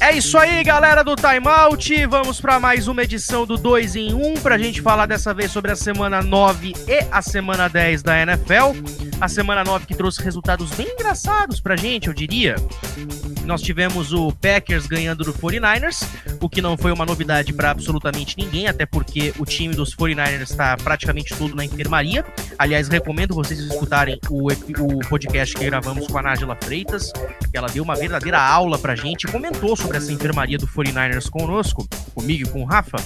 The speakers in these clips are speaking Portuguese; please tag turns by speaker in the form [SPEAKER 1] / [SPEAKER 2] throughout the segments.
[SPEAKER 1] É isso aí, galera do Timeout. Vamos para mais uma edição do 2 em 1 para a gente falar dessa vez sobre a semana 9 e a semana 10 da NFL. A semana 9 que trouxe resultados bem engraçados pra gente, eu diria. Nós tivemos o Packers ganhando do 49ers, o que não foi uma novidade para absolutamente ninguém, até porque o time dos 49ers está praticamente todo na enfermaria. Aliás, recomendo vocês escutarem o, o podcast que gravamos com a Nájila Freitas, que ela deu uma verdadeira aula pra gente, comentou sobre essa enfermaria do 49ers conosco, comigo e com o Rafa.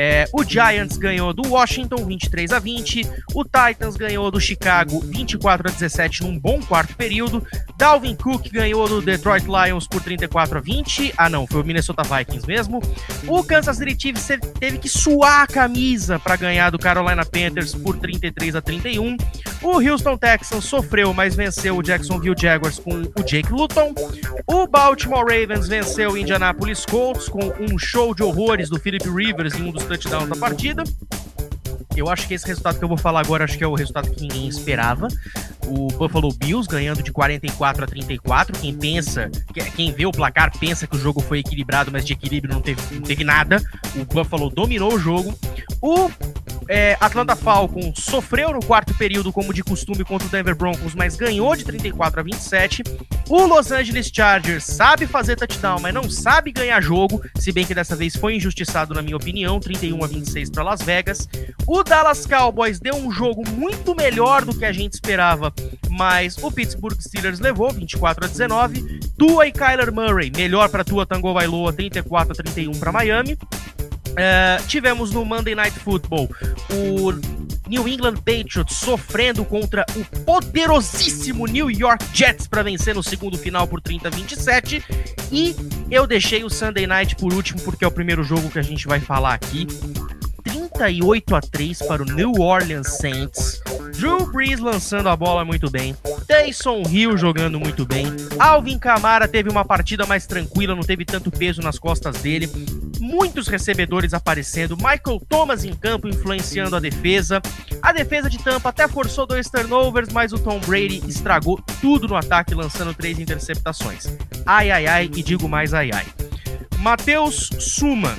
[SPEAKER 1] É, o Giants ganhou do Washington 23 a 20, o Titans ganhou do Chicago 24 a 17 num bom quarto período, Dalvin Cook ganhou do Detroit Lions por 34 a 20, ah não, foi o Minnesota Vikings mesmo. O Kansas City Chiefs teve que suar a camisa para ganhar do Carolina Panthers por 33 a 31. O Houston Texans sofreu, mas venceu o Jacksonville Jaguars com o Jake Luton. O Baltimore Ravens venceu o Indianapolis Colts com um show de horrores do Philip Rivers em um dos touchdowns da partida. Eu acho que esse resultado que eu vou falar agora, acho que é o resultado que ninguém esperava. O Buffalo Bills ganhando de 44 a 34. Quem pensa, quem vê o placar pensa que o jogo foi equilibrado, mas de equilíbrio não teve, não teve nada. O Buffalo dominou o jogo. O é, Atlanta Falcons sofreu no quarto período, como de costume, contra o Denver Broncos, mas ganhou de 34 a 27. O Los Angeles Chargers sabe fazer touchdown, mas não sabe ganhar jogo, se bem que dessa vez foi injustiçado, na minha opinião, 31 a 26 para Las Vegas. O Dallas Cowboys deu um jogo muito melhor do que a gente esperava, mas o Pittsburgh Steelers levou 24 a 19. Tua e Kyler Murray, melhor para Tua Tango Vailoa, 34 a 31 para Miami. Uh, tivemos no Monday Night Football o New England Patriots sofrendo contra o poderosíssimo New York Jets para vencer no segundo final por 30 a 27. E eu deixei o Sunday Night por último porque é o primeiro jogo que a gente vai falar aqui. 38 a 3 para o New Orleans Saints. Drew Brees lançando a bola muito bem. Taysom Hill jogando muito bem. Alvin Kamara teve uma partida mais tranquila, não teve tanto peso nas costas dele. Muitos recebedores aparecendo. Michael Thomas em campo influenciando a defesa. A defesa de Tampa até forçou dois turnovers, mas o Tom Brady estragou tudo no ataque, lançando três interceptações. Ai, ai, ai, e digo mais ai, ai. Matheus Suma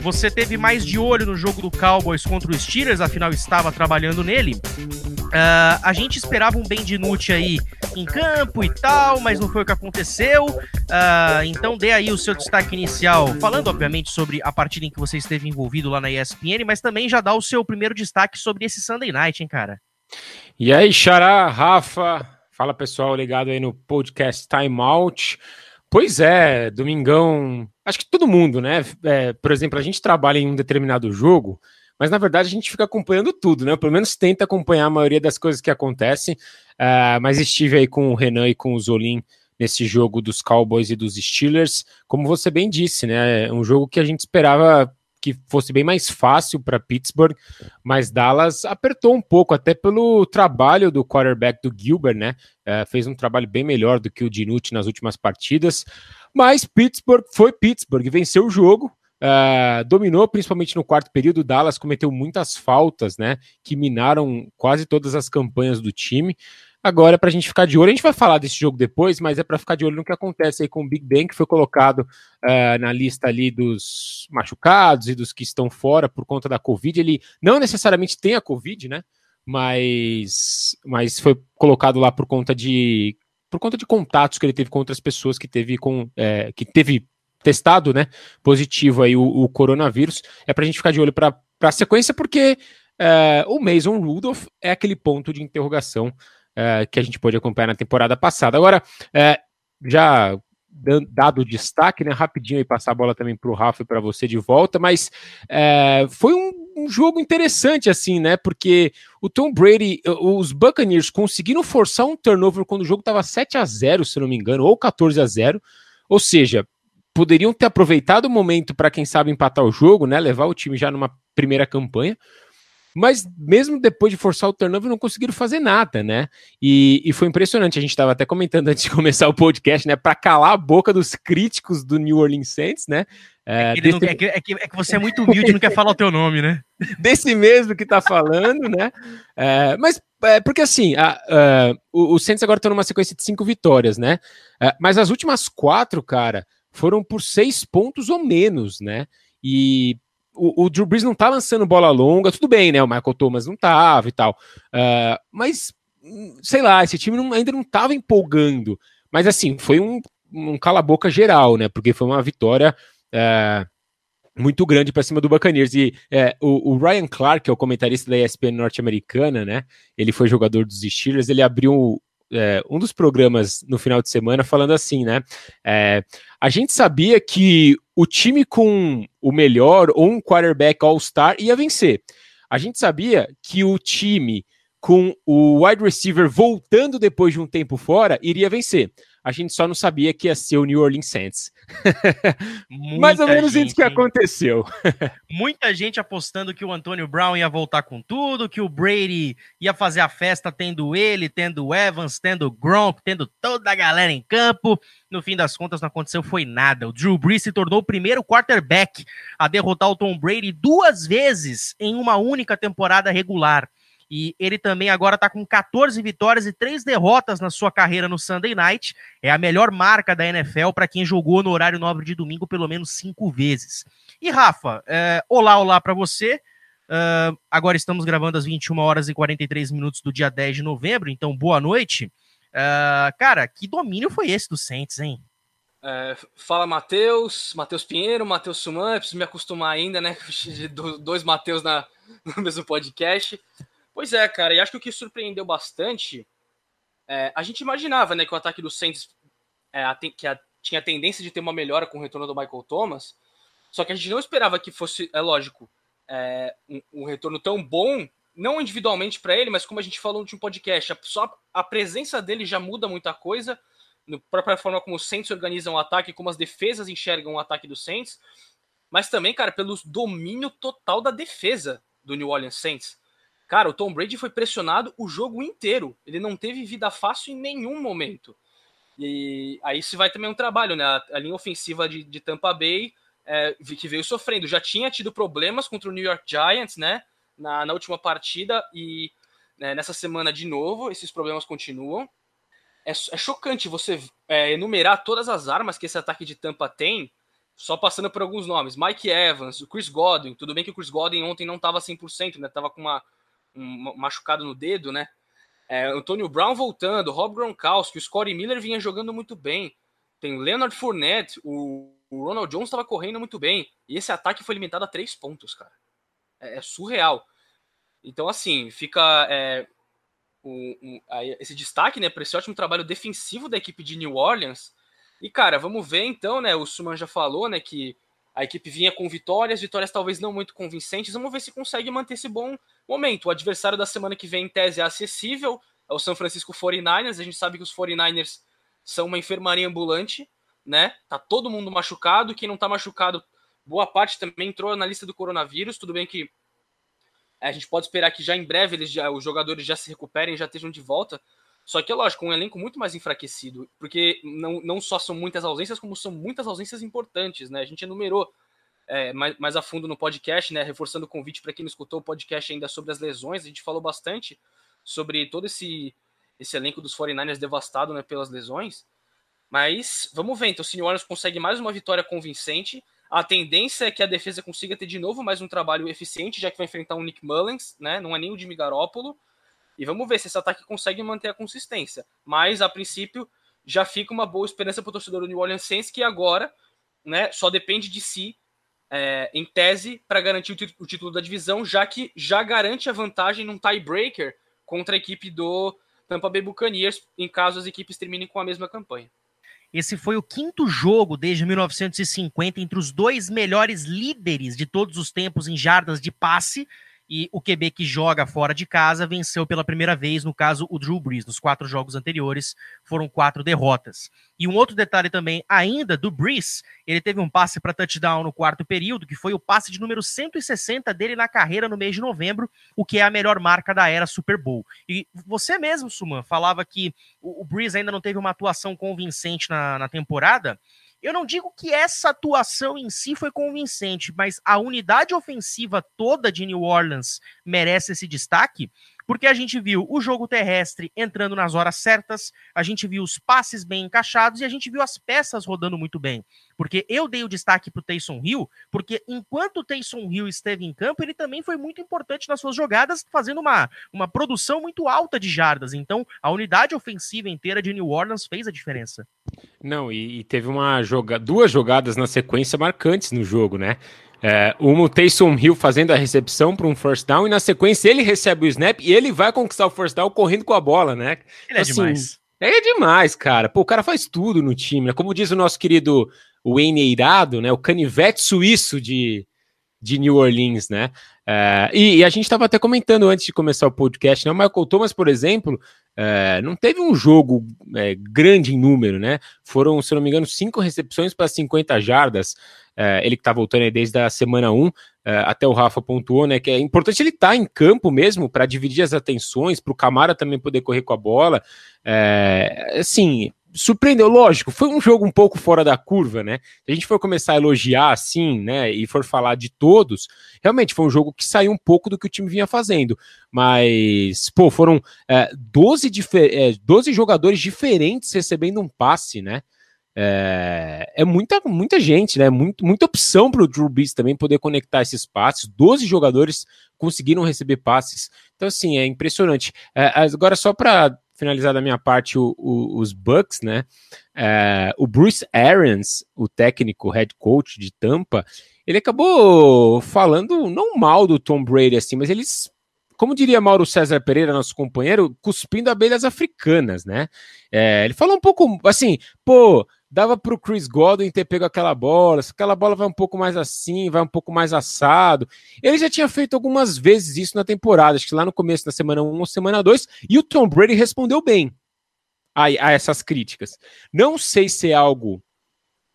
[SPEAKER 1] você teve mais de olho no jogo do Cowboys contra os Steelers, afinal estava trabalhando nele. Uh, a gente esperava um Ben DiNucci aí em campo e tal, mas não foi o que aconteceu. Uh, então dê aí o seu destaque inicial, falando obviamente sobre a partida em que você esteve envolvido lá na ESPN, mas também já dá o seu primeiro destaque sobre esse Sunday Night, hein, cara?
[SPEAKER 2] E aí, Xará, Rafa, fala pessoal ligado aí no podcast Time Out. Pois é, Domingão. Acho que todo mundo, né? É, por exemplo, a gente trabalha em um determinado jogo, mas na verdade a gente fica acompanhando tudo, né? Pelo menos tenta acompanhar a maioria das coisas que acontecem. Uh, mas estive aí com o Renan e com o Zolim nesse jogo dos Cowboys e dos Steelers. Como você bem disse, né? É um jogo que a gente esperava que fosse bem mais fácil para Pittsburgh, mas Dallas apertou um pouco, até pelo trabalho do quarterback do Gilbert, né? É, fez um trabalho bem melhor do que o Dinucci nas últimas partidas. Mas Pittsburgh foi Pittsburgh, venceu o jogo, Uh, dominou principalmente no quarto período. Dallas cometeu muitas faltas, né? Que minaram quase todas as campanhas do time. Agora, para a gente ficar de olho, a gente vai falar desse jogo depois, mas é para ficar de olho no que acontece aí com o Big Ben, que foi colocado uh, na lista ali dos machucados e dos que estão fora por conta da Covid. Ele não necessariamente tem a Covid, né? Mas, mas foi colocado lá por conta de por conta de contatos que ele teve com outras pessoas que teve com é, que teve testado, né, positivo aí o, o coronavírus. É para a gente ficar de olho para a sequência, porque é, o Mason Rudolph é aquele ponto de interrogação é, que a gente pôde acompanhar na temporada passada. Agora, é, já dado destaque, né, rapidinho aí passar a bola também para o Rafa e para você de volta, mas é, foi um, um, jogo interessante assim, né, porque o Tom Brady, os Buccaneers conseguiram forçar um turnover quando o jogo estava 7 a 0 se não me engano, ou 14 a 0 ou seja, poderiam ter aproveitado o momento para quem sabe empatar o jogo, né, levar o time já numa primeira campanha, mas mesmo depois de forçar o turnover, não conseguiram fazer nada, né? E, e foi impressionante. A gente estava até comentando antes de começar o podcast, né? Para calar a boca dos críticos do New Orleans Saints, né?
[SPEAKER 1] É, é, desse... não, é, que, é, que, é, que, você é muito humilde e não quer falar o teu nome, né?
[SPEAKER 2] Desse mesmo que tá falando, né? É, mas é, porque assim, a, a, o, o Saints agora tá numa sequência de cinco vitórias, né? É, mas as últimas quatro, cara, foram por seis pontos ou menos, né? E o, o Drew Brees não tá lançando bola longa, tudo bem, né? O Michael Thomas não tava e tal. Mas, sei lá, esse time não, ainda não tava empolgando. Mas assim, foi um, um cala-boca geral, né? Porque foi uma vitória. Uh, muito grande para cima do Buccaneers. E é, o, o, Ryan Clark, que é o comentarista da ESPN norte-americana, né? Ele foi jogador dos Steelers, ele abriu é, um dos programas no final de semana falando assim, né? É, a gente sabia que o time com o melhor ou um quarterback all-star ia vencer. A gente sabia que o time com o wide receiver voltando depois de um tempo fora iria vencer a gente só não sabia que ia ser o New Orleans Saints. Mais ou menos gente, isso que aconteceu.
[SPEAKER 1] Muita gente apostando que o Antônio Brown ia voltar com tudo, que o Brady ia fazer a festa tendo ele, tendo o Evans, tendo o Gronk, tendo toda a galera em campo. No fim das contas, não aconteceu foi nada. O Drew Brees se tornou o primeiro quarterback a derrotar o Tom Brady duas vezes em uma única temporada regular. E ele também agora está com 14 vitórias e 3 derrotas na sua carreira no Sunday Night. É a melhor marca da NFL para quem jogou no horário nobre de domingo pelo menos cinco vezes. E Rafa, é, olá, olá para você. Uh, agora estamos gravando às 21 horas e 43 minutos do dia 10 de novembro, então boa noite. Uh, cara, que domínio foi esse do Saints, hein?
[SPEAKER 3] É, fala Matheus, Matheus Pinheiro, Matheus Suman, preciso me acostumar ainda, né? Dois Matheus no mesmo podcast. Pois é, cara, e acho que o que surpreendeu bastante, é, a gente imaginava, né, que o ataque do Saints é, que a, tinha a tendência de ter uma melhora com o retorno do Michael Thomas, só que a gente não esperava que fosse, é lógico, é, um, um retorno tão bom, não individualmente para ele, mas como a gente falou no último podcast, a, só a presença dele já muda muita coisa, na própria forma como os Saints organizam o ataque, como as defesas enxergam o ataque do Saints, mas também, cara, pelo domínio total da defesa do New Orleans Saints. Cara, o Tom Brady foi pressionado o jogo inteiro. Ele não teve vida fácil em nenhum momento. E aí se vai também um trabalho, né? A, linha ofensiva de, de Tampa Bay é, que veio sofrendo. Já tinha tido problemas contra o New York Giants, né? Na, na última partida e né, nessa semana de novo, esses problemas continuam. É, é chocante você é, enumerar todas as armas que esse ataque de Tampa tem, só passando por alguns nomes. Mike Evans, o Chris Godwin. Tudo bem que o Chris Godwin ontem não estava 100%, né? Tava com uma machucado no dedo, né? É, Antônio Brown voltando, Rob Gronkowski, o Scottie Miller vinha jogando muito bem. Tem Leonard Fournette, o, o Ronald Jones estava correndo muito bem. E esse ataque foi limitado a três pontos, cara. É, é surreal. Então, assim, fica é, esse destaque né, para esse ótimo trabalho defensivo da equipe de New Orleans. E, cara, vamos ver então, né? O Suman já falou, né, que a equipe vinha com vitórias, vitórias talvez não muito convincentes. Vamos ver se consegue manter esse bom momento. O adversário da semana que vem, em tese, é acessível. É o São Francisco 49ers. A gente sabe que os 49ers são uma enfermaria ambulante, né? Tá todo mundo machucado. Quem não tá machucado, boa parte também entrou na lista do coronavírus. Tudo bem que é, a gente pode esperar que já em breve eles já, os jogadores já se recuperem, já estejam de volta. Só que é lógico, um elenco muito mais enfraquecido, porque não, não só são muitas ausências, como são muitas ausências importantes, né? A gente enumerou é, mais, mais a fundo no podcast, né? Reforçando o convite para quem não escutou o podcast ainda sobre as lesões, a gente falou bastante sobre todo esse, esse elenco dos 49ers devastado né, pelas lesões. Mas vamos ver, então o Orleans consegue mais uma vitória convincente. A tendência é que a defesa consiga ter de novo mais um trabalho eficiente, já que vai enfrentar um Nick Mullins, né? Não é nem o Jimmy Garoppolo. E vamos ver se esse ataque consegue manter a consistência. Mas, a princípio, já fica uma boa esperança para o torcedor do New Orleans Saints, que agora né, só depende de si, é, em tese, para garantir o, o título da divisão, já que já garante a vantagem num tiebreaker contra a equipe do Tampa Bay Buccaneers, em caso as equipes terminem com a mesma campanha.
[SPEAKER 1] Esse foi o quinto jogo desde 1950 entre os dois melhores líderes de todos os tempos em jardas de passe e o QB que joga fora de casa venceu pela primeira vez, no caso, o Drew Brees. Nos quatro jogos anteriores foram quatro derrotas. E um outro detalhe também, ainda do Brees, ele teve um passe para touchdown no quarto período, que foi o passe de número 160 dele na carreira no mês de novembro, o que é a melhor marca da era Super Bowl. E você mesmo, Suman, falava que o, Brees ainda não teve uma atuação convincente na, na temporada. Eu não digo que essa atuação em si foi convincente, mas a unidade ofensiva toda de New Orleans merece esse destaque, porque a gente viu o jogo terrestre entrando nas horas certas, a gente viu os passes bem encaixados e a gente viu as peças rodando muito bem. Porque eu dei o destaque para o Taysom Hill, porque enquanto o Taysom Hill esteve em campo, ele também foi muito importante nas suas jogadas, fazendo uma, uma produção muito alta de jardas. Então, a unidade ofensiva inteira de New Orleans fez a diferença.
[SPEAKER 2] Não, e, e teve uma joga duas jogadas na sequência marcantes no jogo, né? É, uma, o Taysom Hill fazendo a recepção para um first down e na sequência ele recebe o snap e ele vai conquistar o first down correndo com a bola, né?
[SPEAKER 1] Ele é assim, demais.
[SPEAKER 2] É demais, cara. Pô, o cara faz tudo no time, né? Como diz o nosso querido Wayne Eirado, né? O canivete suíço de, de New Orleans, né? É, e, e, a gente estava até comentando antes de começar o podcast, né? O Michael Thomas, por exemplo, é, não teve um jogo é, grande em número, né? Foram, se não me engano, cinco recepções para 50 jardas. É, ele que está voltando aí desde a semana 1, é, até o Rafa pontuou, né? Que é importante ele estar tá em campo mesmo para dividir as atenções, para o Camara também poder correr com a bola. É, assim, surpreendeu, lógico, foi um jogo um pouco fora da curva, né? Se a gente for começar a elogiar assim, né, e for falar de todos, realmente foi um jogo que saiu um pouco do que o time vinha fazendo. Mas, pô, foram é, 12, é, 12 jogadores diferentes recebendo um passe, né? É, é, muita, muita gente, né? Muito, muita opção para o Drew Brees também poder conectar esses passes. 12 jogadores conseguiram receber passes. Então, assim, é impressionante. É, agora, só para finalizar da minha parte o, o, os Bucks, né? É, o Bruce Arians, o técnico head coach de Tampa, ele acabou falando não mal do Tom Brady assim, mas eles como diria Mauro César Pereira, nosso companheiro, cuspindo abelhas africanas, né? É, ele falou um pouco assim, pô, dava para o Chris Godwin ter pego aquela bola, se aquela bola vai um pouco mais assim, vai um pouco mais assado. Ele já tinha feito algumas vezes isso na temporada, acho que lá no começo da semana 1 ou semana 2, e o Tom Brady respondeu bem a, a essas críticas. Não sei se é algo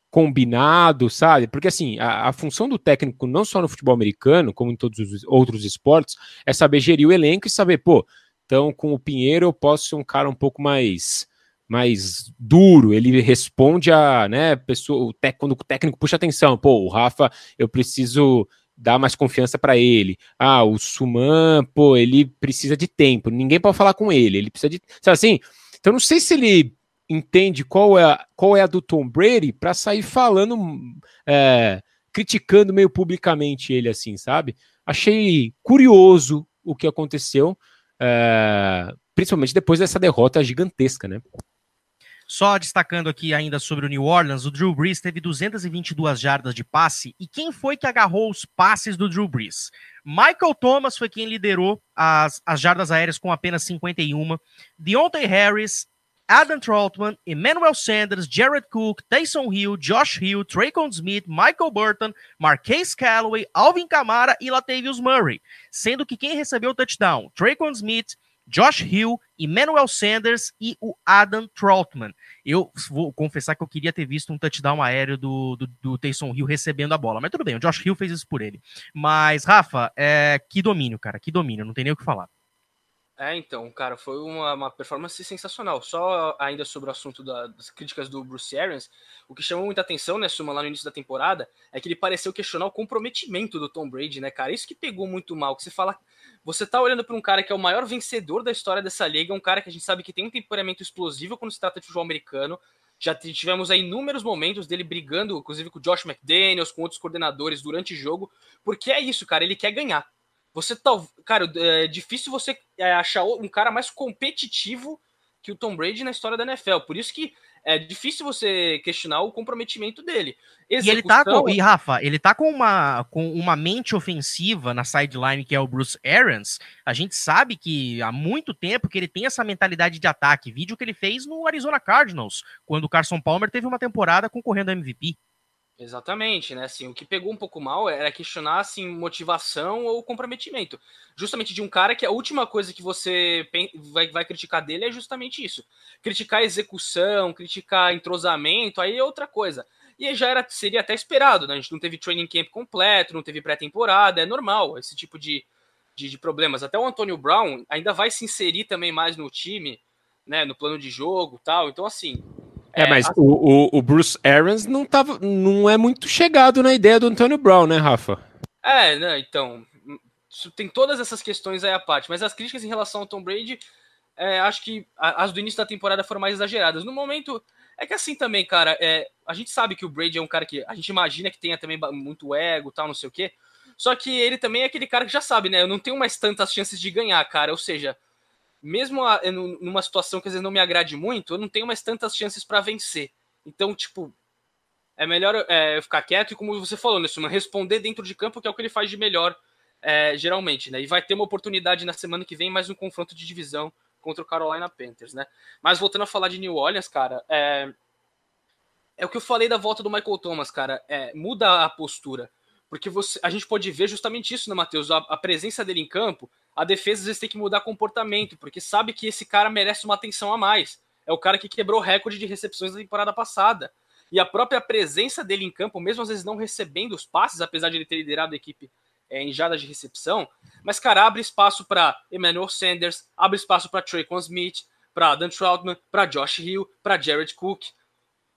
[SPEAKER 2] combinado, sabe? Porque assim, a, a, função do técnico, não só no futebol americano, como em todos os outros esportes, é saber gerir o elenco e saber, pô, então com o Pinheiro eu posso ser um cara um pouco mais mais duro, ele responde a, né, pessoa, o tec, quando o técnico puxa atenção, pô, o Rafa, eu preciso dar mais confiança para ele. Ah, o Suman, pô, ele precisa de tempo, ninguém pode falar com ele, ele precisa de, sabe assim? Então não sei se ele entende qual é a, qual é a do Tom Brady para sair falando, é, criticando meio publicamente ele assim, sabe? Achei curioso o que aconteceu, é, principalmente depois dessa derrota gigantesca, né?
[SPEAKER 1] Só destacando aqui ainda sobre o New Orleans, o Drew Brees teve 222 jardas de passe. E quem foi que agarrou os passes do Drew Brees? Michael Thomas foi quem liderou as, as jardas aéreas com apenas 51. Deontay Harris, Adam Troutman, Emmanuel Sanders, Jared Cook, Taysom Hill, Josh Hill, Traycon Smith, Michael Burton, Marquise Calloway, Alvin Kamara e Latavius Murray. Sendo que quem recebeu o touchdown? Traycon Smith, Josh Hill, Emmanuel Sanders e o Adam Troutman. Eu vou confessar que eu queria ter visto um touchdown aéreo do, do, do Taysom Hill recebendo a bola, mas tudo bem, o Josh Hill fez isso por ele. Mas, Rafa, é, que domínio, cara, que domínio, não tem nem o que falar.
[SPEAKER 3] É, então, cara, foi uma, uma performance sensacional. Só ainda sobre o assunto da, das críticas do Bruce Arians, o que chamou muita atenção, né, Suma, lá no início da temporada, é que ele pareceu questionar o comprometimento do Tom Brady, né, cara? Isso que pegou muito mal, que você fala, você tá olhando para um cara que é o maior vencedor da história dessa liga, um cara que a gente sabe que tem um temperamento explosivo quando se trata de futebol americano, já tivemos aí inúmeros momentos dele brigando, inclusive com o Josh McDaniels, com outros coordenadores durante o jogo, porque é isso, cara, ele quer ganhar. Você tá. Cara, é difícil você é, achar um cara mais competitivo que o Tom Brady na história da NFL. Por isso que é difícil você questionar o comprometimento dele.
[SPEAKER 1] Execução... E ele tá com, e Rafa, ele tá com uma, com uma mente ofensiva na sideline que é o Bruce Arians. A gente sabe que há muito tempo que ele tem essa mentalidade de ataque. Vídeo que ele fez no Arizona Cardinals, quando o Carson Palmer teve uma temporada concorrendo a MVP.
[SPEAKER 3] Exatamente, né? Assim, o que pegou um pouco mal era questionar assim, motivação ou comprometimento. Justamente de um cara que a última coisa que você vai, vai criticar dele é justamente isso. Criticar execução, criticar entrosamento, aí é outra coisa. E já era, seria até esperado, né? A gente não teve training camp completo, não teve pré-temporada, é normal esse tipo de, de, de problemas. Até o Antônio Brown ainda vai se inserir também mais no time, né? No plano de jogo tal. Então, assim,
[SPEAKER 2] é, mas a... o, o, o, Bruce Arians não, tava, não é muito chegado na ideia do Antônio Brown, né, Rafa?
[SPEAKER 3] É, né, então. tem todas essas questões aí à parte, mas as críticas em relação ao Tom Brady, é, acho que as do início da temporada foram mais exageradas. No momento, é que assim também, cara, é, a gente sabe que o Brady é um cara que a gente imagina que tenha também muito ego tal, não sei o quê. Só que ele também é aquele cara que já sabe, né? Eu não tenho mais tantas chances de ganhar, cara. Ou seja, mesmo a, numa situação que às vezes não me agrade muito, eu não tenho mais tantas chances para vencer. Então, tipo, é melhor é, ficar quieto e, como você falou, Nessuman, responder dentro de campo, que é o que ele faz de melhor, é, geralmente, né? E vai ter uma oportunidade na semana que vem, mais um confronto de divisão contra o Carolina Panthers, né? Mas voltando a falar de New Orleans, cara, é, é o que eu falei da volta do Michael Thomas, cara. É, muda a postura. Porque você, a gente pode ver justamente isso, né, Matheus? A, a, presença dele em campo, a defesa às vezes tem que mudar comportamento, porque sabe que esse cara merece uma atenção a mais. É o cara que quebrou o recorde de recepções da temporada passada. E a própria presença dele em campo, mesmo às vezes não recebendo os passes, apesar de ele ter liderado a equipe é, em jadas de recepção, mas, cara, abre espaço para Emmanuel Sanders, abre espaço para Traquan Smith, para Dan Troutman, para Josh Hill, para Jared Cook.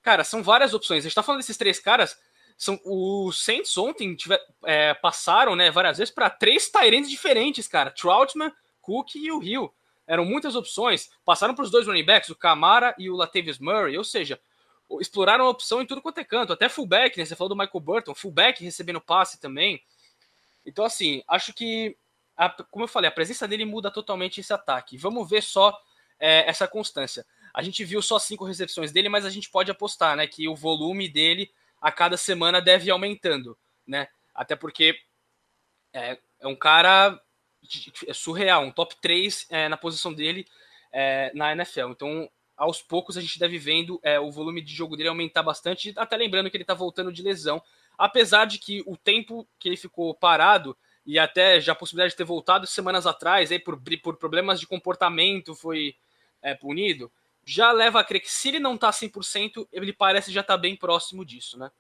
[SPEAKER 3] Cara, são várias opções. A gente tá falando desses três caras, são os Saints ontem tiver, é, passaram, né, várias vezes para três Tyrants diferentes, cara. Troutman, Cook e o Hill. Eram muitas opções. Passaram para os dois running backs, o Camara e o Latavius Murray. Ou seja, exploraram a opção em tudo quanto é canto, até fullback, né? Você falou do Michael Burton, fullback recebendo passe também. Então, assim, acho que, a, como eu falei, a presença dele muda totalmente esse ataque. Vamos ver só é, essa constância. A gente viu só cinco recepções dele, mas a gente pode apostar, né, que o volume dele a cada semana deve ir aumentando, né? Até porque é, é um cara é surreal, um top 3 é, na posição dele é, na NFL. Então, aos poucos a gente deve vendo é, o volume de jogo dele aumentar bastante, até lembrando que ele está voltando de lesão, apesar de que o tempo que ele ficou parado e até já a possibilidade de ter voltado semanas atrás aí por, por problemas de comportamento foi é, punido, já leva a crer que se ele não está 100%, ele parece já tá bem próximo disso, né?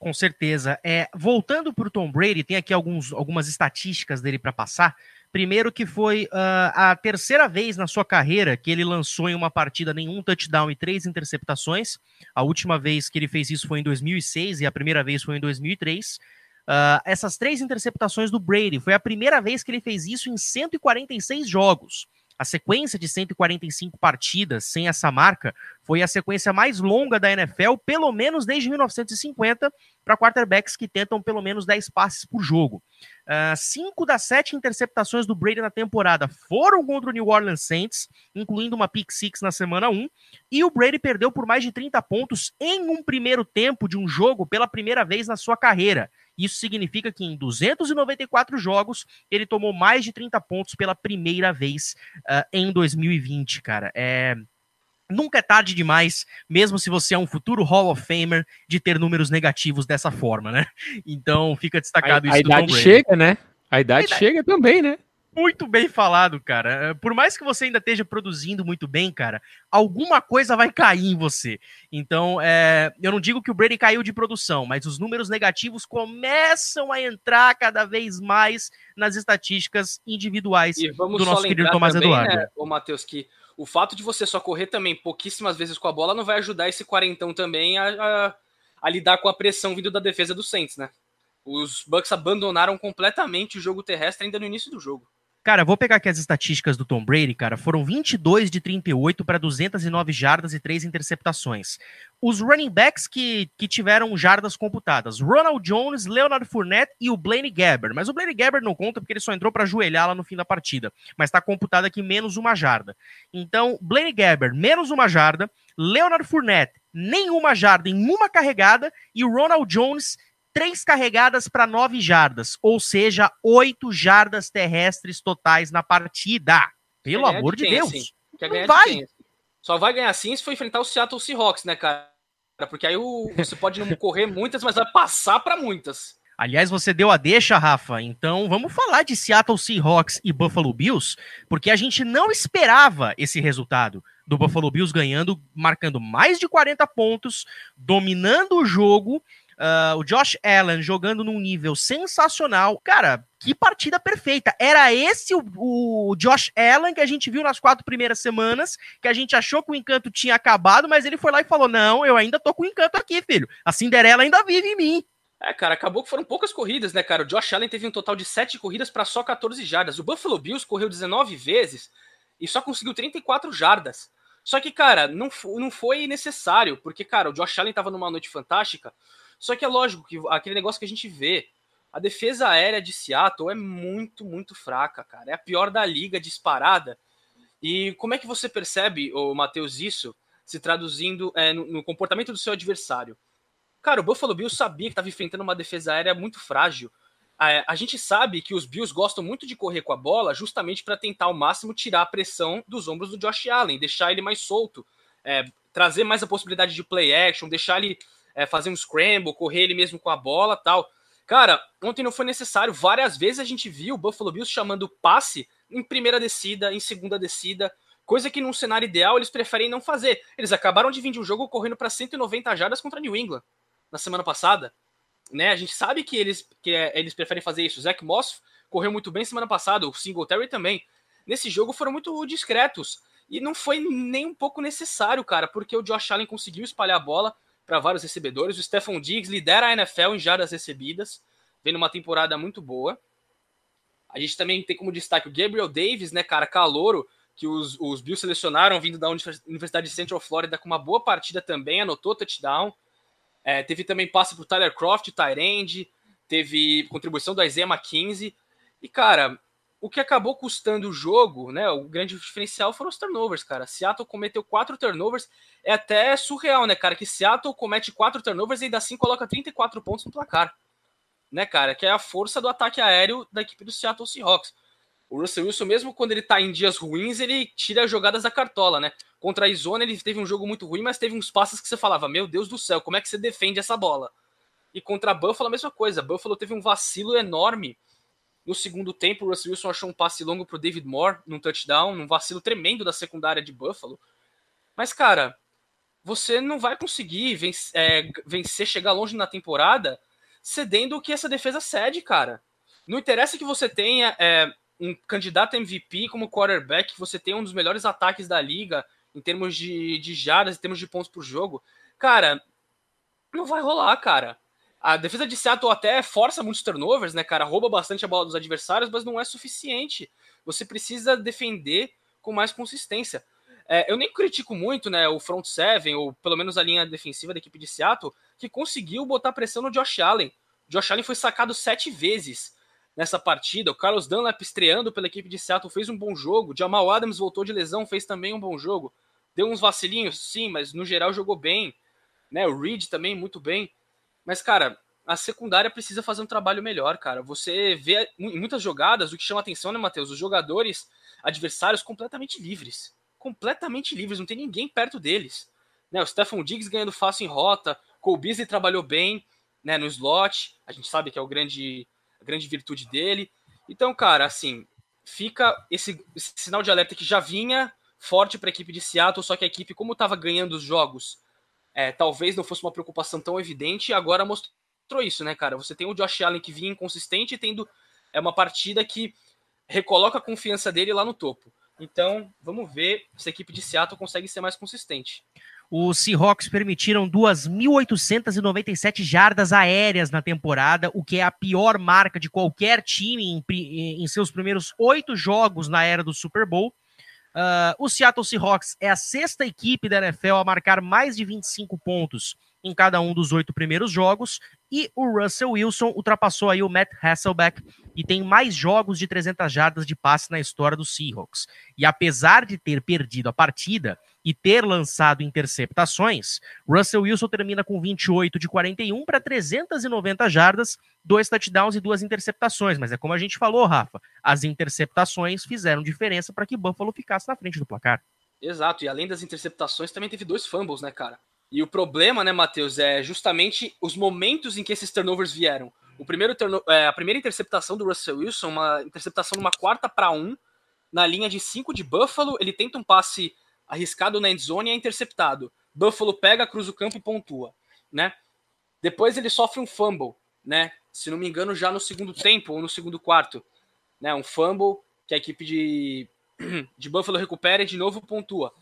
[SPEAKER 1] Com certeza. É, voltando para o Tom Brady, tem aqui alguns, algumas estatísticas dele para passar. Primeiro que foi uh, a terceira vez na sua carreira que ele lançou em uma partida nenhum touchdown e três interceptações. A última vez que ele fez isso foi em 2006 e a primeira vez foi em 2003. Uh, ah, essas três interceptações do Brady foi a primeira vez que ele fez isso em 146 jogos. A sequência de 145 partidas sem essa marca foi a sequência mais longa da NFL, pelo menos desde 1950, para quarterbacks que tentam pelo menos 10 passes por jogo. Uh, cinco das sete interceptações do Brady na temporada foram contra o New Orleans Saints, incluindo uma pick six na semana 1, e o Brady perdeu por mais de 30 pontos em um primeiro tempo de um jogo pela primeira vez na sua carreira. Isso significa que em 294 jogos ele tomou mais de 30 pontos pela primeira vez uh, em 2020, cara. É, nunca é tarde demais, mesmo se você é um futuro Hall of Famer, de ter números negativos dessa forma, né? Então fica destacado
[SPEAKER 2] a, isso. A idade chega, né? A idade, a idade chega também, né?
[SPEAKER 1] Muito bem falado, cara. É, por mais que você ainda esteja produzindo muito bem, cara, alguma coisa vai cair em você. Então, é, eu não digo que o Brady caiu de produção, mas os números negativos começam a entrar cada vez mais nas estatísticas individuais
[SPEAKER 3] do nosso querido Tomás também, Eduardo. Né, ô, Matheus, que o fato de você só correr também pouquíssimas vezes com a bola não vai ajudar esse quarentão também a, a, a lidar com a pressão vindo da defesa do Saints, né? Os Bucks abandonaram completamente o jogo terrestre ainda no início do jogo.
[SPEAKER 1] Cara, vou pegar aqui as estatísticas do Tom Brady, cara. Foram 22 de 38 para 209 jardas e 3 interceptações. Os running backs que, que tiveram jardas computadas: Ronald Jones, Leonard Fournette e o Blaine Gabber. Mas o Blaine Gabber não conta porque ele só entrou para ajoelhar lá no fim da partida. Mas está computado aqui menos uma jarda. Então, Blaine Gabber, menos uma jarda. Leonard Fournette, nenhuma jarda em uma carregada. E Ronald Jones, três carregadas para nove jardas, ou seja, oito jardas terrestres totais na partida. Pelo amor de, de Deus. Assim?
[SPEAKER 3] Não vai. Só vai ganhar assim se for enfrentar o Seattle Seahawks, né, cara? Porque aí o, você pode não correr muitas, mas vai passar para muitas.
[SPEAKER 1] Aliás, você deu a deixa, Rafa. Então vamos falar de Seattle Seahawks e Buffalo Bills, porque a gente não esperava esse resultado do Buffalo Bills ganhando, marcando mais de 40 pontos, dominando o jogo Uh, o Josh Allen jogando num nível sensacional. Cara, que partida perfeita. Era esse o, o, Josh Allen que a gente viu nas quatro primeiras semanas, que a gente achou que o encanto tinha acabado, mas ele foi lá e falou: Não, eu ainda tô com o encanto aqui, filho. A Cinderela ainda vive em mim.
[SPEAKER 3] É, cara, acabou que foram poucas corridas, né, cara? O Josh Allen teve um total de 7 corridas para só 14 jardas. O Buffalo Bills correu 19 vezes e só conseguiu 34 jardas. Só que, cara, não, não foi necessário, porque, cara, o Josh Allen tava numa noite fantástica. Só que é lógico que aquele negócio que a gente vê, a defesa aérea de Seattle é muito, muito fraca, cara. É a pior da liga disparada. E como é que você percebe, o Matheus, isso se traduzindo é, no, no comportamento do seu adversário? Cara, o Buffalo Bills sabia que estava enfrentando uma defesa aérea muito frágil. A, a, gente sabe que os Bills gostam muito de correr com a bola justamente para tentar ao máximo tirar a pressão dos ombros do Josh Allen, deixar ele mais solto, é, trazer mais a possibilidade de play action, deixar ele é, fazer um scramble, correr ele mesmo com a bola tal. Cara, ontem não foi necessário. Várias vezes a gente viu o Buffalo Bills chamando passe em primeira descida, em segunda descida, coisa que num cenário ideal eles preferem não fazer. Eles acabaram de vir de um jogo correndo para 190 jardas contra New England na semana passada. Né? A gente sabe que eles, que é, eles preferem fazer isso. Zach Moss correu muito bem semana passada, o Singletary também. Nesse jogo foram muito discretos. E não foi nem um pouco necessário, cara, porque o Josh Allen conseguiu espalhar a bola para vários recebedores. O Stephon Diggs lidera a NFL em jardas recebidas, vem numa temporada muito boa. A gente também tem como destaque o Gabriel Davis, né, cara, calouro, que os, os Bills selecionaram vindo da Universidade de Central Florida com uma boa partida também, anotou touchdown. É, teve também passe pro Tyler Croft, Tyrande, teve contribuição do Isaiah 15 E, cara, o que acabou custando o jogo, né? O grande diferencial foram os turnovers, cara. Seattle cometeu quatro turnovers. É até surreal, né, cara? Que Seattle comete quatro turnovers e ainda assim coloca 34 pontos no placar. Né, cara? Que é a força do ataque aéreo da equipe do Seattle Seahawks. O Russell Wilson, mesmo quando ele tá em dias ruins, ele tira as jogadas da cartola, né? Contra a Arizona, ele teve um jogo muito ruim, mas teve uns passes que você falava: Meu Deus do céu, como é que você defende essa bola? E contra a Buffalo, a mesma coisa. Buffalo teve um vacilo enorme no segundo tempo. O Russell Wilson achou um passe longo pro David Moore num touchdown, num vacilo tremendo da secundária de Buffalo. Mas, cara, você não vai conseguir vencer, é, vencer chegar longe na temporada cedendo o que essa defesa cede, cara. Não interessa que você tenha é, um candidato MVP como quarterback, você tem um dos melhores ataques da liga em termos de, de jardas, em termos de pontos por jogo, cara, não vai rolar, cara. A defesa de Seattle até força muitos turnovers, né, cara? Rouba bastante a bola dos adversários, mas não é suficiente. Você precisa defender com mais consistência. É, eu nem critico muito, né, o front seven, ou pelo menos a linha defensiva da equipe de Seattle, que conseguiu botar pressão no Josh Allen. Josh Allen foi sacado sete vezes nessa partida. O Carlos Dunlap estreando pela equipe de Seattle fez um bom jogo. Jamal Adams voltou de lesão, fez também um bom jogo. Deu uns vacilinhos, sim, mas no geral jogou bem. Né? O Reed também muito bem. Mas, cara, a secundária precisa fazer um trabalho melhor, cara. Você vê em muitas jogadas, o que chama atenção, né, Matheus? Os jogadores adversários completamente livres. Completamente livres, não tem ninguém perto deles. Né, o Stephon Diggs ganhando fácil em rota, Cole Beasley trabalhou bem né, no slot, a gente sabe que é o grande a grande virtude dele. Então, cara, assim, fica esse, esse sinal de alerta que já vinha forte para a equipe de Seattle, só que a equipe, como estava ganhando os jogos, é, talvez não fosse uma preocupação tão evidente, agora mostrou isso, né, cara? Você tem o Josh Allen que vinha inconsistente, tendo é uma partida que recoloca a confiança dele lá no topo. Então, vamos ver se a equipe de Seattle consegue ser mais consistente.
[SPEAKER 1] Os Seahawks permitiram 2.897 jardas aéreas na temporada, o que é a pior marca de qualquer time em, em seus primeiros oito jogos na era do Super Bowl. Uh, o Seattle Seahawks é a sexta equipe da NFL a marcar mais de 25 pontos em cada um dos oito primeiros jogos, e o Russell Wilson ultrapassou aí o Matt Hasselbeck e tem mais jogos de 300 jardas de passe na história do Seahawks. E apesar de ter perdido a partida e ter lançado interceptações, Russell Wilson termina com 28 de 41 para 390 jardas, dois touchdowns e duas interceptações. Mas é como a gente falou, Rafa, as interceptações fizeram diferença para que Buffalo ficasse na frente do placar.
[SPEAKER 3] Exato, e além das interceptações, também teve dois fumbles, né, cara? E o problema, né, Matheus, é justamente os momentos em que esses turnovers vieram. O primeiro é, a primeira interceptação do Russell Wilson, uma interceptação numa quarta para um, na linha de cinco de Buffalo, ele tenta um passe arriscado na endzone e é interceptado. Buffalo pega, cruza o campo e pontua, né? Depois ele sofre um fumble, né? Se não me engano, já no segundo tempo ou no segundo quarto, né? Um fumble que a equipe de, de Buffalo recupera e de novo pontua.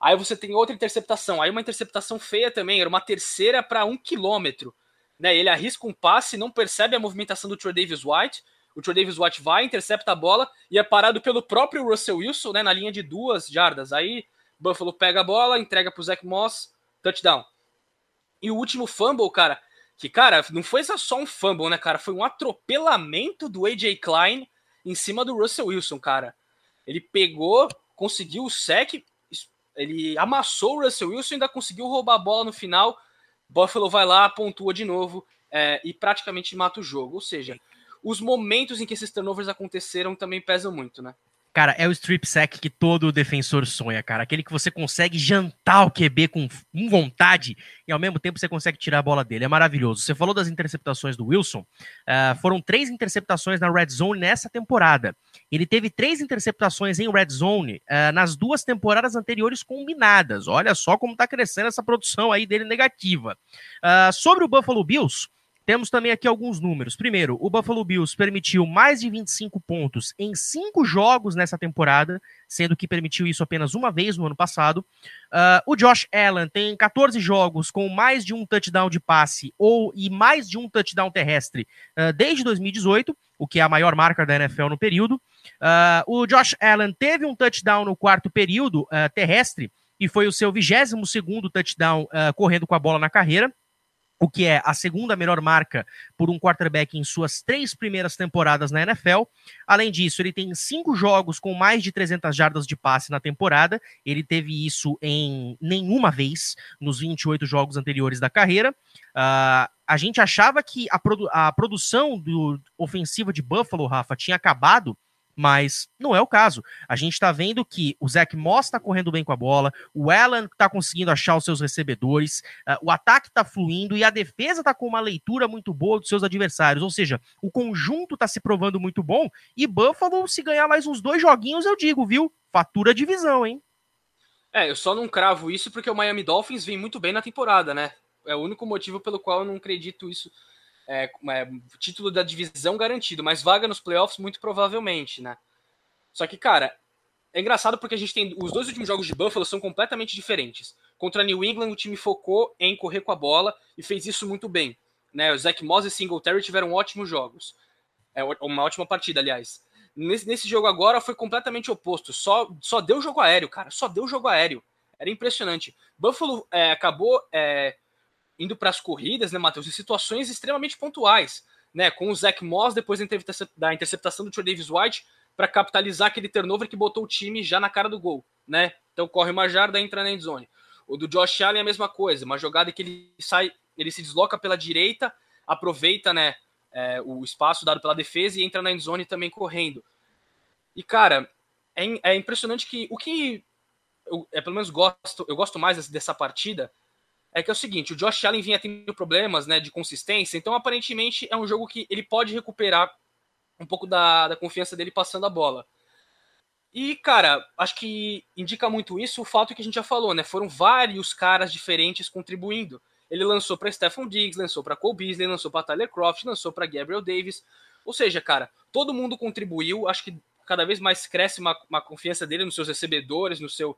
[SPEAKER 3] Aí você tem outra interceptação. Aí uma interceptação feia também, era uma terceira para um quilômetro. né? Ele arrisca um passe, não percebe a movimentação do Trey Davis White. O Trey Davis White vai, intercepta a bola e é parado pelo próprio Russell Wilson, né? Na linha de duas jardas. Aí Buffalo pega a bola, entrega pro Zach Moss, touchdown. E o último fumble, cara, que, cara, não foi só um fumble, né, cara? Foi um atropelamento do AJ Klein em cima do Russell Wilson, cara. Ele pegou, conseguiu o sec, ele amassou o Russell Wilson e ainda conseguiu roubar a bola no final. Buffalo vai lá, pontua de novo é, e praticamente mata o jogo. Ou seja, os momentos em que esses turnovers aconteceram também pesam muito, né?
[SPEAKER 1] Cara, é o strip sack que todo defensor sonha, cara. Aquele que você consegue jantar o QB com, vontade e ao mesmo tempo você consegue tirar a bola dele. É maravilhoso. Você falou das interceptações do Wilson. Uh, foram três interceptações na red zone nessa temporada. Ele teve três interceptações em red zone uh, nas duas temporadas anteriores combinadas. Olha só como tá crescendo essa produção aí dele negativa. Uh, sobre o Buffalo Bills. Temos também aqui alguns números. Primeiro, o Buffalo Bills permitiu mais de 25 pontos em cinco jogos nessa temporada, sendo que permitiu isso apenas uma vez no ano passado. Uh, o Josh Allen tem 14 jogos com mais de um touchdown de passe ou e mais de um touchdown terrestre uh, desde 2018, o que é a maior marca da NFL no período. Uh, o Josh Allen teve um touchdown no quarto período terrestre e foi o seu 22 segundo touchdown correndo com a bola na carreira o que é a segunda melhor marca por um quarterback em suas três primeiras temporadas na NFL. Além disso, ele tem cinco jogos com mais de 300 jardas de passe na temporada. Ele teve isso em nenhuma vez nos 28 jogos anteriores da carreira. Uh, a gente achava que a, produ a produção do ofensiva de Buffalo, Rafa, tinha acabado mas não é o caso. A gente está vendo que o Zach Moss está correndo bem com a bola, o Allen está conseguindo achar os seus recebedores, uh, o ataque está fluindo e a defesa está com uma leitura muito boa dos seus adversários. Ou seja, o conjunto está se provando muito bom e Buffalo, se ganhar mais uns dois joguinhos, eu digo, viu? Fatura divisão, hein?
[SPEAKER 3] É, eu só não cravo isso porque o Miami Dolphins vem muito bem na temporada, né? É o único motivo pelo qual eu não acredito isso é, é, título da divisão garantido, mas vaga nos playoffs muito provavelmente, né? Só que, cara, é engraçado porque a gente tem. Os dois últimos jogos de Buffalo são completamente diferentes. Contra New England, o time focou em correr com a bola e fez isso muito bem. Né? O Zach Moss e Singletary tiveram ótimos jogos. É uma ótima partida, aliás. Nesse, nesse jogo agora foi completamente oposto. Só, só deu jogo aéreo, cara. Só deu jogo aéreo. Era impressionante. Buffalo é, acabou é, indo para as corridas, né, Matheus, em situações extremamente pontuais, né, com o Zach Moss depois da interceptação do Trey Davis White para capitalizar aquele turnover que botou o time já na cara do gol, né? Então corre uma jarda, entra na endzone. O do Josh Allen é a mesma coisa, uma jogada que ele sai, ele se desloca pela direita, aproveita, né, é, o espaço dado pela defesa e entra na endzone também correndo. E cara, é, é impressionante que o que eu, é, pelo menos gosto, eu gosto mais dessa partida é que é o seguinte, o Josh Allen vinha tendo problemas né, de consistência, então aparentemente é um jogo que ele pode recuperar um pouco da, da confiança dele passando a bola. E, cara, acho que indica muito isso o fato que a gente já falou, né? Foram vários caras diferentes contribuindo. Ele lançou para Stephon Diggs, lançou para Cole Beasley, lançou para Tyler Croft, lançou para Gabriel Davis. Ou seja, cara, todo mundo contribuiu. Acho que cada vez mais cresce uma, uma confiança dele nos seus recebedores, no seu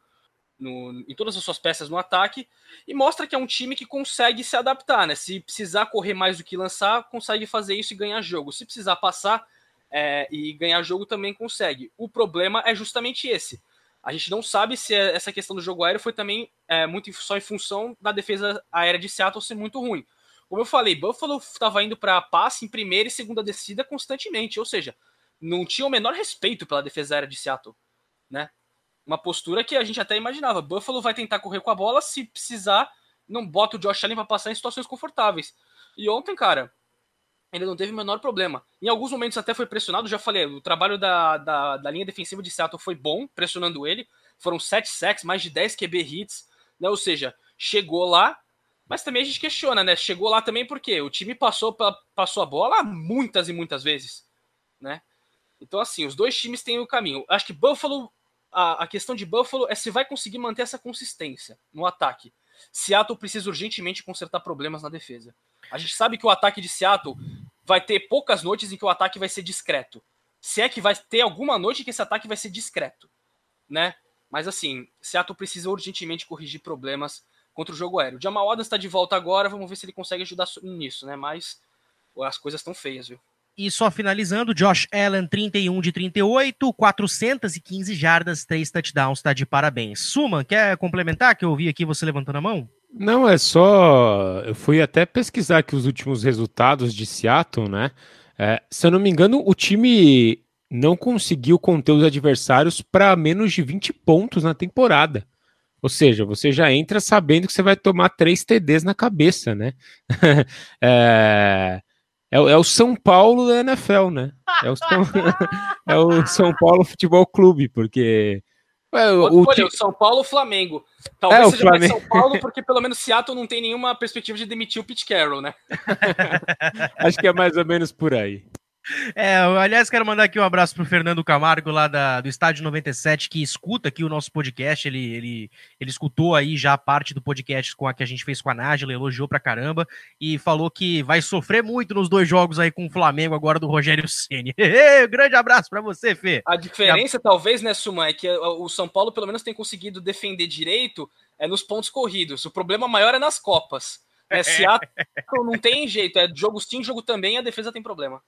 [SPEAKER 3] no, em todas as suas peças no ataque e mostra que é um time que consegue se adaptar, né? Se precisar correr mais do que lançar, consegue fazer isso e ganhar jogo. Se precisar passar é, e ganhar jogo, também consegue. O problema é justamente esse. A gente não sabe se é, essa questão do jogo aéreo foi também é, muito só em função da defesa aérea de Seattle ser muito ruim. Como eu falei, Buffalo estava indo para passe em primeira e segunda descida constantemente, ou seja, não tinha o menor respeito pela defesa aérea de Seattle, né? Uma postura que a gente até imaginava. Buffalo vai tentar correr com a bola, se precisar, não bota o Josh Allen para passar em situações confortáveis. E ontem, cara, ele não teve o menor problema. Em alguns momentos até foi pressionado, já falei, o trabalho da, da, da linha defensiva de Seattle foi bom, pressionando ele. Foram 7 sacks, mais de 10 QB hits, né? Ou seja, chegou lá, mas também a gente questiona, né? Chegou lá também porque o time passou, passou a bola muitas e muitas vezes, né? Então, assim, os dois times têm o caminho. Acho que Buffalo a, a questão de Buffalo é se vai conseguir manter essa consistência no ataque. Seattle precisa urgentemente consertar problemas na defesa. A gente sabe que o ataque de Seattle vai ter poucas noites em que o ataque vai ser discreto. Se é que vai ter alguma noite que esse ataque vai ser discreto, né? Mas assim, Seattle precisa urgentemente corrigir problemas contra o jogo aéreo. O Jamal Adams está de volta agora, vamos ver se ele consegue ajudar nisso, né? Mas as coisas estão feias, viu?
[SPEAKER 1] E só finalizando, Josh Allen, 31 de 38, 415 jardas, 3 touchdowns, tá de parabéns. Suman, quer complementar que eu ouvi aqui você levantando a mão?
[SPEAKER 2] Não, é só. Eu fui até pesquisar aqui os últimos resultados de Seattle, né? É, se eu não me engano, o time não conseguiu conter os adversários para menos de 20 pontos na temporada. Ou seja, você já entra sabendo que você vai tomar três TDs na cabeça, né? é, é, é, o São Paulo da NFL, né? É o São, é o São Paulo Futebol Clube, porque.
[SPEAKER 3] É, o, o São Paulo Flamengo. Talvez é, seja Flamengo. mais São Paulo, porque pelo menos Seattle não tem nenhuma perspectiva de demitir o Pete Carroll, né?
[SPEAKER 2] Acho que é mais ou menos por aí.
[SPEAKER 1] É, aliás, quero mandar aqui um abraço pro Fernando Camargo, lá da, do Estádio 97, que escuta aqui o nosso podcast. Ele, ele, ele escutou aí já a parte do podcast com a que a gente fez com a Nájila, elogiou pra caramba e falou que vai sofrer muito nos dois jogos aí com o Flamengo agora do Rogério Ceni. grande abraço para você, Fê.
[SPEAKER 3] A diferença, a... talvez, né, Suma, é que o São Paulo pelo menos tem conseguido defender direito é, nos pontos corridos. O problema maior é nas Copas. Né? Seattle não tem jeito, é jogo sim, jogo também, a defesa tem problema.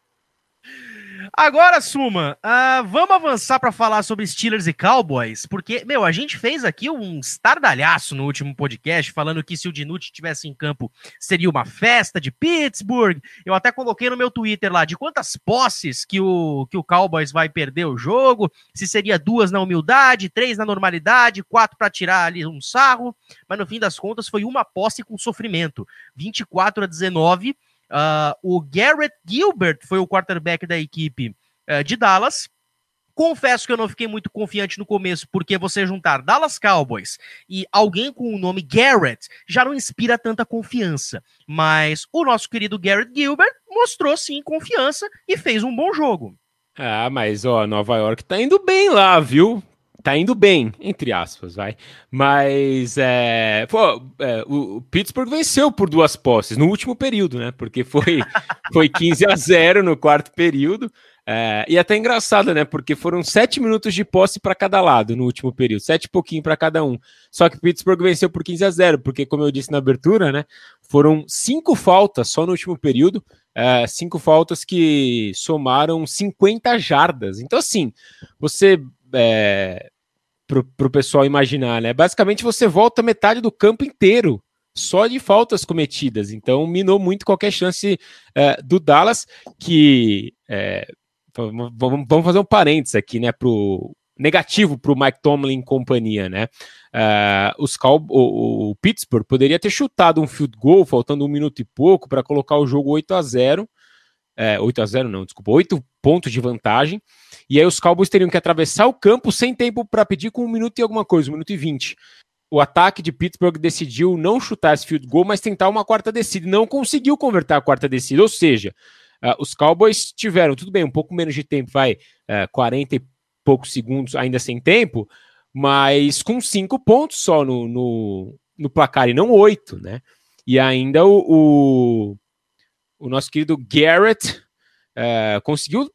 [SPEAKER 1] Agora, Suma, uh, vamos avançar para falar sobre Steelers e Cowboys, porque, meu, a gente fez aqui um estardalhaço no último podcast, falando que se o Dinucci estivesse em campo seria uma festa de Pittsburgh. Eu até coloquei no meu Twitter lá de quantas posses que o, que o Cowboys vai perder o jogo, se seria duas na humildade, três na normalidade, quatro para tirar ali um sarro, mas no fim das contas foi uma posse com sofrimento, 24 a 19 Uh, o Garrett Gilbert foi o quarterback da equipe uh, de Dallas. Confesso que eu não fiquei muito confiante no começo, porque você juntar Dallas Cowboys e alguém com o nome Garrett já não inspira tanta confiança. Mas o nosso querido Garrett Gilbert mostrou sim confiança e fez um bom jogo.
[SPEAKER 2] Ah, mas ó, Nova York tá indo bem lá, viu? Tá indo bem, entre aspas, vai. Mas é, pô, é, o Pittsburgh venceu por duas posses no último período, né? Porque foi, foi 15 a 0 no quarto período. É, e até engraçado, né? Porque foram sete minutos de posse para cada lado no último período, sete e pouquinho para cada um. Só que Pittsburgh venceu por 15 a 0, porque, como eu disse na abertura, né? Foram cinco faltas só no último período, é, cinco faltas que somaram 50 jardas. Então, assim, você é, para o pessoal imaginar, né? Basicamente você volta metade do campo inteiro só de faltas cometidas. Então minou muito qualquer chance é, do Dallas, que é, vamos fazer um parênteses aqui, né? Pro negativo para o Mike Tomlin e companhia, né? Uh, os Cal o, o, Pittsburgh poderia ter chutado um field goal faltando um minuto e pouco para colocar o jogo 8 a 0 é, 8 a 0 não, desculpa, 8 pontos de vantagem. E aí os Cowboys teriam que atravessar o campo sem tempo para pedir com um minuto e alguma coisa, um minuto e vinte. O ataque de Pittsburgh decidiu não chutar esse field goal, mas tentar uma quarta descida. Não conseguiu converter a quarta descida, ou seja, uh, os Cowboys tiveram, tudo bem, um pouco menos de tempo, vai, uh, é, 40 e poucos segundos ainda sem tempo, mas com cinco pontos só no, no, no placar e não oito, né? E ainda o, o o nosso querido Garrett é, conseguiu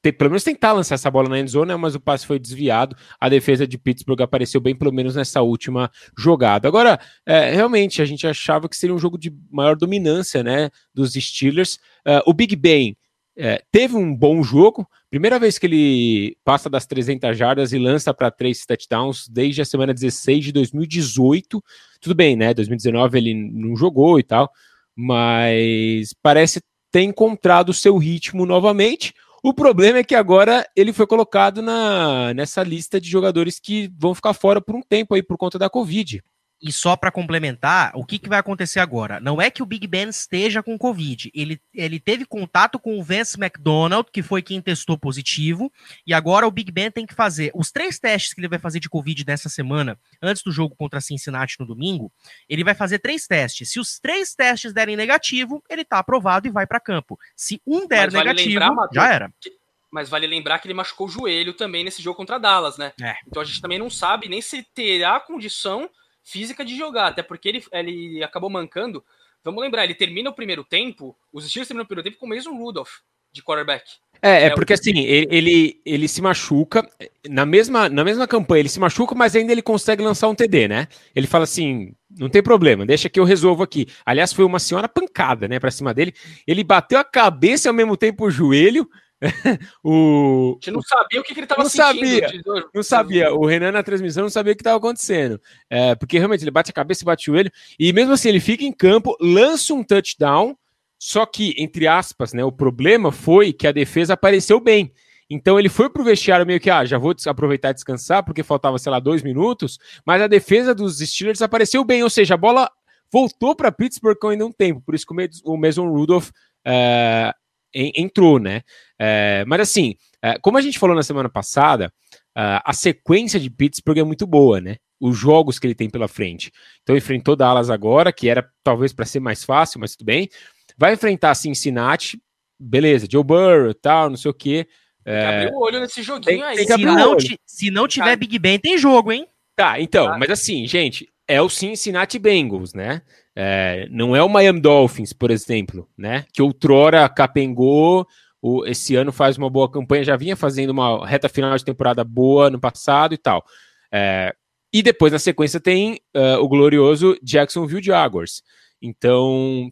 [SPEAKER 2] ter, pelo menos tentar lançar essa bola na endzone, né, mas o passe foi desviado. A defesa de Pittsburgh apareceu bem, pelo menos nessa última jogada. Agora, é, realmente, a gente achava que seria um jogo de maior dominância né, dos Steelers. É, o Big Ben é, teve um bom jogo. Primeira vez que ele passa das 300 jardas e lança para três touchdowns desde a semana 16 de 2018. Tudo bem, né? 2019 ele não jogou e tal, mas parece ter encontrado o seu ritmo novamente. O problema é que agora ele foi colocado na, nessa lista de jogadores que vão ficar fora por um tempo aí por conta da Covid.
[SPEAKER 1] E só para complementar, o que, que vai acontecer agora? Não é que o Big Ben esteja com Covid. Ele, ele teve contato com o Vance McDonald, que foi quem testou positivo. E agora o Big Ben tem que fazer os três testes que ele vai fazer de Covid nessa semana, antes do jogo contra Cincinnati no domingo. Ele vai fazer três testes. Se os três testes derem negativo, ele tá aprovado e vai para campo. Se um der vale negativo, lembrar, já era.
[SPEAKER 3] Que, mas vale lembrar que ele machucou o joelho também nesse jogo contra Dallas, né? É. Então a gente também não sabe nem se terá condição física de jogar, até porque ele, ele acabou mancando. Vamos lembrar, ele termina o primeiro tempo, os Steelers terminam o primeiro tempo com o Mason Rudolph de quarterback.
[SPEAKER 2] É, é porque assim, ele, ele, ele, se machuca, na mesma, na mesma campanha ele se machuca, mas ainda ele consegue lançar um TD, né? Ele fala assim, não tem problema, deixa que eu resolvo aqui. Aliás, foi uma senhora pancada, né, pra cima dele. Ele bateu a cabeça e ao mesmo tempo o joelho,
[SPEAKER 3] o, a gente não sabia o que, que ele estava
[SPEAKER 2] sentindo. Sabia, não sabia. O Renan na transmissão não sabia o que estava acontecendo. É, porque realmente ele bate a cabeça e bate o joelho. E mesmo assim, ele fica em campo, lança um touchdown. Só que, entre aspas, né, o problema foi que a defesa apareceu bem. Então ele foi pro vestiário meio que, ah, já vou aproveitar e descansar, porque faltava, sei lá, dois minutos. Mas a defesa dos Steelers apareceu bem, ou seja, a bola voltou para Pittsburgh com ainda um tempo. Por isso que o Mason Rudolph é, entrou, né? É, mas assim, é, como a gente falou na semana passada, é, a sequência de Pittsburgh é muito boa, né? Os jogos que ele tem pela frente. Então enfrentou Dallas agora, que era talvez para ser mais fácil, mas tudo bem. Vai enfrentar Cincinnati, beleza, Joe Burrow, tal, não sei o quê.
[SPEAKER 3] É... Abriu o olho nesse joguinho aí.
[SPEAKER 1] Se não, se não tiver Big Ben, tem jogo, hein?
[SPEAKER 2] Tá, então, mas assim, gente, é o Cincinnati Bengals, né? É, não é o Miami Dolphins, por exemplo, né? Que outrora capengou, o, esse ano faz uma boa campanha, já vinha fazendo uma reta final de temporada boa no passado e tal. É, e depois, na sequência, tem uh, o glorioso Jacksonville Jaguars. Então,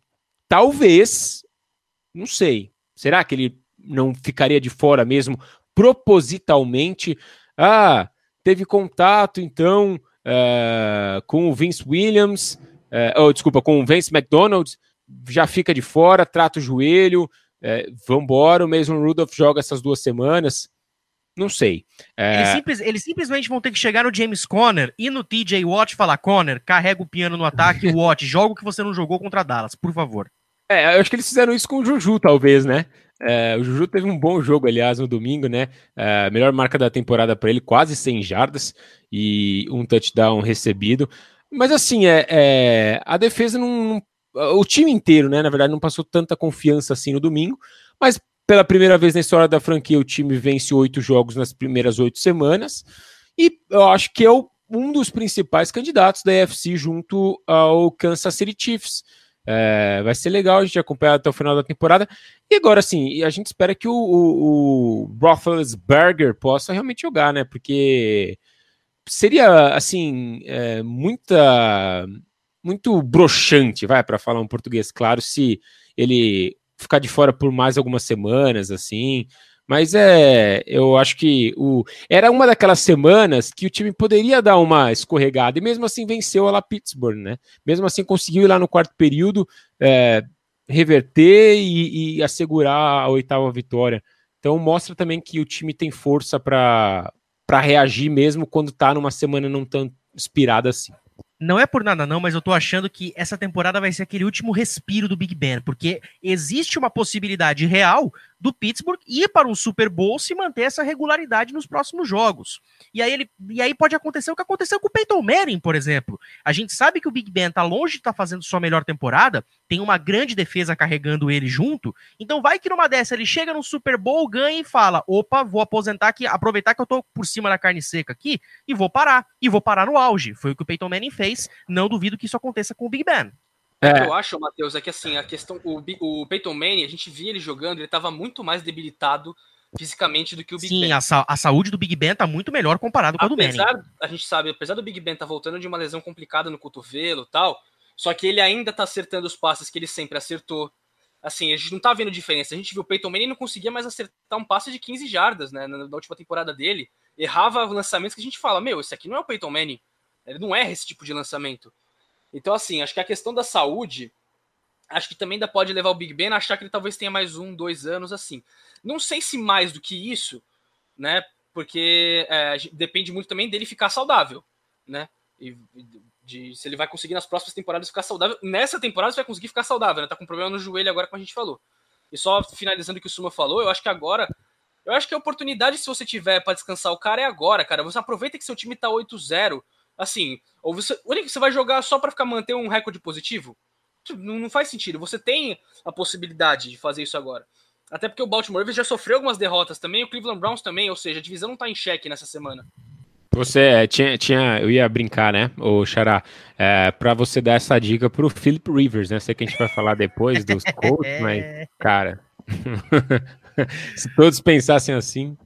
[SPEAKER 2] talvez, não sei, será que ele não ficaria de fora mesmo propositalmente? Ah, teve contato, então, uh, com o Vince Williams é, oh, desculpa, com o Vance McDonald, já fica de fora, trata o joelho, é, vambora, o Mason Rudolph joga essas duas semanas. Não sei.
[SPEAKER 1] É... Eles, simples, eles, simplesmente vão ter que chegar no James Conner e no TJ Watt e falar: Conner, carrega o piano no ataque, Watt, joga o que você não jogou contra Dallas, por favor.
[SPEAKER 2] É, eu acho que eles fizeram isso com o Juju, talvez, né? É, o Juju teve um bom jogo, aliás, no domingo, né? É, melhor marca da temporada para ele, quase 100 jardas e um touchdown recebido. Mas assim, é, é a defesa não, não, O time inteiro, né? Na verdade, não passou tanta confiança assim no domingo. Mas pela primeira vez na história da franquia, o time vence oito jogos nas primeiras oito semanas. E eu acho que é o, um dos principais candidatos da AFC junto ao Kansas City Chiefs. É, vai ser legal a gente acompanhar até o final da temporada. E agora sim, a gente espera que o, o, o possa realmente jogar, né? Porque seria assim é, muita muito broxante, vai para falar um português claro, se ele ficar de fora por mais algumas semanas assim. Mas é, eu acho que o era uma daquelas semanas que o time poderia dar uma escorregada e mesmo assim venceu a Pittsburgh, né? Mesmo assim conseguiu ir lá no quarto período é, reverter e, e assegurar a oitava vitória. Então mostra também que o time tem força para para reagir mesmo quando tá numa semana não tão inspirada assim.
[SPEAKER 1] Não é por nada não, mas eu tô achando que essa temporada vai ser aquele último respiro do Big Ben, porque existe uma possibilidade real do Pittsburgh ir para um Super Bowl se manter essa regularidade nos próximos jogos. E aí, ele, e aí pode acontecer o que aconteceu com o Peyton Manning, por exemplo. A gente sabe que o Big Ben tá longe de estar tá fazendo sua melhor temporada, tem uma grande defesa carregando ele junto, então vai que numa dessa ele chega no Super Bowl, ganha e fala: opa, vou aposentar aqui, aproveitar que eu tô por cima da carne seca aqui e vou parar. E vou parar no auge. Foi o que o Peyton Manning fez. Não duvido que isso aconteça com o Big Ben.
[SPEAKER 3] É. O que eu acho, Matheus, é que assim, a questão. O, o Peyton Manning, a gente via ele jogando, ele estava muito mais debilitado fisicamente do que o Big
[SPEAKER 1] Sim,
[SPEAKER 3] Ben.
[SPEAKER 1] a, sa a saúde do Big Ben tá muito melhor comparado com a do Manning.
[SPEAKER 3] A gente sabe, apesar do Big Ben tá voltando de uma lesão complicada no cotovelo e tal, só que ele ainda tá acertando os passes que ele sempre acertou. Assim, a gente não tá vendo diferença. A gente viu o Peyton Manning não conseguia mais acertar um passe de 15 jardas, né, na, na última temporada dele. Errava lançamentos que a gente fala, meu, esse aqui não é o Peyton Manning. Ele não erra esse tipo de lançamento. Então, assim, acho que a questão da saúde, acho que também ainda pode levar o Big Ben a achar que ele talvez tenha mais um, dois anos, assim. Não sei se mais do que isso, né? Porque é, depende muito também dele ficar saudável, né? E de se ele vai conseguir nas próximas temporadas ficar saudável. Nessa temporada você vai conseguir ficar saudável, né? Tá com problema no joelho agora, como a gente falou. E só finalizando o que o Suma falou, eu acho que agora. Eu acho que a oportunidade, se você tiver para descansar o cara, é agora, cara. Você aproveita que seu time tá 8-0 Assim, ou você, você vai jogar só para ficar manter um recorde positivo? Não, não, faz sentido. Você tem a possibilidade de fazer isso agora. Até porque o Baltimore Ravens já sofreu algumas derrotas também, o Cleveland Browns também, ou seja, a divisão não tá em xeque nessa semana.
[SPEAKER 2] Você é, tinha, tinha, eu ia brincar, né, o Xará, é, para você dar essa dica pro Philip Rivers, né? Sei que a gente vai falar depois dos Colts, mas, cara. Se todos pensassem assim.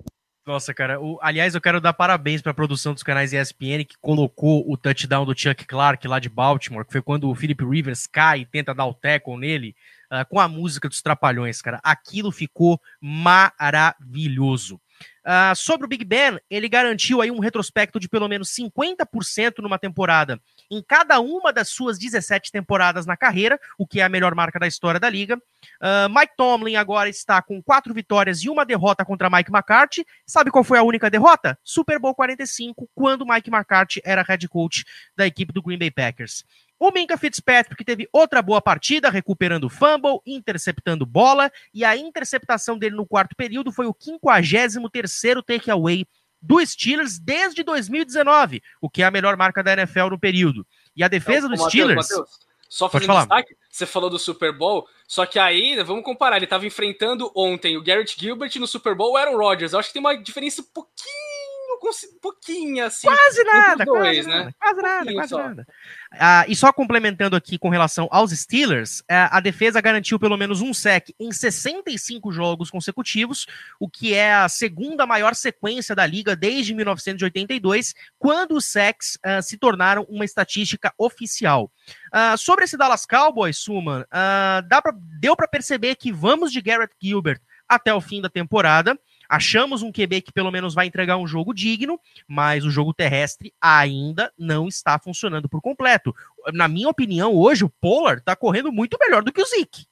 [SPEAKER 1] Nossa, cara. O, aliás, eu quero dar parabéns para a produção dos canais ESPN que colocou o touchdown do Chuck Clark lá de Baltimore, que foi quando o Philip Rivers cai e tenta dar o tackle nele, uh, com a música dos Trapalhões, cara. Aquilo ficou maravilhoso. Uh, sobre o Big Ben, ele garantiu aí um retrospecto de pelo menos 50% numa temporada em cada uma das suas 17 temporadas na carreira, o que é a melhor marca da história da liga. Uh, Mike Tomlin agora está com quatro vitórias e uma derrota contra Mike McCarthy. Sabe qual foi a única derrota? Super Bowl 45, quando Mike McCarthy era head coach da equipe do Green Bay Packers. O Minka Fitzpatrick teve outra boa partida, recuperando fumble, interceptando bola, e a interceptação dele no quarto período foi o 53º takeaway do Steelers desde 2019, o que é a melhor marca da NFL no período. E a defesa então, do Mateus, Steelers... Mateus,
[SPEAKER 3] só fazendo destaque, você falou do Super Bowl, só que aí, vamos comparar, ele estava enfrentando ontem o Garrett Gilbert no Super Bowl o Aaron Rodgers. Eu acho que tem uma diferença um pouquinho um pouquinho assim.
[SPEAKER 1] Quase nada, dois, quase, né? nada quase nada, quase só. nada. Ah, e só complementando aqui com relação aos Steelers, é, a defesa garantiu pelo menos um sec em 65 jogos consecutivos, o que é a segunda maior sequência da liga desde 1982, quando os sacks uh, se tornaram uma estatística oficial. Uh, sobre esse Dallas Cowboys, Suman, uh, dá pra, deu para perceber que vamos de Garrett Gilbert até o fim da temporada. Achamos um QB que pelo menos vai entregar um jogo digno, mas o jogo terrestre ainda não está funcionando por completo. Na minha opinião, hoje o Pollard está correndo muito melhor do que o Zeke.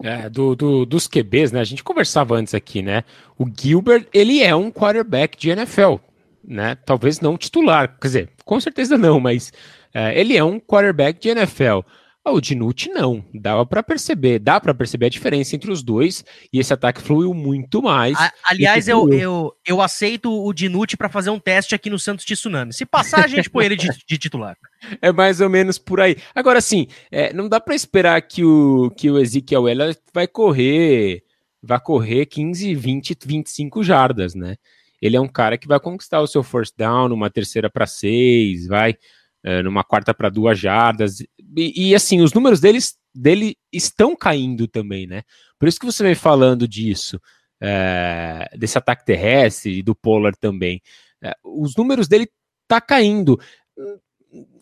[SPEAKER 2] É, do, do, dos QBs, né? A gente conversava antes aqui, né? O Gilbert, ele é um quarterback de NFL, né? Talvez não titular, quer dizer, com certeza não, mas é, ele é um quarterback de NFL. Ah, o Dinucci não, dava para perceber, dá para perceber a diferença entre os dois e esse ataque fluiu muito mais. A,
[SPEAKER 1] aliás, eu, eu, eu aceito o Dinucci para fazer um teste aqui no Santos Tsunami. Se passar, a gente põe ele de, de, titular.
[SPEAKER 2] É mais ou menos por aí. Agora, sim, é, não dá para esperar que o, que o Ezekiel Ela vai correr, vai correr 15, 20, 25 jardas, né? Ele é um cara que vai conquistar o seu first down numa terceira para seis, vai é, numa quarta para duas jardas. E, e, assim, os números deles, dele estão caindo também, né? Por isso que você vem falando disso, é, desse ataque terrestre e do Polar também. É, os números dele tá caindo.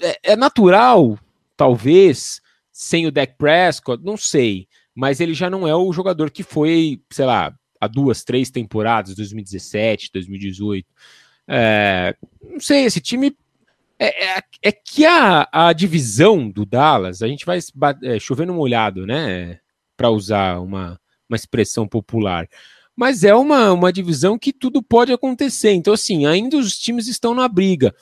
[SPEAKER 2] É, é, natural, talvez, sem o Dak Prescott, não sei, mas ele já não é o jogador que foi, sei lá, há duas, três temporadas, 2017, 2018. É, não sei, esse time é, é, é, que a, a divisão do Dallas, a gente vai é, chover no molhado, né? Para usar uma, uma expressão popular. Mas é uma, uma divisão que tudo pode acontecer. Então, assim, ainda os times estão na briga.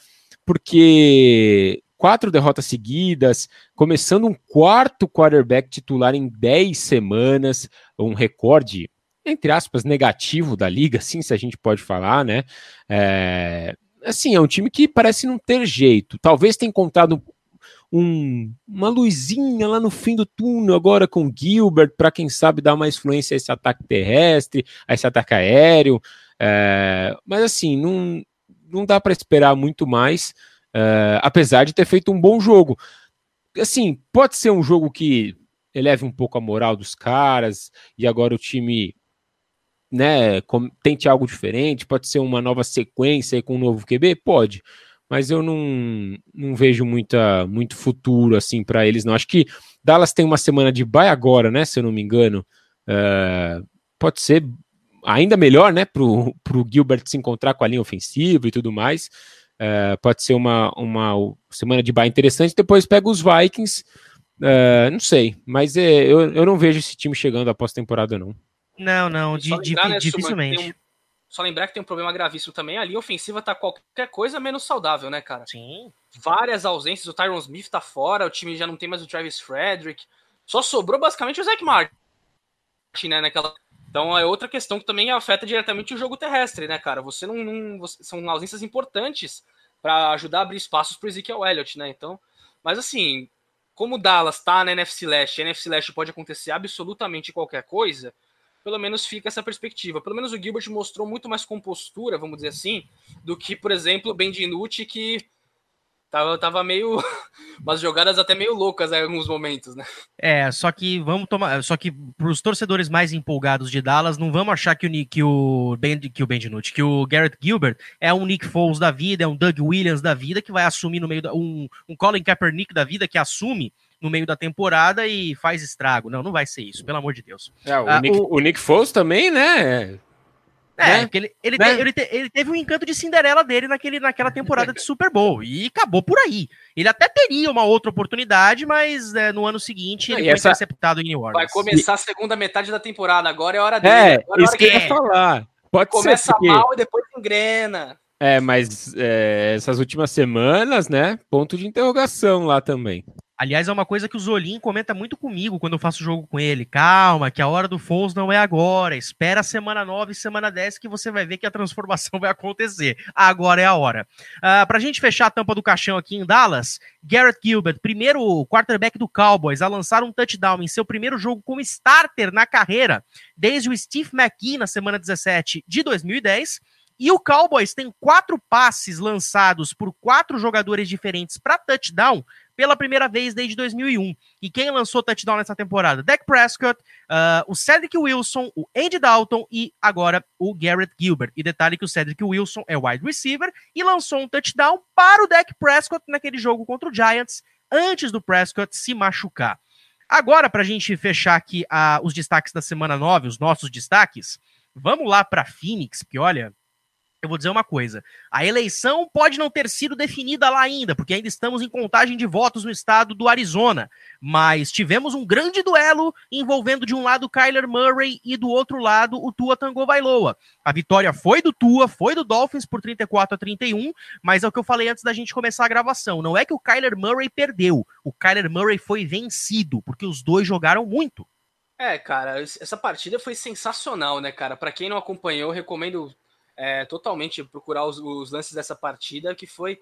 [SPEAKER 2] Porque quatro derrotas seguidas, começando um quarto quarterback titular em 10 semanas, um recorde, entre aspas, negativo da liga, assim, se a gente pode falar, né? É, assim, é um time que parece não ter jeito. Talvez tenha encontrado um, uma luzinha lá no fim do túnel agora com Gilbert, para quem sabe dar mais influência a esse ataque terrestre, a esse ataque aéreo. É, mas assim, não, não dá para esperar muito mais, é, apesar de ter feito um bom jogo. Assim, pode ser um jogo que eleve um pouco a moral dos caras e agora o time né, tente algo diferente, pode ser uma nova sequência com um novo QB? Pode, mas eu não, não vejo muita, muito futuro assim para eles, não. Acho que Dallas tem uma semana de bye agora, né, se eu não me engano. Uh, pode ser ainda melhor, né, pro, pro Gilbert se encontrar com a linha ofensiva e tudo mais. Uh, pode ser uma, uma semana de bye interessante. Depois pega os Vikings. Uh, não sei, mas é, eu, eu não vejo esse time chegando após temporada, não.
[SPEAKER 1] Não, não, de, lembrar, né, dificilmente.
[SPEAKER 3] Um, só lembrar que tem um problema gravíssimo também. A linha ofensiva tá qualquer coisa menos saudável, né, cara?
[SPEAKER 1] Sim.
[SPEAKER 3] Várias ausências. O Tyron Smith tá fora, o time já não tem mais o Travis Frederick. Só sobrou basicamente o Zach Martin, né, naquela. Então é outra questão que também afeta diretamente o jogo terrestre, né, cara? Você não. não você, são ausências importantes para ajudar a abrir espaços pro Ezekiel Elliott, né? Então. Mas assim, como o Dallas tá na NFC Leste, a NFC Leste pode acontecer absolutamente qualquer coisa pelo menos fica essa perspectiva. Pelo menos o Gilbert mostrou muito mais compostura, vamos dizer assim, do que, por exemplo, o Ben DiNucci, que Tava, tava meio. umas jogadas até meio loucas em alguns momentos, né?
[SPEAKER 1] É, só que vamos tomar. Só que pros torcedores mais empolgados de Dallas, não vamos achar que o que o Ben, que o Ben Dinucci, que o Garrett Gilbert é um Nick Foles da vida, é um Doug Williams da vida, que vai assumir no meio da. Um, um Colin Kaepernick da vida que assume no meio da temporada e faz estrago. Não, não vai ser isso, pelo amor de Deus.
[SPEAKER 2] É, o, ah, Nick, o... o Nick Foles também, né?
[SPEAKER 1] É, né? porque ele, ele, né? te, ele, te, ele, teve um encanto de Cinderela dele naquele, naquela temporada de Super Bowl e acabou por aí. Ele até teria uma outra oportunidade, mas é, no ano seguinte ele foi essa... interceptado em New Orleans.
[SPEAKER 3] Vai começar a segunda metade da temporada, agora é hora
[SPEAKER 2] dele.
[SPEAKER 3] É,
[SPEAKER 2] agora é isso que eu ia falar.
[SPEAKER 3] Pode Começa ser porque... mal e depois engrena.
[SPEAKER 2] É, mas é, essas últimas semanas, né? Ponto de interrogação lá também.
[SPEAKER 1] Aliás, é uma coisa que o Zolim comenta muito comigo quando eu faço jogo com ele. Calma, que a hora do Foles não é agora. Espera a semana 9 e semana 10 que você vai ver que a transformação vai acontecer. Agora é a hora. Uh, pra gente fechar a tampa do caixão aqui em Dallas, Garrett Gilbert, primeiro quarterback do Cowboys, a lançar um touchdown em seu primeiro jogo como starter na carreira, desde o Steve McGee na semana 17 de 2010. E o Cowboys tem quatro passes lançados por quatro jogadores diferentes para touchdown pela primeira vez desde 2001. E quem lançou touchdown nessa temporada? Dak Prescott, uh, o Cedric Wilson, o Andy Dalton e agora o Garrett Gilbert. E detalhe que o Cedric Wilson é wide receiver e lançou um touchdown para o Dak Prescott naquele jogo contra o Giants, antes do Prescott se machucar. Agora, para a gente fechar aqui uh, os destaques da semana 9, os nossos destaques, vamos lá para Phoenix, porque olha, eu vou dizer uma coisa: a eleição pode não ter sido definida lá ainda, porque ainda estamos em contagem de votos no estado do Arizona. Mas tivemos um grande duelo envolvendo de um lado Kyler Murray e do outro lado o Tua Tango Bailoa. A vitória foi do Tua, foi do Dolphins por 34 a 31, mas é o que eu falei antes da gente começar a gravação. Não é que o Kyler Murray perdeu, o Kyler Murray foi vencido, porque os dois jogaram muito.
[SPEAKER 3] É, cara, essa partida foi sensacional, né, cara? Para quem não acompanhou, recomendo é, totalmente procurar os, os, lances dessa partida, que foi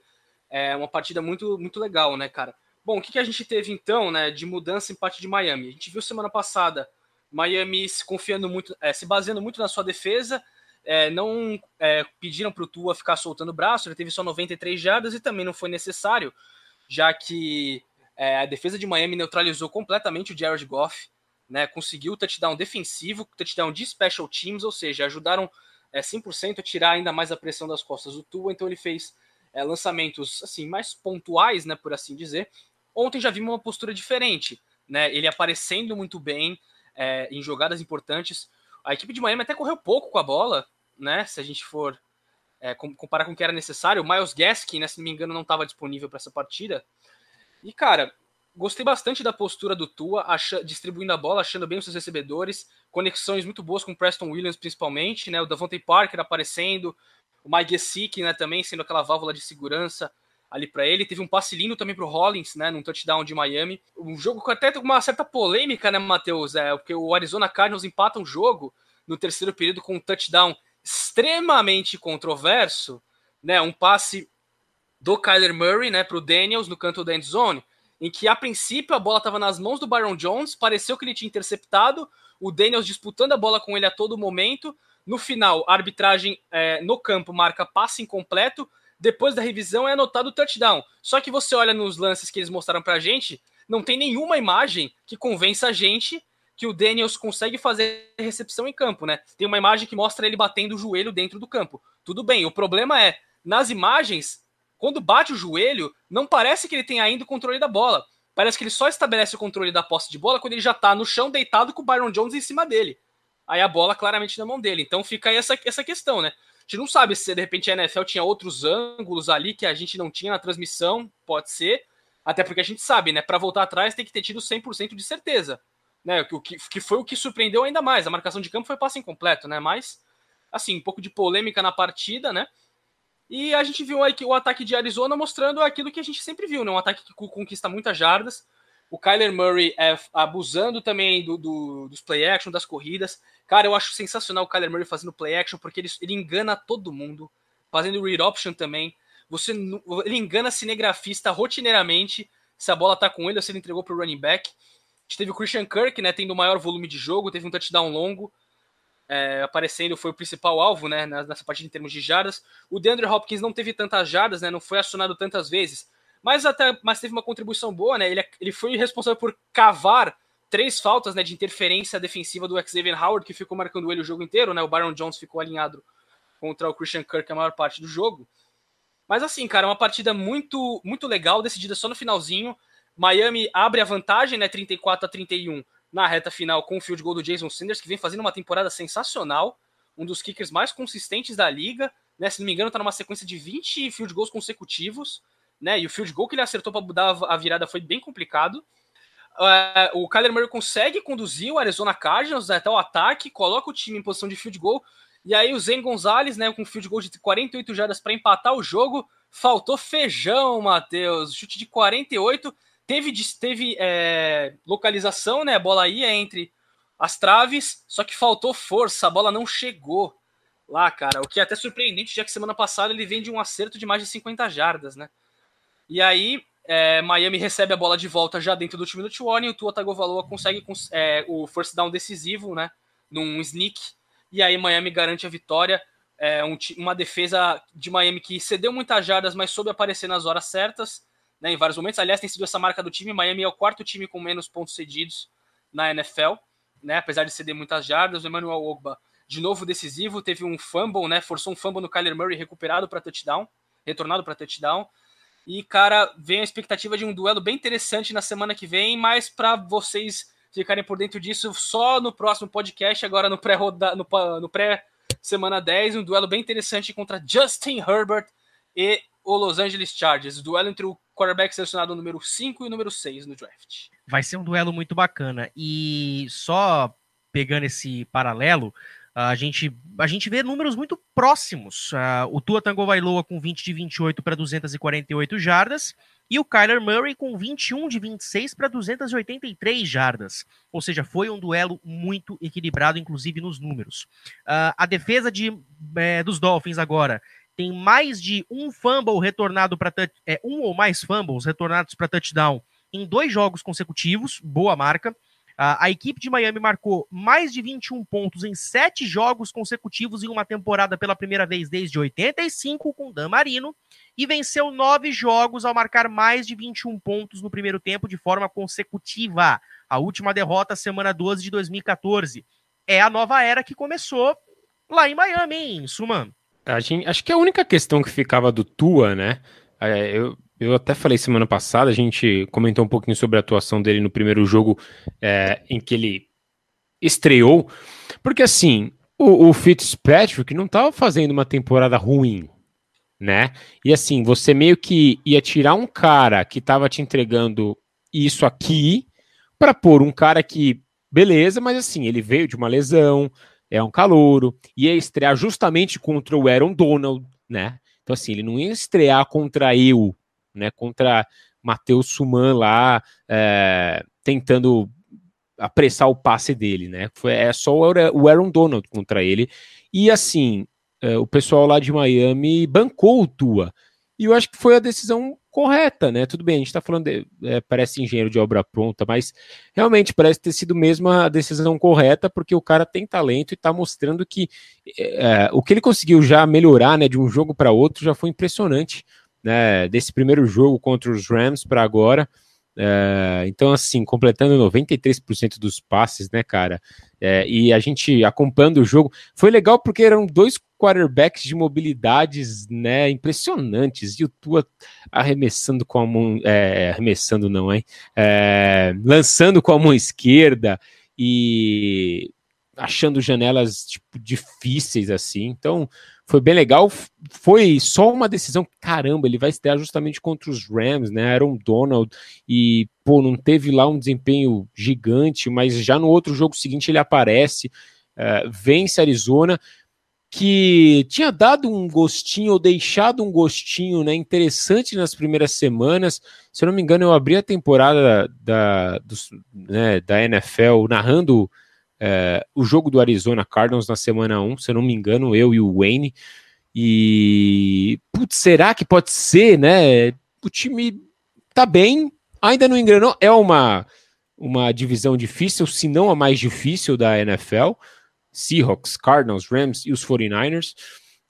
[SPEAKER 3] é, uma partida muito, muito legal, né, cara? Bom, o que, que a gente teve então, né, de mudança em parte de Miami? A gente viu semana passada Miami se confiando muito, é, se baseando muito na sua defesa, é, não é, pediram para o Tua ficar soltando o braço, ele teve só 93 jardas e também não foi necessário, já que é, a defesa de Miami neutralizou completamente o Jared Goff, né, conseguiu touchdown defensivo, touchdown de special teams, ou seja, ajudaram é, 100% tirar ainda mais a pressão das costas do Tua, então ele fez é, lançamentos assim mais pontuais, né, por assim dizer. Ontem já vimos uma postura diferente, né, ele aparecendo muito bem é, em jogadas importantes. A equipe de Miami até correu pouco com a bola, né, se a gente for é, comparar com o que era necessário. O Miles Gaskin, né, se não me engano, não estava disponível para essa partida. E, cara, Gostei bastante da postura do Tua, distribuindo a bola, achando bem os seus recebedores, conexões muito boas com o Preston Williams, principalmente, né? O Davante Parker aparecendo, o Mike Gesicki, né, também sendo aquela válvula de segurança ali para ele. Teve um passe lindo também para o Hollins, né, num touchdown de Miami. Um jogo com até uma certa polêmica, né, Matheus? É, porque o Arizona Cardinals empata um jogo no terceiro período com um touchdown extremamente controverso, né? Um passe do Kyler Murray, né, para o Daniels no canto da end zone em que a princípio a bola estava nas mãos do Byron Jones, pareceu que ele tinha interceptado, o Daniels disputando a bola com ele a todo momento. No final, a arbitragem é, no campo marca passe incompleto. Depois da revisão é anotado o touchdown. Só que você olha nos lances que eles mostraram pra gente, não tem nenhuma imagem que convença a gente que o Daniels consegue fazer recepção em campo, né? Tem uma imagem que mostra ele batendo o joelho dentro do campo. Tudo bem, o problema é, nas imagens, quando bate o joelho, não parece que ele tem ainda o controle da bola. Parece que ele só estabelece o controle da posse de bola quando ele já tá no chão deitado com o Byron Jones em cima dele. Aí a bola claramente na mão dele. Então fica aí essa, essa questão, né? A gente não sabe se de repente a NFL tinha outros ângulos ali que a gente não tinha na transmissão, pode ser. Até porque a gente sabe, né? Para voltar atrás tem que ter tido 100% de certeza. Né? O que, que foi o que surpreendeu ainda mais. A marcação de campo foi passe incompleto, né? Mas, assim, um pouco de polêmica na partida, né? E a gente viu o ataque de Arizona mostrando aquilo que a gente sempre viu, né? Um ataque que conquista muitas jardas. O Kyler Murray é, abusando também do, do, dos play action, das corridas. Cara, eu acho sensacional o Kyler Murray fazendo play action, porque ele, ele engana todo mundo. Fazendo read option também. Você, ele engana cinegrafista rotineiramente se a bola tá com ele ou se ele entregou pro running back. A gente teve o Christian Kirk, né? Tendo o maior volume de jogo, teve um touchdown longo é, aparecendo, foi o principal alvo né, nessa partida em termos de jardas. O DeAndre Hopkins não teve tantas jardas, né, não foi acionado tantas vezes, mas até mas teve uma contribuição boa, né? Ele, ele foi responsável por cavar três faltas né, de interferência defensiva do Xavier Howard, que ficou marcando ele o jogo inteiro, né? O Byron Jones ficou alinhado contra o Christian Kirk a maior parte do jogo. Mas assim, cara, é uma partida muito muito legal, decidida só no finalzinho. Miami abre a vantagem, né, 34 a 31 na reta final com o field goal do Jason Sanders, que vem fazendo uma temporada sensacional, um dos kickers mais consistentes da liga, né? Se não me engano, tá numa sequência de 20 field goals consecutivos, né? E o field goal que ele acertou para dar a virada foi bem complicado. Uh, o Kyler Murray consegue conduzir o Arizona Cardinals até o ataque, coloca o time em posição de field goal, e aí o Zen Gonzalez, né, com field goal de 48 jardas para empatar o jogo, faltou feijão, Matheus, chute de 48, teve, teve é, localização, né, a bola ia entre as traves, só que faltou força, a bola não chegou lá, cara, o que é até surpreendente, já que semana passada ele vem de um acerto de mais de 50 jardas, né, e aí é, Miami recebe a bola de volta já dentro do time do e o Tua Tagovailoa consegue é, o first down decisivo, né? Num sneak. E aí Miami garante a vitória. É, um, uma defesa de Miami que cedeu muitas jardas, mas soube aparecer nas horas certas, né, em vários momentos. Aliás, tem sido essa marca do time. Miami é o quarto time com menos pontos cedidos na NFL, né? Apesar de ceder muitas jardas. O Emmanuel Ogba, de novo decisivo, teve um fumble, né? Forçou um fumble no Kyler Murray recuperado para touchdown, retornado para touchdown. E, cara, vem a expectativa de um duelo bem interessante na semana que vem, mas para vocês ficarem por dentro disso, só no próximo podcast, agora no pré no, no pré semana 10, um duelo bem interessante contra Justin Herbert e o Los Angeles Chargers. O duelo entre o quarterback selecionado número 5 e número 6 no draft.
[SPEAKER 1] Vai ser um duelo muito bacana. E só pegando esse paralelo, a gente, a gente vê números muito próximos. Uh, o Tua Tagovailoa com 20 de 28 para 248 jardas e o Kyler Murray com 21 de 26 para 283 jardas. Ou seja, foi um duelo muito equilibrado, inclusive nos números. Uh, a defesa de, é, dos Dolphins agora tem mais de um fumble retornado para é, um ou mais fumbles retornados para touchdown em dois jogos consecutivos, boa marca. A, equipe de Miami marcou mais de 21 pontos em sete jogos consecutivos em uma temporada pela primeira vez desde 85 com Dan Marino e venceu nove jogos ao marcar mais de 21 pontos no primeiro tempo de forma consecutiva. A última derrota, semana 12 de 2014. É a nova era que começou lá em Miami, hein, Suman?
[SPEAKER 2] Acho que a única questão que ficava do Tua, né? É, eu, eu até falei semana passada, a gente comentou um pouquinho sobre a atuação dele no primeiro jogo é, em que ele estreou, porque assim, o, o Fitzpatrick não estava fazendo uma temporada ruim, né? E assim, você meio que ia tirar um cara que estava te entregando isso aqui para pôr um cara que, beleza, mas assim, ele veio de uma lesão, é um calouro, ia estrear justamente contra o Aaron Donald, né? Então assim, ele não ia estrear contra eu, né, contra Matheus Suman lá, é, tentando apressar o passe dele, né? Foi, é só o Aaron Donald contra ele. E assim, é, o pessoal lá de Miami bancou o Tua. E eu acho que foi a decisão correta, né? Tudo bem, a gente tá falando, de, é, parece engenheiro de obra pronta, mas realmente parece ter sido mesmo a decisão correta, porque o cara tem talento e tá mostrando que é, o que ele conseguiu já melhorar, né, de um jogo para outro já foi impressionante né, desse primeiro jogo contra os Rams para agora. É, então, assim, completando 93% dos passes, né, cara? É, e a gente acompanhando o jogo. Foi legal porque eram dois quarterbacks de mobilidades, né, impressionantes. E o Tua arremessando com a mão. É, arremessando, não, hein? É, lançando com a mão esquerda e achando janelas tipo, difíceis assim. Então, foi bem legal. Foi só uma decisão, caramba, ele vai estrear justamente contra os Rams, né? Aaron Donald, e, pô, não teve lá um desempenho gigante, mas já no outro jogo seguinte ele aparece, uh, vence Arizona, que tinha dado um gostinho, ou deixado um gostinho né, interessante nas primeiras semanas. Se eu não me engano, eu abri a temporada da, né, da NFL narrando é, o jogo do Arizona Cardinals na semana 1, se eu não me engano, eu e o Wayne. E putz, será que pode ser, né? O time tá bem, ainda não engrenou. É uma, uma divisão difícil, se não a mais difícil da NFL. Seahawks, Cardinals, Rams e os 49ers.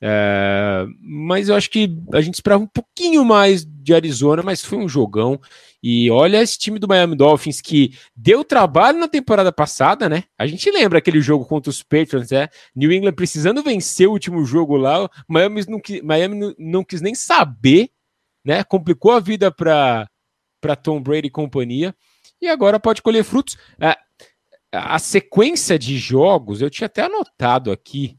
[SPEAKER 2] É, mas eu acho que a gente esperava um pouquinho mais de Arizona, mas foi um jogão. E olha esse time do Miami Dolphins que deu trabalho na temporada passada, né? A gente lembra aquele jogo contra os Patriots, né? New England precisando vencer o último jogo lá, Miami não, Miami não, quis nem saber, né? Complicou a vida para Tom Brady e companhia. E agora pode colher frutos. A, a sequência de jogos, eu tinha até anotado aqui,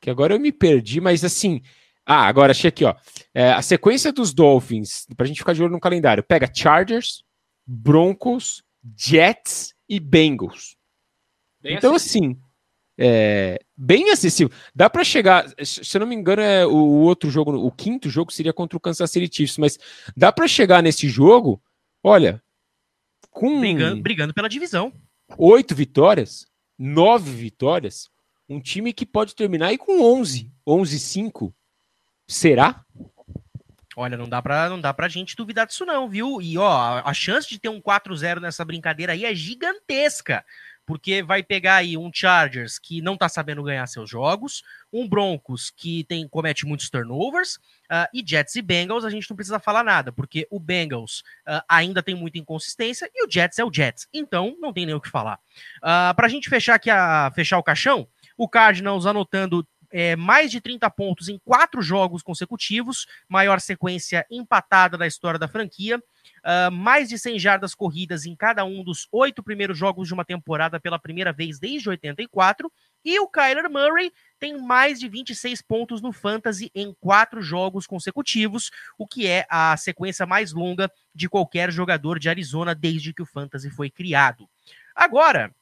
[SPEAKER 2] que agora eu me perdi, mas assim, ah, agora achei aqui, ó. É, a sequência dos Dolphins, pra gente ficar de olho no calendário, pega Chargers, Broncos, Jets e Bengals. Bem então, acessível. assim, é, bem acessível. Dá para chegar, se eu não me engano, é o outro jogo, o quinto jogo seria contra o Kansas City Chiefs, mas dá para chegar nesse jogo, olha, com
[SPEAKER 1] brigando, brigando pela divisão.
[SPEAKER 2] Oito vitórias, nove vitórias, um time que pode terminar aí com 11, 11-5. Será?
[SPEAKER 1] Olha, não dá pra, não dá pra gente duvidar disso não, viu? E ó, a chance de ter um 4-0 nessa brincadeira aí é gigantesca, porque vai pegar aí um Chargers que não tá sabendo ganhar seus jogos, um Broncos que tem comete muitos turnovers, uh, e Jets e Bengals a gente não precisa falar nada, porque o Bengals uh, ainda tem muita inconsistência e o Jets é o Jets, então não tem nem o que falar. Uh, pra gente fechar aqui a fechar o caixão, o Cardinals anotando é, mais de 30 pontos em quatro jogos consecutivos, maior sequência empatada da história da franquia. Uh, mais de 100 jardas corridas em cada um dos oito primeiros jogos de uma temporada pela primeira vez desde 84. E o Kyler Murray tem mais de 26 pontos no Fantasy em quatro jogos consecutivos, o que é a sequência mais longa de qualquer jogador de Arizona desde que o Fantasy foi criado. Agora,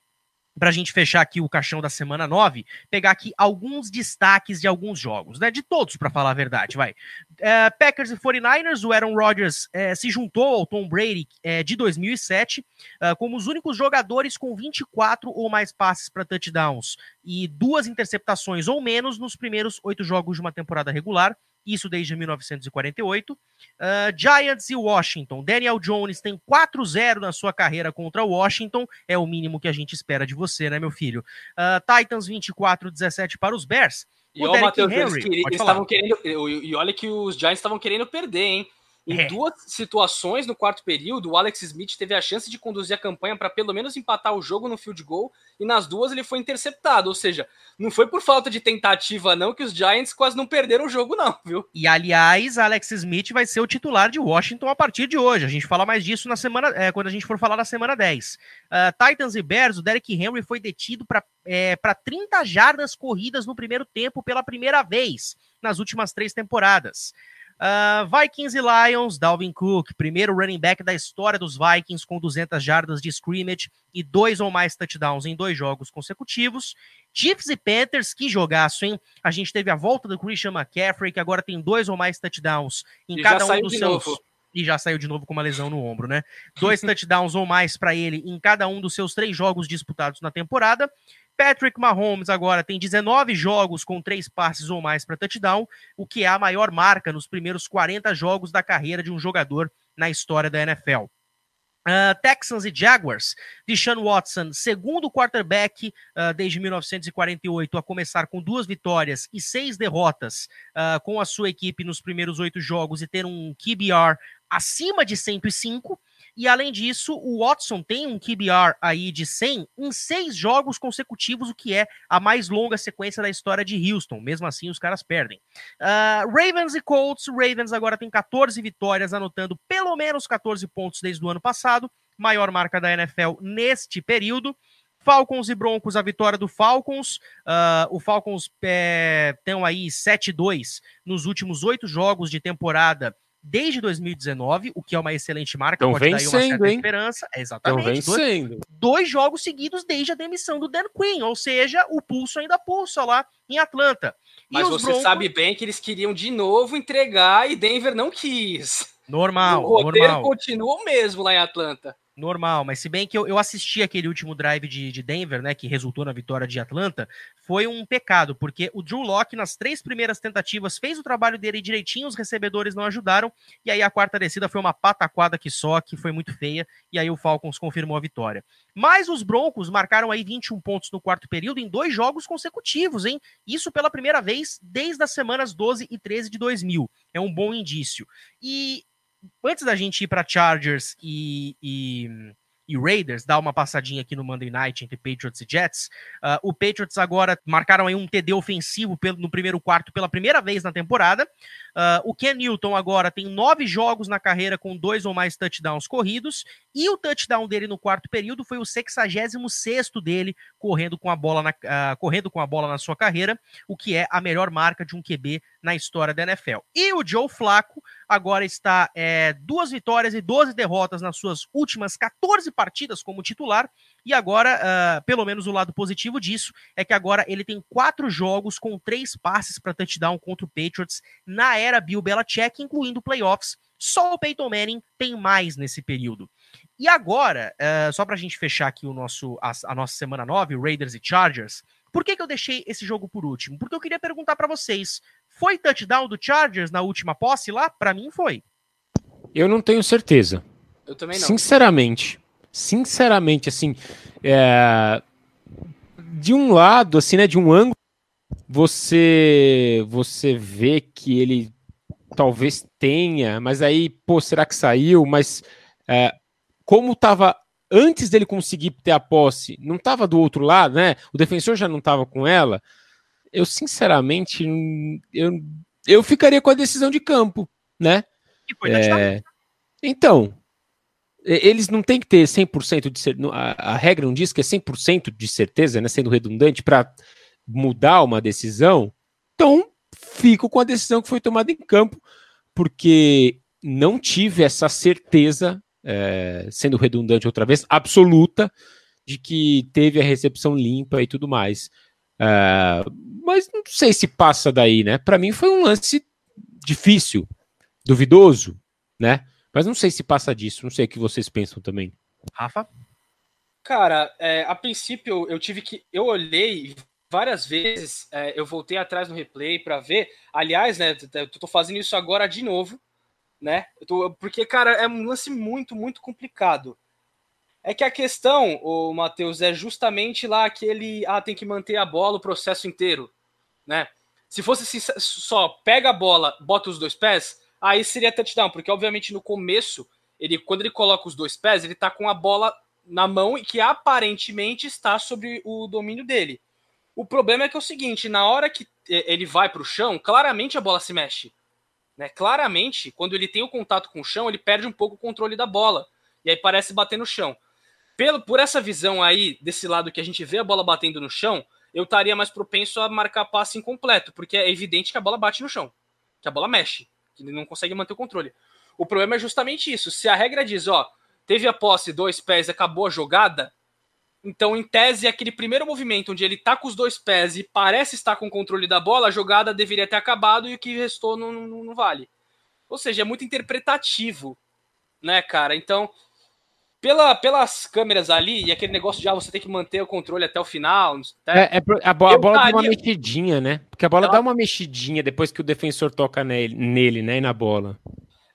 [SPEAKER 1] para a gente fechar aqui o caixão da semana 9, pegar aqui alguns destaques de alguns jogos, né? De todos, para falar a verdade, vai. É, Packers e 49ers, o Aaron Rodgers é, se juntou ao Tom Brady é, de 2007 é, como os únicos jogadores com 24 ou mais passes para touchdowns e duas interceptações ou menos nos primeiros oito jogos de uma temporada regular isso desde 1948. Uh, ah, Giants e Washington. Daniel Jones tem 4-0 na sua carreira contra Washington, é o mínimo que a gente espera de você, né, meu filho? Uh, Titans 24-17 para os Bears.
[SPEAKER 3] E, o ó, Mateus, Henry, eles estavam querendo. E olha que os Giants estavam querendo perder, hein? Em é. duas situações no quarto período, o Alex Smith teve a chance de conduzir a campanha para pelo menos empatar o jogo no field goal, e nas duas ele foi interceptado. Ou seja, não foi por falta de tentativa, não, que os Giants quase não perderam o jogo, não, viu?
[SPEAKER 1] E aliás, Alex Smith vai ser o titular de Washington a partir de hoje. A gente fala mais disso na semana, é, quando a gente for falar na semana 10. Uh, ah, Titans e Bears, o Derek Henry foi detido para é, 30 jardas corridas no primeiro tempo pela primeira vez nas últimas três temporadas. Uh, Vikings e Lions, Dalvin Cook, primeiro running back da história dos Vikings com 200 jardas de scrimmage e dois ou mais touchdowns em dois jogos consecutivos. Chiefs e Panthers, que jogaço, hein? A gente teve a volta do Christian McCaffrey, que agora tem dois ou mais touchdowns em e cada um dos seus. Novo. E já saiu de novo com uma lesão no ombro, né? Dois touchdowns ou mais para ele em cada um dos seus três jogos disputados na temporada. Patrick Mahomes agora tem 19 jogos com três passes ou mais para touchdown, o que é a maior marca nos primeiros 40 jogos da carreira de um jogador na história da NFL. Uh, Texans e Jaguars, Deshaun Watson, segundo quarterback uh, desde 1948 a começar com duas vitórias e seis derrotas uh, com a sua equipe nos primeiros oito jogos e ter um QBR acima de 105. E além disso, o Watson tem um QBR aí de 100 em seis jogos consecutivos, o que é a mais longa sequência da história de Houston. Mesmo assim, os caras perdem. Uh, Ravens e Colts. Ravens agora tem 14 vitórias, anotando pelo menos 14 pontos desde o ano passado. Maior marca da NFL neste período. Falcons e Broncos, a vitória do Falcons. Uh, o Falcons é, tem aí 7-2 nos últimos oito jogos de temporada desde 2019, o que é uma excelente marca,
[SPEAKER 2] Tão pode vencendo, dar uma certa
[SPEAKER 1] hein? esperança. É, exatamente.
[SPEAKER 2] vencendo.
[SPEAKER 1] Dois, dois, jogos seguidos desde a demissão do Dan Quinn, ou seja, o pulso ainda pulsa lá em Atlanta.
[SPEAKER 3] E Mas você Broncos... sabe bem que eles queriam de novo entregar e Denver não quis.
[SPEAKER 1] Normal,
[SPEAKER 3] o roteiro
[SPEAKER 1] normal.
[SPEAKER 3] continua o mesmo lá em Atlanta.
[SPEAKER 1] Normal, mas se bem que eu, eu assisti aquele último drive de, de, Denver, né, que resultou na vitória de Atlanta, foi um pecado, porque o Drew Locke, nas três primeiras tentativas, fez o trabalho dele direitinho, os recebedores não ajudaram, e aí a quarta descida foi uma pataquada que só, que foi muito feia, e aí o Falcons confirmou a vitória. Mas os Broncos marcaram aí 21 pontos no quarto período em dois jogos consecutivos, hein? Isso pela primeira vez desde as semanas 12 e 13 de 2000. É um bom indício. E antes da gente ir para Chargers e, e, e, Raiders, dar uma passadinha aqui no Monday Night entre Patriots e Jets, uh, o Patriots agora marcaram aí um TD ofensivo pelo, no primeiro quarto pela primeira vez na temporada. Uh, o Ken Newton agora tem nove jogos na carreira com dois ou mais touchdowns corridos, e o touchdown dele no quarto período foi o 66 dele correndo com, a bola na, uh, correndo com a bola na sua carreira, o que é a melhor marca de um QB na história da NFL. E o Joe Flacco agora está é, duas vitórias e 12 derrotas nas suas últimas 14 partidas como titular, e agora, uh, pelo menos o lado positivo disso, é que agora ele tem quatro jogos com três passes para touchdown contra o Patriots na era Bill Belichick, incluindo playoffs. Só o Peyton Manning tem mais nesse período. E agora, uh, só para a gente fechar aqui o nosso, a, a, nossa semana 9, Raiders e Chargers, por que, que eu deixei esse jogo por último? Porque eu queria perguntar para vocês: foi touchdown do Chargers na última posse lá? Para mim foi.
[SPEAKER 2] Eu não tenho certeza.
[SPEAKER 3] Eu também não.
[SPEAKER 2] Sinceramente. Sinceramente, assim. É... De um lado, assim, né? De um ângulo, você você vê que ele talvez tenha, mas aí, pô, será que saiu? Mas é, como estava antes dele conseguir ter a posse, não estava do outro lado, né? O defensor já não estava com ela. Eu, sinceramente, eu, eu ficaria com a decisão de campo, né? É, então, eles não têm que ter 100% de certeza. A, regra não diz que é 100% de certeza, né? Sendo redundante, para mudar uma decisão. Então, fico com a decisão que foi tomada em campo, porque não tive essa certeza, é, sendo redundante outra vez, absoluta, de que teve a recepção limpa e tudo mais. É, mas não sei se passa daí, né? Para mim foi um lance difícil, duvidoso, né? Mas não sei se passa disso, não sei o que vocês pensam também.
[SPEAKER 1] Rafa?
[SPEAKER 3] Cara, é, a princípio eu tive que. Eu olhei várias vezes é, eu voltei atrás no replay para ver. Aliás, né, eu tô fazendo isso agora de novo, né? Tô, porque, cara, é um lance muito, muito complicado. É que a questão, o Matheus, é justamente lá aquele, ah, tem que manter a bola o processo inteiro, né? Se fosse assim, só pega a bola, bota os dois pés, aí seria touchdown, porque obviamente no começo, ele quando ele coloca os dois pés, ele tá com a bola na mão e que aparentemente está sobre o domínio dele. O problema é que é o seguinte, na hora que ele vai para o chão, claramente a bola se mexe. Né? Claramente, quando ele tem o contato com o chão, ele perde um pouco o controle da bola. E aí parece bater no chão. Pelo, por essa visão aí, desse lado que a gente vê a bola batendo no chão, eu estaria mais propenso a marcar passe incompleto, porque é evidente que a bola bate no chão, que a bola mexe, que ele não consegue manter o controle. O problema é justamente isso. Se a regra diz, ó, teve a posse, dois pés, acabou a jogada, então, em tese, aquele primeiro movimento onde ele tá com os dois pés e parece estar com o controle da bola, a jogada deveria ter acabado e o que restou não, não, não vale. Ou seja, é muito interpretativo, né, cara? Então, pela, pelas câmeras ali e aquele negócio de ah, você tem que manter o controle até o final.
[SPEAKER 2] Até, é, é, a, bola, a bola daria... dá uma mexidinha, né? Porque a bola Ela... dá uma mexidinha depois que o defensor toca nele, nele, né? E na bola.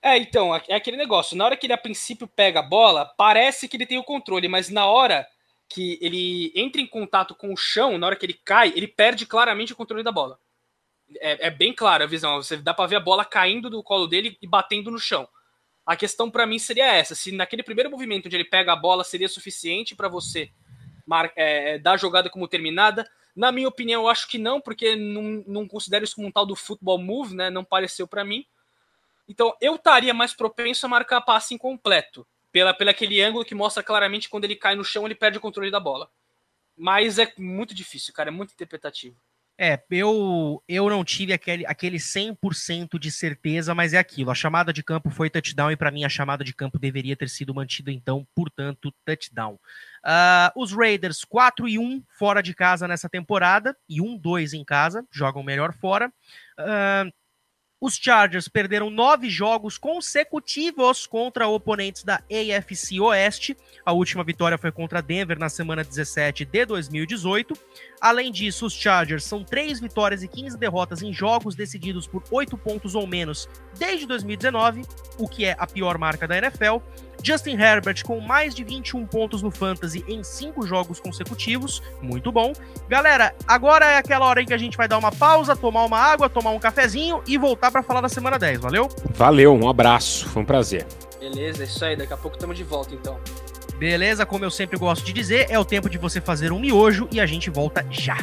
[SPEAKER 3] É, então, é aquele negócio. Na hora que ele a princípio pega a bola, parece que ele tem o controle, mas na hora que ele entra em contato com o chão, na hora que ele cai, ele perde claramente o controle da bola. É, é bem clara a visão. Você dá para ver a bola caindo do colo dele e batendo no chão. A questão para mim seria essa: se naquele primeiro movimento onde ele pega a bola seria suficiente para você mar, é, dar a jogada como terminada. Na minha opinião, eu acho que não, porque não, não considero isso como um tal do futebol move, né? Não pareceu para mim. Então eu estaria mais propenso a marcar passe incompleto pela, pela aquele ângulo que mostra claramente quando ele cai no chão, ele perde o controle da bola. Mas é muito difícil, cara, é muito interpretativo.
[SPEAKER 1] É, eu, eu não tive aquele, aquele 100% de certeza, mas é aquilo. A chamada de campo foi touchdown e para mim a chamada de campo deveria ter sido mantida, então, portanto, touchdown. Uh, os Raiders 4 e 1 fora de casa nessa temporada e 1-2 em casa, jogam melhor fora. Uh, Os Chargers perderam nove jogos consecutivos contra oponentes da AFC Oeste. A última vitória foi contra Denver na semana 17 de 2018. Além disso, os Chargers são três vitórias e 15 derrotas em jogos decididos por oito pontos ou menos desde 2019, o que é a pior marca da NFL. Justin Herbert com mais de 21 pontos no Fantasy em cinco jogos consecutivos, muito bom. Galera, agora é aquela hora em que a gente vai dar uma pausa, tomar uma água, tomar um cafezinho e voltar para falar da semana 10, valeu?
[SPEAKER 2] Valeu, um abraço, foi um prazer.
[SPEAKER 3] Beleza, é isso aí, daqui a pouco estamos de volta então.
[SPEAKER 1] Beleza, como eu sempre gosto de dizer, é o tempo de você fazer um miojo e a gente volta já.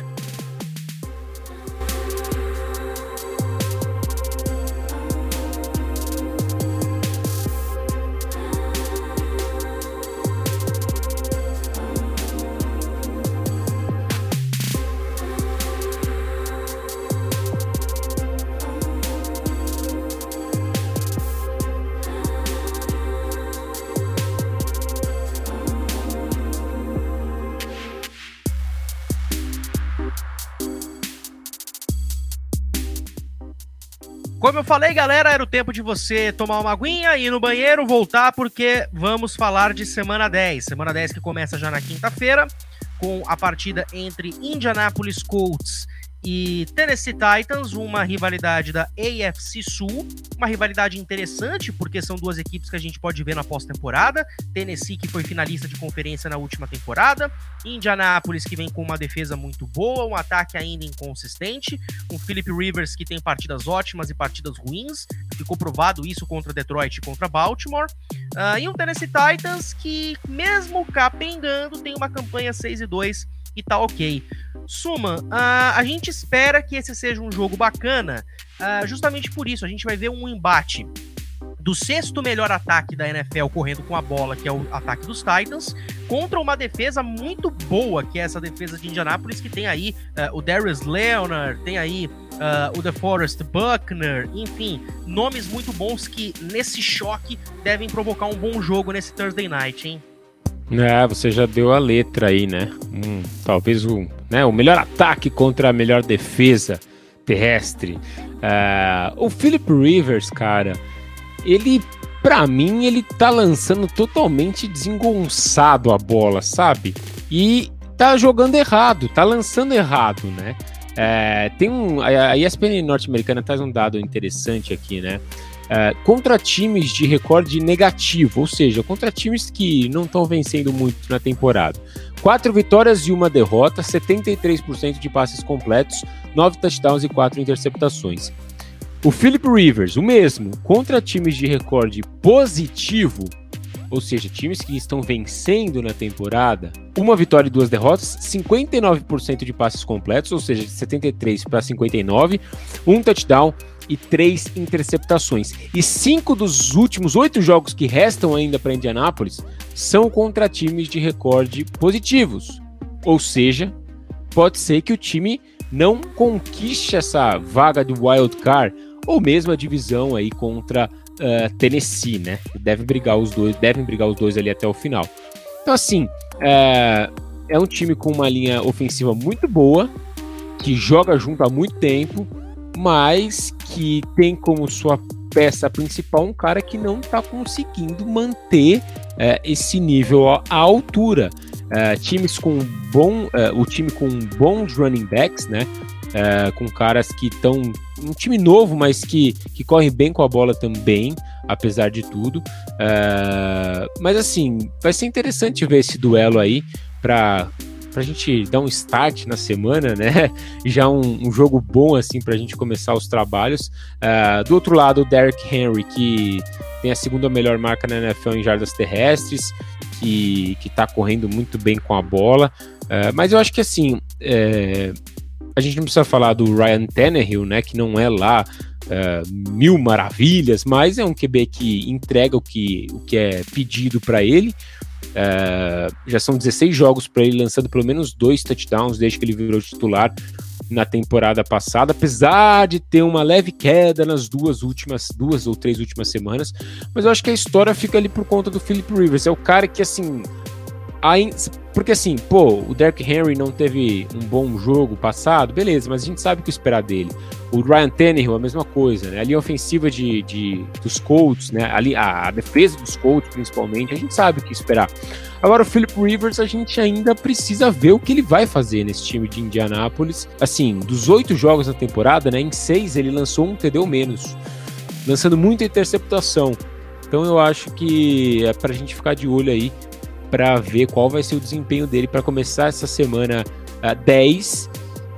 [SPEAKER 1] Falei, galera, era o tempo de você tomar uma aguinha, ir no banheiro, voltar, porque vamos falar de semana 10. Semana 10 que começa já na quinta-feira, com a partida entre Indianapolis Colts e Tennessee Titans, uma rivalidade da AFC Sul, uma rivalidade interessante porque são duas equipes que a gente pode ver na pós-temporada. Tennessee que foi finalista de conferência na última temporada, Indianapolis que vem com uma defesa muito boa, um ataque ainda inconsistente, um Philip Rivers que tem partidas ótimas e partidas ruins, ficou provado isso contra Detroit e contra Baltimore, uh, e um Tennessee Titans que mesmo capengando tem uma campanha 6 e 2 e tá ok. Suma, uh, a gente espera que esse seja um jogo bacana, uh, justamente por isso. A gente vai ver um embate do sexto melhor ataque da NFL correndo com a bola, que é o ataque dos Titans, contra uma defesa muito boa, que é essa defesa de Indianapolis, que tem aí uh, o Darius Leonard, tem aí uh, o DeForest Buckner, enfim, nomes muito bons que nesse choque devem provocar um bom jogo nesse Thursday Night, hein?
[SPEAKER 2] É, você já deu a letra aí, né? Hum, talvez o, né, o melhor ataque contra a melhor defesa terrestre. Uh, o Philip Rivers, cara, ele, para mim, ele tá lançando totalmente desengonçado a bola, sabe? E tá jogando errado, tá lançando errado, né? É, tem um. A ESPN norte-americana traz um dado interessante aqui, né? É, contra times de recorde negativo, ou seja, contra times que não estão vencendo muito na temporada. Quatro vitórias e uma derrota, 73% de passes completos, nove touchdowns e quatro interceptações. O Philip Rivers, o mesmo, contra times de recorde positivo, ou seja, times que estão vencendo na temporada, uma vitória e duas derrotas, 59% de passes completos, ou seja, de 73 para 59, um touchdown e três interceptações. E cinco dos últimos oito jogos que restam ainda para Indianápolis são contra times de recorde positivos. Ou seja, pode ser que o time não conquiste essa vaga de wild card ou mesmo a divisão aí contra uh, Tennessee, né? Devem brigar os dois, devem brigar os dois ali até o final. Então assim, é, é um time com uma linha ofensiva muito boa, que joga junto há muito tempo, mas que tem como sua peça principal um cara que não está conseguindo manter é, esse nível à altura. É, times com bom, é, o time com bons running backs, né? É, com caras que estão um time novo, mas que, que corre bem com a bola também, apesar de tudo. É, mas assim, vai ser interessante ver esse duelo aí para pra gente dar um start na semana, né? Já um, um jogo bom, assim, pra gente começar os trabalhos. Uh, do outro lado, o Derrick Henry, que tem a segunda melhor marca na NFL em jardas terrestres, que, que tá correndo muito bem com a bola. Uh, mas eu acho que, assim, é, a gente não precisa falar do Ryan Tannehill, né? Que não é lá uh, mil maravilhas, mas é um QB que entrega o que, o que é pedido para ele. Uh, já são 16 jogos para ele, lançando pelo menos dois touchdowns desde que ele virou titular na temporada passada, apesar de ter uma leve queda nas duas últimas, duas ou três últimas semanas. Mas eu acho que a história fica ali por conta do Philip Rivers. É o cara que, assim, Aí, porque assim, pô, o Derrick Henry não teve um bom jogo passado, beleza, mas a gente sabe o que esperar dele. O Ryan Tannehill, a mesma coisa, né? A linha ofensiva de, de, dos Colts, né? A, a defesa dos Colts, principalmente, a gente sabe o que esperar. Agora, o Philip Rivers, a gente ainda precisa ver o que ele vai fazer nesse time de Indianápolis. Assim, dos oito jogos da temporada, né? Em seis ele lançou um TD ou menos, lançando muita interceptação. Então eu acho que é pra gente ficar de olho aí para ver qual vai ser o desempenho dele para começar essa semana uh, 10.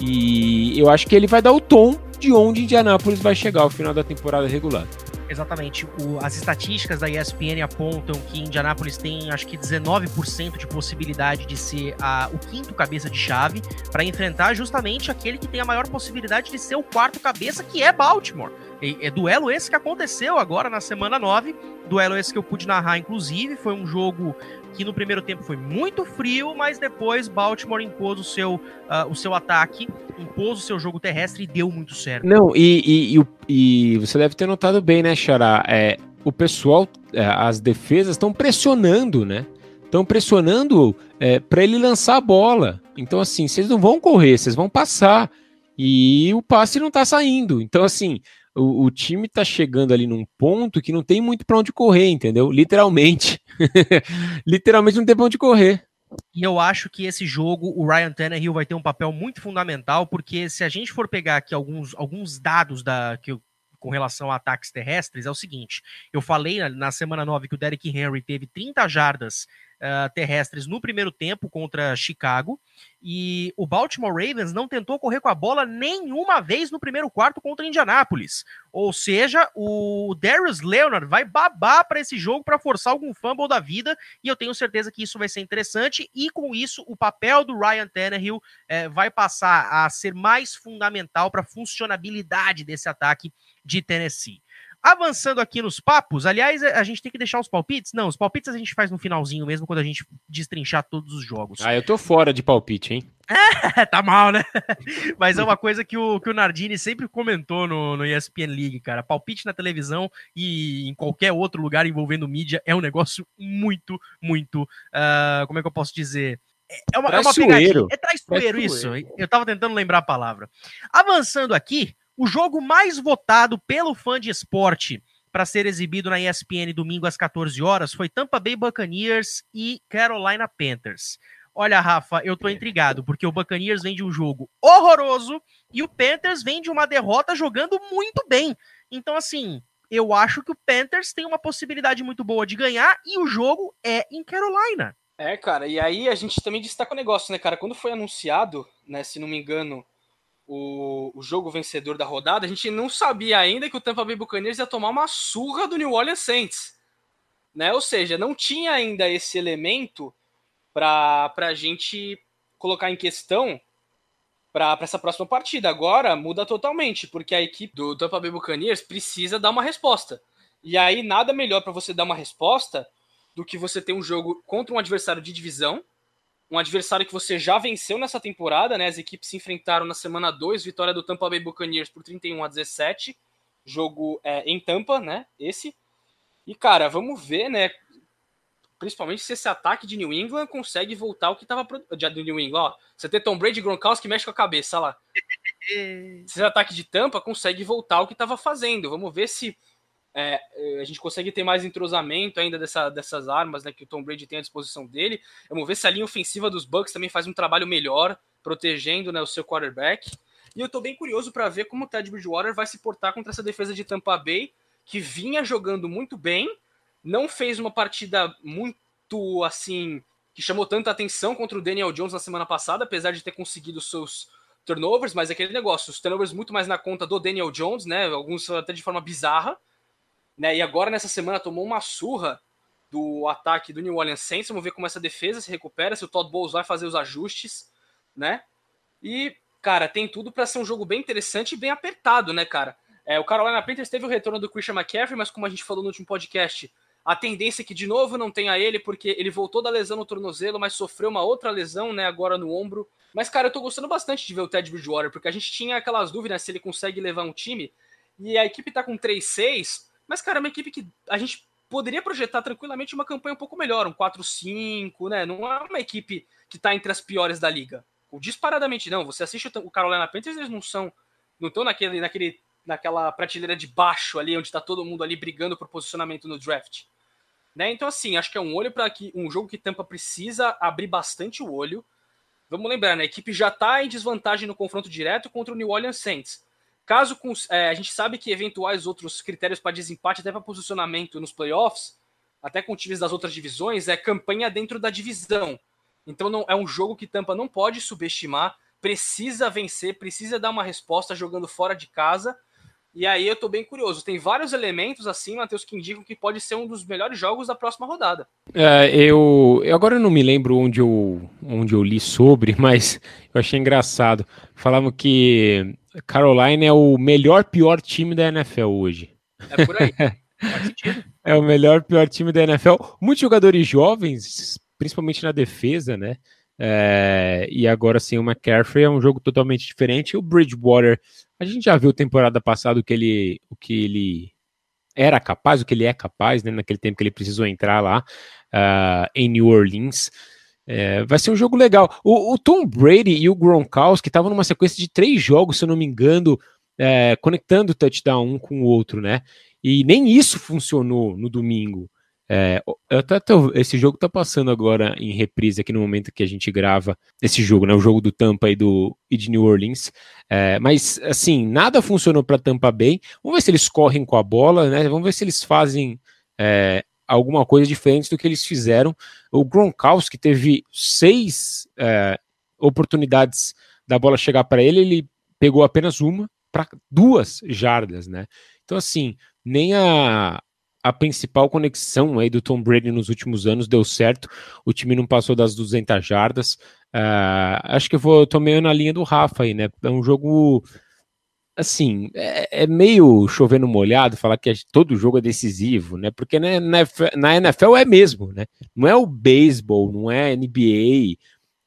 [SPEAKER 2] E eu acho que ele vai dar o tom de onde Indianápolis vai chegar ao final da temporada regular.
[SPEAKER 1] Exatamente. O, as estatísticas da ESPN apontam que Indianápolis tem, acho que 19% de possibilidade de ser a, o quinto cabeça de chave para enfrentar justamente aquele que tem a maior possibilidade de ser o quarto cabeça, que é Baltimore. É duelo esse que aconteceu agora na semana 9. Duelo esse que eu pude narrar, inclusive. Foi um jogo que no primeiro tempo foi muito frio, mas depois Baltimore impôs o seu, uh, o seu ataque, impôs o seu jogo terrestre e deu muito certo.
[SPEAKER 2] Não, e, e, e, e você deve ter notado bem, né, Xará? É, o pessoal, é, as defesas estão pressionando, né? Estão pressionando é, para ele lançar a bola. Então, assim, vocês não vão correr, vocês vão passar. E o passe não está saindo. Então, assim, o, o, time tá chegando ali num ponto que não tem muito para onde correr, entendeu? Literalmente. Literalmente não tem pra onde correr.
[SPEAKER 1] E eu acho que esse jogo, o Ryan Tannehill vai ter um papel muito fundamental, porque se a gente for pegar aqui alguns, alguns dados da, que, com relação a ataques terrestres, é o seguinte: eu falei na, na semana 9 que o Derrick Henry teve 30 jardas uh, terrestres no primeiro tempo contra Chicago. E o Baltimore Ravens não tentou correr com a bola nenhuma vez no primeiro quarto contra Indianápolis. Ou seja, o Darius Leonard vai babar para esse jogo para forçar algum fumble da vida. E eu tenho certeza que isso vai ser interessante. E com isso, o papel do Ryan Tannehill eh, vai passar a ser mais fundamental para a funcionabilidade desse ataque de Tennessee. Avançando aqui nos papos, aliás, a gente tem que deixar os palpites? Não, os palpites a gente faz no finalzinho mesmo, quando a gente destrinchar todos os jogos.
[SPEAKER 2] Ah, eu tô fora de palpite, hein?
[SPEAKER 1] É, tá mal, né? Mas é uma coisa que o, que o Nardini sempre comentou no, no ESPN League, cara. Palpite na televisão e em qualquer outro lugar envolvendo mídia é um negócio muito, muito. Uh, como é que eu posso dizer? É uma, é uma pegadinha. É traiçoeiro, isso. Eu tava tentando lembrar a palavra. Avançando aqui, o jogo mais votado pelo fã de esporte para ser exibido na ESPN domingo às 14 horas foi Tampa Bay Buccaneers e Carolina Panthers. Olha, Rafa, eu tô intrigado, porque o Buccaneers vem de um jogo horroroso e o Panthers vem de uma derrota jogando muito bem. Então, assim, eu acho que o Panthers tem uma possibilidade muito boa de ganhar e o jogo é em Carolina.
[SPEAKER 3] É, cara, e aí a gente também destaca o negócio, né, cara? Quando foi anunciado, né, se não me engano, o, o jogo vencedor da rodada, a gente não sabia ainda que o Tampa Bay Buccaneers ia tomar uma surra do New Orleans Saints. Né? Ou seja, não tinha ainda esse elemento para a gente colocar em questão para essa próxima partida. Agora muda totalmente, porque a equipe do Tampa Bay Buccaneers precisa dar uma resposta. E aí nada melhor para você dar uma resposta do que você ter um jogo contra um adversário de divisão, um adversário que você já venceu nessa temporada, né? As equipes se enfrentaram na semana 2, vitória do Tampa Bay Buccaneers por 31 a 17, jogo é, em Tampa, né? Esse. E cara, vamos ver, né? Principalmente se esse ataque de New England consegue voltar ao que estava de New England, ó. Você tem Tom Brady Gronkowski mexe com a cabeça, lá. se esse ataque de Tampa consegue voltar ao que estava fazendo. Vamos ver se é, é, a gente consegue ter mais entrosamento ainda dessa, dessas armas né, que o Tom Brady tem à disposição dele. Vamos ver se a linha ofensiva dos Bucks também faz um trabalho melhor, protegendo né, o seu quarterback. E eu estou bem curioso para ver como o Ted Bridgewater vai se portar contra essa defesa de Tampa Bay, que vinha jogando muito bem, não fez uma partida muito assim que chamou tanta atenção contra o Daniel Jones na semana passada, apesar de ter conseguido seus turnovers, mas aquele negócio, os turnovers muito mais na conta do Daniel Jones, né? Alguns até de forma bizarra. Né? E agora, nessa semana, tomou uma surra do ataque do New Orleans Saints. Vamos ver como essa defesa se recupera, se o Todd Bowles vai fazer os ajustes, né? E, cara, tem tudo para ser um jogo bem interessante e bem apertado, né, cara? É, o Carolina Panthers teve o retorno do Christian McCaffrey, mas como a gente falou no último podcast, a tendência é que de novo não tenha ele, porque ele voltou da lesão no tornozelo, mas sofreu uma outra lesão, né, agora no ombro. Mas, cara, eu tô gostando bastante de ver o Ted Bridgewater, porque a gente tinha aquelas dúvidas se ele consegue levar um time, e a equipe tá com 3-6, mas, cara, é uma equipe que a gente poderia projetar tranquilamente uma campanha um pouco melhor, um 4-5, né? Não é uma equipe que está entre as piores da liga. O disparadamente não. Você assiste o Carolina Panthers, eles não são, não estão naquele, naquele, naquela prateleira de baixo ali, onde está todo mundo ali brigando por posicionamento no draft. Né? Então, assim, acho que é um olho para que um jogo que Tampa precisa abrir bastante o olho. Vamos lembrar, né? A equipe já está em desvantagem no confronto direto contra o New Orleans Saints. Caso é, a gente sabe que eventuais outros critérios para desempate, até para posicionamento nos playoffs, até com times das outras divisões, é campanha dentro da divisão. Então não é um jogo que Tampa não pode subestimar, precisa vencer, precisa dar uma resposta jogando fora de casa e aí eu tô bem curioso. Tem vários elementos assim, Matheus, que indicam que pode ser um dos melhores jogos da próxima rodada.
[SPEAKER 2] É, eu, eu agora não me lembro onde eu, onde eu li sobre, mas eu achei engraçado. Falavam que Carolina é o melhor pior time da NFL hoje.
[SPEAKER 3] É por aí.
[SPEAKER 2] é o melhor pior time da NFL. Muitos jogadores jovens, principalmente na defesa, né? É, e agora sim, o McCaffrey é um jogo totalmente diferente. O Bridgewater a gente já viu temporada passada o que ele, o que ele era capaz, o que ele é capaz, né, naquele tempo que ele precisou entrar lá uh, em New Orleans. É, vai ser um jogo legal. O, o, Tom Brady e o Gronkowski estavam numa sequência de três jogos, se eu não me engano, é, conectando o touchdown um com o outro, né? E nem isso funcionou no domingo. É, até, até, esse jogo tá passando agora em reprise aqui no momento que a gente grava esse jogo, né? O jogo do Tampa e, do, e de New Orleans. É, mas, assim, nada funcionou para Tampa Bay. Vamos ver se eles correm com a bola, né? Vamos ver se eles fazem é, alguma coisa diferente do que eles fizeram. O Gronkowski teve seis é, oportunidades da bola chegar para ele, ele pegou apenas uma para duas jardas, né? Então, assim, nem a, a principal conexão aí do Tom Brady nos últimos anos deu certo. O time não passou das 200 jardas. Uh, acho que eu vou, tô meio na linha do Rafa aí, né? É um jogo assim, é, é meio chovendo molhado falar que todo jogo é decisivo, né? Porque na, na NFL é mesmo, né? Não é o beisebol, não é NBA,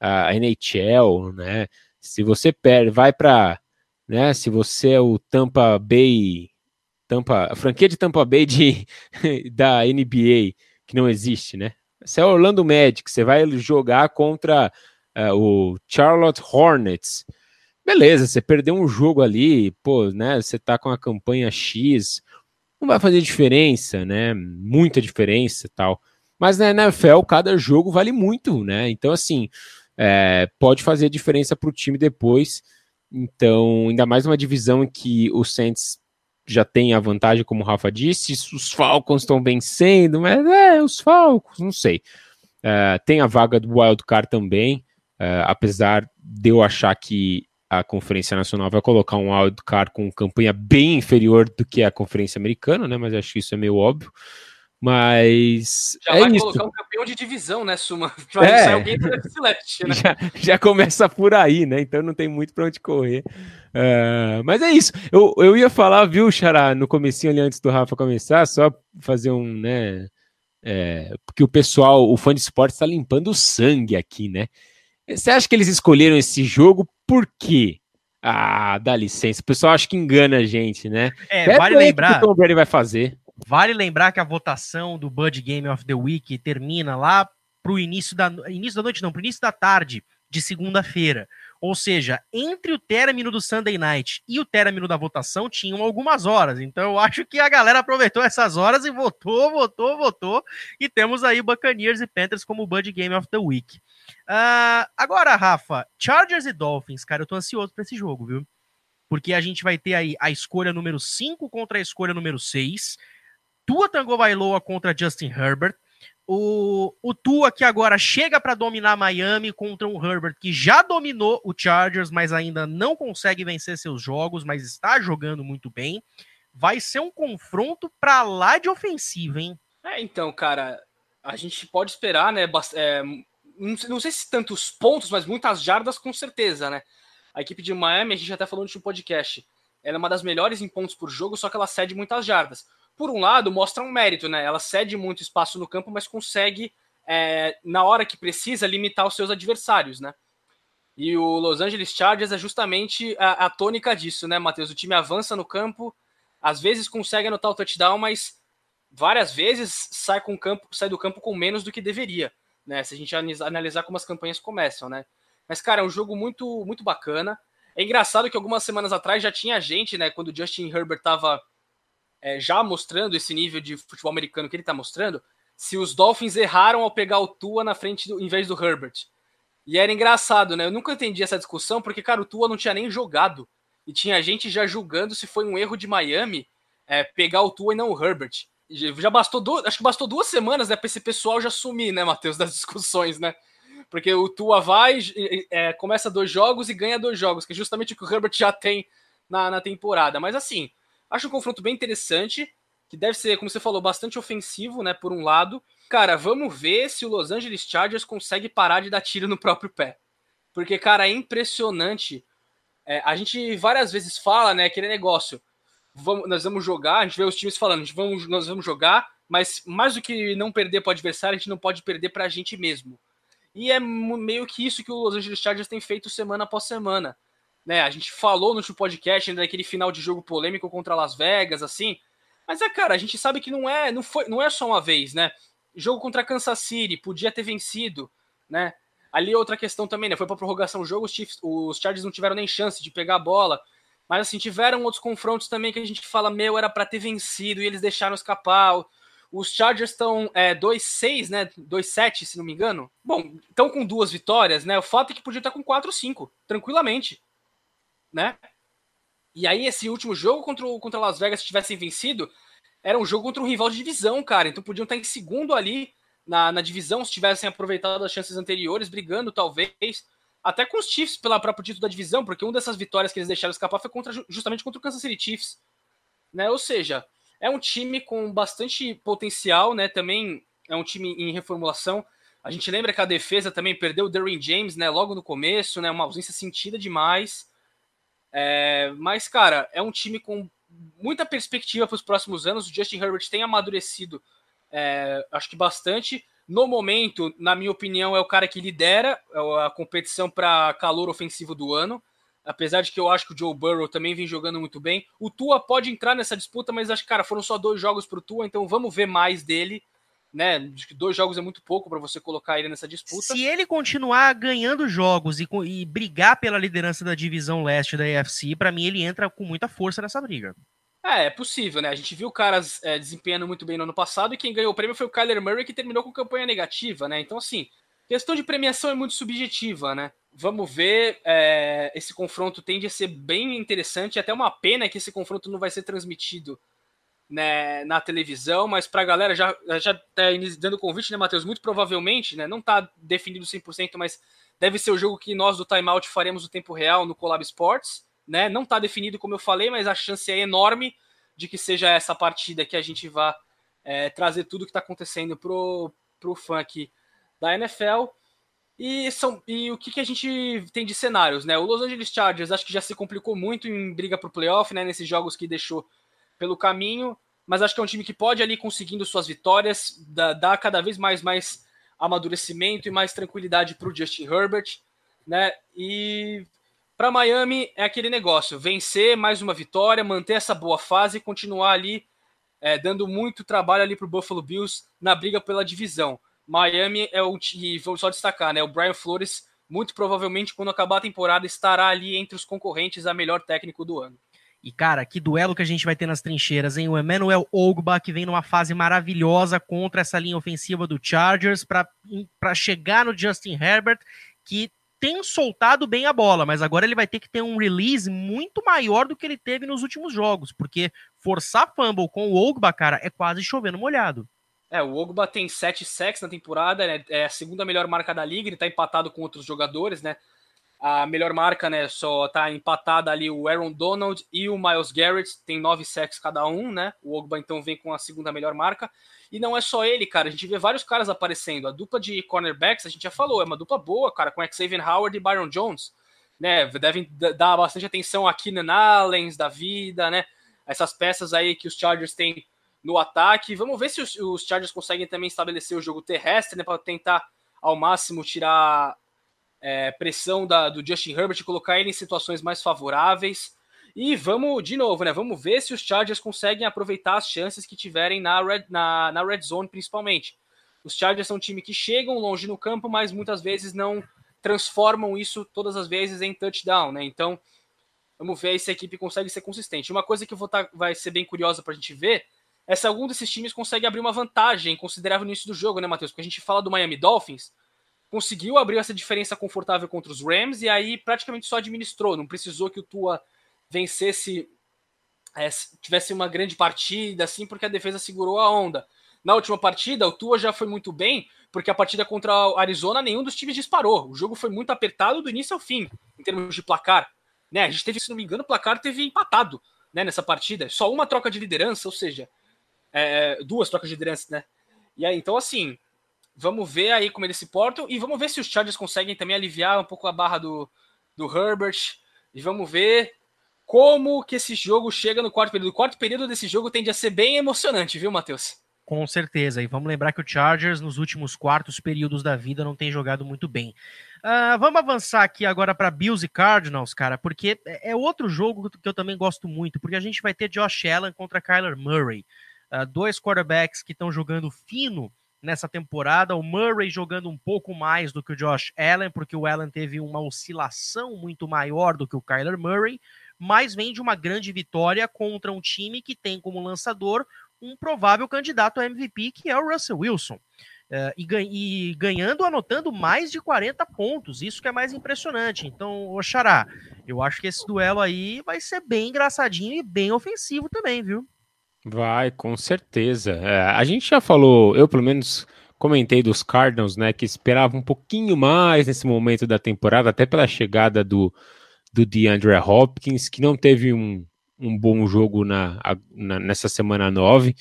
[SPEAKER 2] a NHL, né? Se você perde, vai para, né? Se você é o Tampa Bay Tampa, a franquia de Tampa Bay de, da NBA, que não existe, né? Você é Orlando Magic, você vai jogar contra uh, o Charlotte Hornets. Beleza, você perdeu um jogo ali, pô, né? Você tá com a campanha X, não vai fazer diferença, né? Muita diferença tal. Mas na NFL, cada jogo vale muito, né? Então, assim, é, pode fazer diferença para o time depois. Então, ainda mais uma divisão em que o Saints já tem a vantagem, como o Rafa disse, os Falcons estão vencendo, mas é, os Falcons, não sei. Uh, tem a vaga do Wild Card também, uh, apesar de eu achar que a Conferência Nacional vai colocar um Wild Card com campanha bem inferior do que a Conferência Americana, né? Mas acho que isso é meio óbvio. Mas.
[SPEAKER 3] Já é vai isso. colocar um campeão de divisão, né, Suma? Vai é. sair alguém do Celeste,
[SPEAKER 2] né? Já, já, começa por aí, né? Então não tem muito para onde correr. Uh, mas é isso. Eu, eu ia falar, viu, Xará, no comecinho ali antes do Rafa começar, só fazer um, né? É, porque o pessoal, o fã de esporte está limpando o sangue aqui, né? Você acha que eles escolheram esse jogo por quê? Ah, dá licença. O pessoal acha que engana a gente, né?
[SPEAKER 1] É, vale lembrar.
[SPEAKER 2] O que o Tom Brady vai fazer?
[SPEAKER 1] Vale lembrar que a votação do Bud Game of the Week termina lá pro início da início da noite, não, pro início da tarde de segunda-feira. Ou seja, entre o término do Sunday Night e o término da votação tinham algumas horas. Então eu acho que a galera aproveitou essas horas e votou, votou, votou. E temos aí Buccaneers e Panthers como Bud Game of the Week. Uh, agora, Rafa, Chargers e Dolphins, cara, eu tô ansioso pra esse jogo, viu? Porque a gente vai ter aí a escolha número 5 contra a escolha número 6. Tua Tango Bailoa contra Justin Herbert. O, o Tua que agora chega para dominar Miami contra um Herbert que já dominou o Chargers, mas ainda não consegue vencer seus jogos, mas está jogando muito bem. Vai ser um confronto para lá de ofensiva, hein?
[SPEAKER 3] É, então, cara, a gente pode esperar, né? É, não sei se tantos pontos, mas muitas jardas com certeza, né? A equipe de Miami, a gente até falou no podcast, ela é uma das melhores em pontos por jogo, só que ela cede muitas jardas por um lado, mostra um mérito, né? Ela cede muito espaço no campo, mas consegue, é, na hora que precisa, limitar os seus adversários, né? E o Los Angeles Chargers é justamente a, a tônica disso, né, Matheus? O time avança no campo, às vezes consegue anotar o touchdown, mas várias vezes sai, com campo, sai do campo com menos do que deveria, né? Se a gente analisar como as campanhas começam, né? Mas, cara, é um jogo muito, muito bacana. É engraçado que algumas semanas atrás já tinha gente, né? Quando o Justin Herbert estava é, já mostrando esse nível de futebol americano que ele está mostrando, se os Dolphins erraram ao pegar o Tua na frente do, em vez do Herbert. E era engraçado, né? Eu nunca entendi essa discussão, porque, cara, o Tua não tinha nem jogado. E tinha gente já julgando se foi um erro de Miami é, pegar o Tua e não o Herbert. Já bastou acho que bastou duas semanas, né, para esse pessoal já sumir, né, Matheus, das discussões, né? Porque o Tua vai, é, começa dois jogos e ganha dois jogos, que é justamente o que o Herbert já tem na, na temporada. Mas assim, acho um confronto bem interessante, que deve ser, como você falou, bastante ofensivo, né, por um lado. Cara, vamos ver se o Los Angeles Chargers consegue parar de dar tiro no próprio pé. Porque, cara, é impressionante. É, a gente várias vezes fala, né, aquele negócio vamos, nós vamos jogar, a gente vê os times falando, gente vamos, nós vamos jogar, mas mais do que não perder para o adversário, a gente não pode perder para a gente mesmo. E é meio que isso que o Los Angeles Chargers tem feito semana após semana. Né, a gente falou no último podcast daquele final de jogo polêmico contra Las Vegas, assim. Mas é, cara, a gente sabe que não é, não foi, não é só uma vez, né? Jogo contra Kansas City, podia ter vencido, né? Ali outra questão também, né? Foi para prorrogação o jogo, os, Chiefs, os Chargers não tiveram nem chance de pegar a bola. Mas assim, tiveram outros confrontos também que a gente fala, meu, era para ter vencido e eles deixaram escapar. Os Chargers estão é, 2-6, né? 2-7, se não me engano. Bom, estão com duas vitórias, né? O fato é que podia estar com 4-5, tranquilamente. Né? E aí, esse último jogo contra, contra Las Vegas, se tivessem vencido, era um jogo contra um rival de divisão, cara. Então podiam estar em segundo ali na, na divisão, se tivessem aproveitado as chances anteriores, brigando, talvez até com os Chiefs pela própria título da divisão, porque uma dessas vitórias que eles deixaram escapar foi contra, justamente contra o Kansas City Chiefs. Né? Ou seja, é um time com bastante potencial, né? Também é um time em reformulação. A gente lembra que a defesa também perdeu o Derwin James, né? Logo no começo, né? Uma ausência sentida demais. É, mas, cara, é um time com muita perspectiva para os próximos anos. O Justin Herbert tem amadurecido, é, acho que bastante. No momento, na minha opinião, é o cara que lidera é a competição para calor ofensivo do ano. Apesar de que eu acho que o Joe Burrow também vem jogando muito bem. O Tua pode entrar nessa disputa, mas acho que, cara, foram só dois jogos para o Tua, então vamos ver mais dele. Né? Acho que dois jogos é muito pouco para você colocar ele nessa disputa.
[SPEAKER 1] Se ele continuar ganhando jogos e, e brigar pela liderança da divisão leste da AFC, para mim ele entra com muita força nessa briga.
[SPEAKER 3] É, é possível, né? A gente viu caras é, desempenhando muito bem no ano passado e quem ganhou o prêmio foi o Kyler Murray, que terminou com campanha negativa, né? Então, assim, questão de premiação é muito subjetiva, né? Vamos ver, é, esse confronto tende a ser bem interessante, até uma pena que esse confronto não vai ser transmitido né, na televisão, mas para a galera já, já tá dando convite, né, Matheus? Muito provavelmente, né, não está definido 100%, mas deve ser o jogo que nós do Timeout faremos no tempo real no Collab Sports né? Não está definido, como eu falei, mas a chance é enorme de que seja essa partida que a gente vá é, trazer tudo que está acontecendo pro, pro fã aqui da NFL. E, são, e o que, que a gente tem de cenários, né? O Los Angeles Chargers acho que já se complicou muito em briga para o playoff, né? Nesses jogos que deixou pelo caminho, mas acho que é um time que pode ali conseguindo suas vitórias, dar cada vez mais, mais amadurecimento e mais tranquilidade para o Justin Herbert, né? E para Miami é aquele negócio: vencer mais uma vitória, manter essa boa fase e continuar ali é, dando muito trabalho ali para o Buffalo Bills na briga pela divisão. Miami é o e vou só destacar, né? O Brian Flores muito provavelmente quando acabar a temporada estará ali entre os concorrentes a melhor técnico do ano.
[SPEAKER 1] E cara, que duelo que a gente vai ter nas trincheiras, hein? O Emmanuel Ogba que vem numa fase maravilhosa contra essa linha ofensiva do Chargers para chegar no Justin Herbert que tem soltado bem a bola, mas agora ele vai ter que ter um release muito maior do que ele teve nos últimos jogos, porque forçar fumble com o Ogba, cara, é quase chovendo molhado.
[SPEAKER 3] É, o Ogba tem sete sacks na temporada, né? É a segunda melhor marca da liga, ele tá empatado com outros jogadores, né? A melhor marca, né, só tá empatada ali o Aaron Donald e o Miles Garrett, tem nove sacks cada um, né? O Ogba então vem com a segunda melhor marca. E não é só ele, cara. A gente vê vários caras aparecendo. A dupla de cornerbacks, a gente já falou, é uma dupla boa, cara, com Xavier Howard e Byron Jones. Né? Devem dar bastante atenção aqui no Allens da vida, né? Essas peças aí que os Chargers têm no ataque. Vamos ver se os, os Chargers conseguem também estabelecer o jogo terrestre, né? Para tentar ao máximo tirar é, pressão da, do Justin Herbert colocar ele em situações mais favoráveis. E vamos, de novo, né? Vamos ver se os Chargers conseguem aproveitar as chances que tiverem na red, na, na red zone, principalmente. Os Chargers são um time que chegam longe no campo, mas muitas vezes não transformam isso todas as vezes em touchdown, né? Então, vamos ver se a equipe consegue ser consistente. Uma coisa que vou tá, vai ser bem curiosa para a gente ver é se algum desses times consegue abrir uma vantagem considerável no início do jogo, né, Matheus? Porque a gente fala do Miami Dolphins, conseguiu abrir essa diferença confortável contra os Rams e aí praticamente só administrou, não precisou que o Tua vencesse, é, tivesse uma grande partida, assim, porque a defesa segurou a onda. Na última partida, o Tua já foi muito bem, porque a partida contra o Arizona, nenhum dos times disparou. O jogo foi muito apertado do início ao fim, em termos de placar. Né? A gente teve, se não me engano, o placar teve empatado né, nessa partida. Só uma troca de liderança, ou seja, é, duas trocas de liderança, né? E aí, então, assim, vamos ver aí como eles se portam e vamos ver se os Chargers conseguem também aliviar um pouco a barra do, do Herbert. E vamos ver como que esse jogo chega no quarto período. O quarto período desse jogo tende a ser bem emocionante, viu, Matheus?
[SPEAKER 1] Com certeza. E vamos lembrar que o Chargers, nos últimos quartos períodos da vida, não tem jogado muito bem. Uh, vamos avançar aqui agora para Bills e Cardinals, cara, porque é, é outro jogo que eu também gosto muito, porque a gente vai ter Josh Allen contra Kyler Murray. Uh, dois quarterbacks que estão jogando fino nessa temporada. O Murray jogando um pouco mais do que o Josh Allen, porque o Allen teve uma oscilação muito maior do que o Kyler Murray mas vem de uma grande vitória contra um time que tem como lançador um provável candidato a MVP, que é o Russell Wilson. Uh, e, e, ganhando, anotando mais de 40 pontos, isso que é mais impressionante. Então, Oxará, eu acho que esse duelo aí vai ser bem engraçadinho e bem ofensivo também, viu?
[SPEAKER 2] Vai, com certeza. É, a gente já falou, eu pelo menos comentei dos Cardinals, né, que esperava um pouquinho mais nesse momento da temporada, até pela chegada do, do DeAndre Hopkins, que não teve um, um bom jogo na, na nessa semana 9. Uh,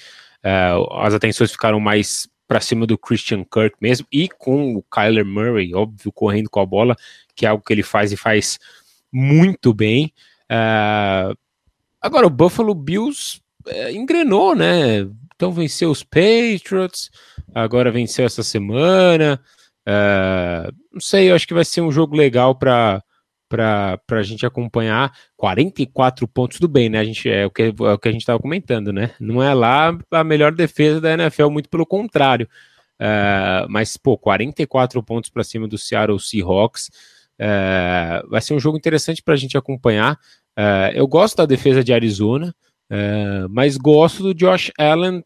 [SPEAKER 2] é, as atenções ficaram mais para cima do Christian Kirk mesmo, e com o Kyler Murray, óbvio, correndo com a bola, que é algo que ele faz e faz muito bem. Uh, agora, o Buffalo Bills uh, engrenou, né? Então venceu os Patriots, agora venceu essa semana. Uh, não sei, eu acho que vai ser um jogo legal para para a gente acompanhar 44 pontos, tudo bem, né? A gente, é, o que, é o que a gente estava comentando, né? Não é lá a melhor defesa da NFL, muito pelo contrário. Uh, mas, pô, 44 pontos para cima do Seattle Seahawks. Uh, vai ser um jogo interessante para a gente acompanhar. Uh, eu gosto da defesa de Arizona, mas gosto do Josh Allen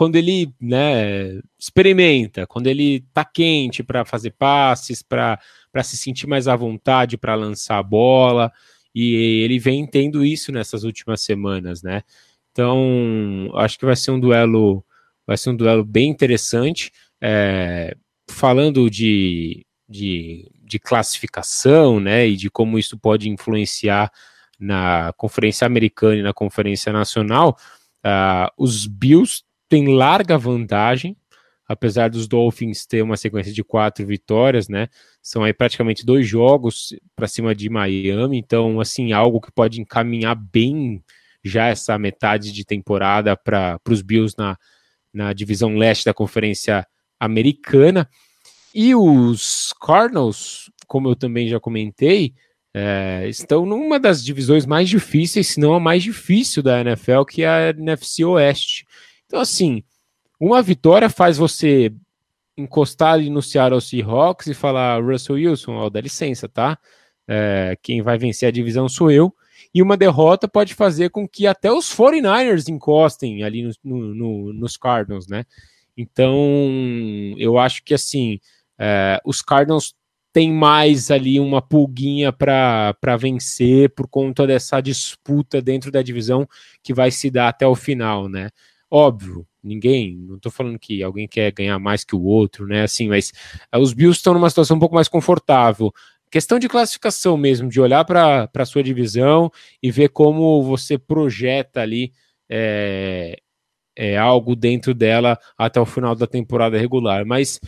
[SPEAKER 2] quando ele né, experimenta, quando ele tá quente para fazer passes, para se sentir mais à vontade para lançar a bola, e ele vem tendo isso nessas últimas semanas, né? Então, acho que vai ser um duelo, vai ser um duelo bem interessante. É, falando de, de, de classificação, né, e de como isso pode influenciar na Conferência Americana e na Conferência Nacional, uh, os Bills tem larga vantagem, apesar dos Dolphins ter uma sequência de quatro vitórias, né? São aí praticamente dois jogos para cima de Miami, então, assim, algo que pode encaminhar bem já essa metade de temporada para os Bills na, na divisão leste da Conferência Americana. E os Cardinals, como eu também já comentei, é, estão numa das divisões mais difíceis, se não a mais difícil da NFL, que é a NFC Oeste. Então, assim, uma vitória faz você encostar ali no Seattle Seahawks e falar, Russell Wilson, ó, dá licença, tá? É, quem vai vencer a divisão sou eu. E uma derrota pode fazer com que até os 49ers encostem ali no, no, no, nos Cardinals, né? Então, eu acho que assim, é, os Cardinals têm mais ali uma pulguinha para vencer por conta dessa disputa dentro da divisão que vai se dar até o final, né? Óbvio, ninguém, não estou falando que alguém quer ganhar mais que o outro, né? Assim, mas uh, os Bills estão numa situação um pouco mais confortável. Questão de classificação mesmo, de olhar para a sua divisão e ver como você projeta ali é, é, algo dentro dela até o final da temporada regular. Mas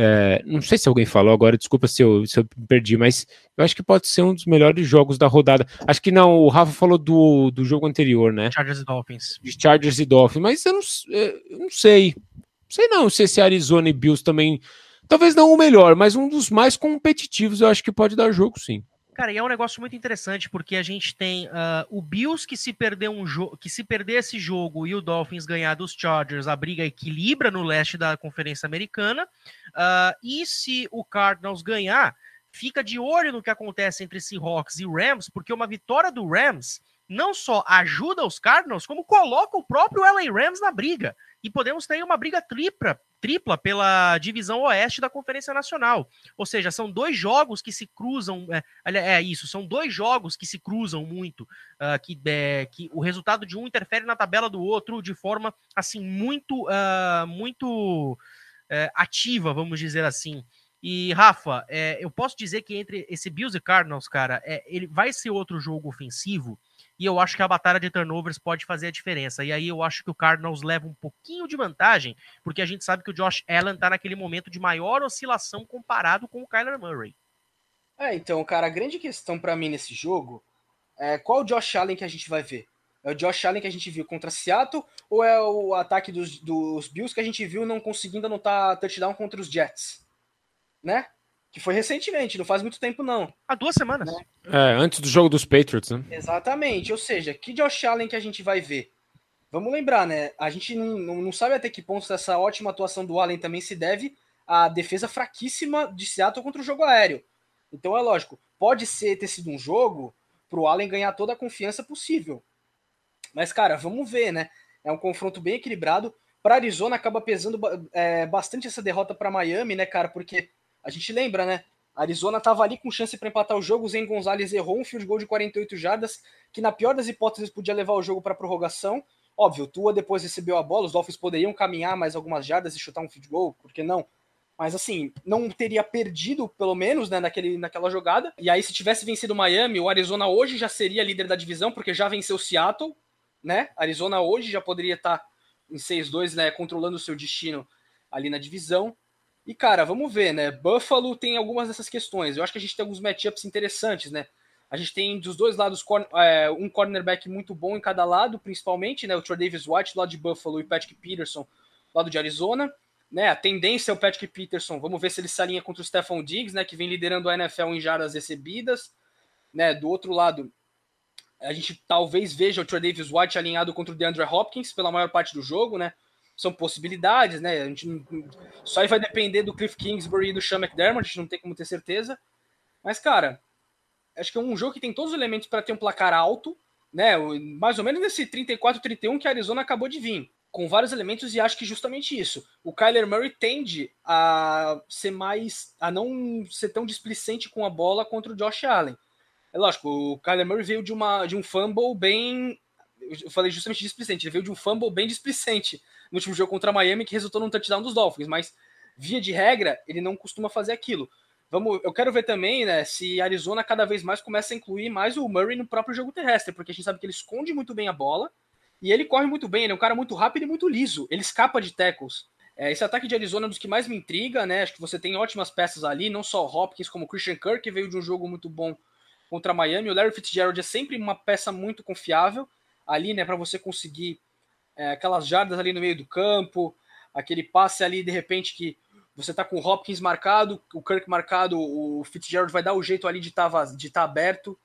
[SPEAKER 2] é, não sei se alguém falou agora, desculpa se eu, se eu perdi, mas eu acho que pode ser um dos melhores jogos da rodada. Acho que não, o Rafa falou do, do jogo anterior, né?
[SPEAKER 1] Chargers e Dolphins.
[SPEAKER 2] De Chargers e Dolphins, mas eu não, eu não sei. Não sei não se esse Arizona e Bills também. Talvez não o melhor, mas um dos mais competitivos eu acho que pode dar jogo, sim.
[SPEAKER 1] Cara, e é um negócio muito interessante porque a gente tem uh, o Bills que se perder um jogo, que se perder esse jogo e o Dolphins ganhar dos Chargers, a briga equilibra no leste da Conferência Americana. Uh, e se o Cardinals ganhar, fica de olho no que acontece entre Seahawks e Rams, porque uma vitória do Rams não só ajuda os Cardinals, como coloca o próprio LA Rams na briga. E podemos ter uma briga tripla, tripla pela divisão oeste da Conferência Nacional. Ou seja, são dois jogos que se cruzam. É, é isso, são dois jogos que se cruzam muito. Uh, que, é, que o resultado de um interfere na tabela do outro de forma assim muito, uh, muito uh, ativa, vamos dizer assim. E, Rafa, é, eu posso dizer que entre esse Bills e Cardinals, cara, é, ele vai ser outro jogo ofensivo e eu acho que a batalha de turnovers pode fazer a diferença. E aí eu acho que o Cardinals leva um pouquinho de vantagem, porque a gente sabe que o Josh Allen tá naquele momento de maior oscilação comparado com o Kyler Murray.
[SPEAKER 3] É, então, cara, a grande questão para mim nesse jogo é qual o Josh Allen que a gente vai ver? É o Josh Allen que a gente viu contra Seattle ou é o ataque dos, dos Bills que a gente viu não conseguindo anotar touchdown contra os Jets? Né? Que foi recentemente, não faz muito tempo, não.
[SPEAKER 1] Há duas semanas. Né?
[SPEAKER 2] É, antes do jogo dos Patriots, né?
[SPEAKER 3] Exatamente. Ou seja, que Josh Allen que a gente vai ver? Vamos lembrar, né? A gente não, não sabe até que ponto essa ótima atuação do Allen também se deve à defesa fraquíssima de Seattle contra o jogo aéreo. Então é lógico, pode ser ter sido um jogo para o Allen ganhar toda a confiança possível. Mas, cara, vamos ver, né? É um confronto bem equilibrado. Para Arizona acaba pesando é, bastante essa derrota para Miami, né, cara? Porque a gente lembra, né? Arizona estava ali com chance para empatar o jogo. O Zen Gonzalez errou um field goal de 48 jardas, que na pior das hipóteses podia levar o jogo para prorrogação. Óbvio, Tua depois recebeu a bola, os Dolphins poderiam caminhar mais algumas jardas e chutar um field goal, por que não? Mas assim, não teria perdido, pelo menos, né, naquele, naquela jogada. E aí, se tivesse vencido o Miami, o Arizona hoje já seria líder da divisão, porque já venceu o Seattle, né? Arizona hoje já poderia estar em 6-2, né, controlando o seu destino ali na divisão. E, cara, vamos ver, né? Buffalo tem algumas dessas questões. Eu acho que a gente tem alguns matchups interessantes, né? A gente tem dos dois lados é, um cornerback muito bom em cada lado, principalmente, né? O Troy Davis White do lado de Buffalo e Patrick Peterson do lado de Arizona. Né, a tendência é o Patrick Peterson, vamos ver se ele se alinha contra o Stephon Diggs, né, que vem liderando a NFL em jardas recebidas. Né, do outro lado, a gente talvez veja o Troy Davis White alinhado contra o DeAndre Hopkins pela maior parte do jogo, né? São possibilidades, né? A gente só vai depender do Cliff Kingsbury e do Sean McDermott, a gente não tem como ter certeza. Mas, cara, acho que é um jogo que tem todos os elementos para ter um placar alto, né? Mais ou menos nesse 34-31 que a Arizona acabou de vir, com vários elementos, e acho que justamente isso. O Kyler Murray tende a ser mais. a não ser tão displicente com a bola contra o Josh Allen. É lógico, o Kyler Murray veio de, uma, de um fumble bem. Eu falei justamente displicente, ele veio de um fumble bem displicente no último jogo contra Miami, que resultou num touchdown dos Dolphins, mas via de regra, ele não costuma fazer aquilo. Vamos, eu quero ver também, né, se Arizona cada vez mais começa a incluir mais o Murray no próprio jogo terrestre, porque a gente sabe que ele esconde muito bem a bola e ele corre muito bem, ele é um cara muito rápido e muito liso, ele escapa de tackles. É, esse ataque de Arizona é um dos que mais me intriga, né? Acho que você tem ótimas peças ali, não só Hopkins, como Christian Kirk, que veio de um jogo muito bom contra Miami. O Larry Fitzgerald é sempre uma peça muito confiável ali, né, para você conseguir é, aquelas jardas ali no meio do campo, aquele passe ali de repente que você tá com o Hopkins marcado, o Kirk marcado, o Fitzgerald vai dar o jeito ali de tá, de tá aberto.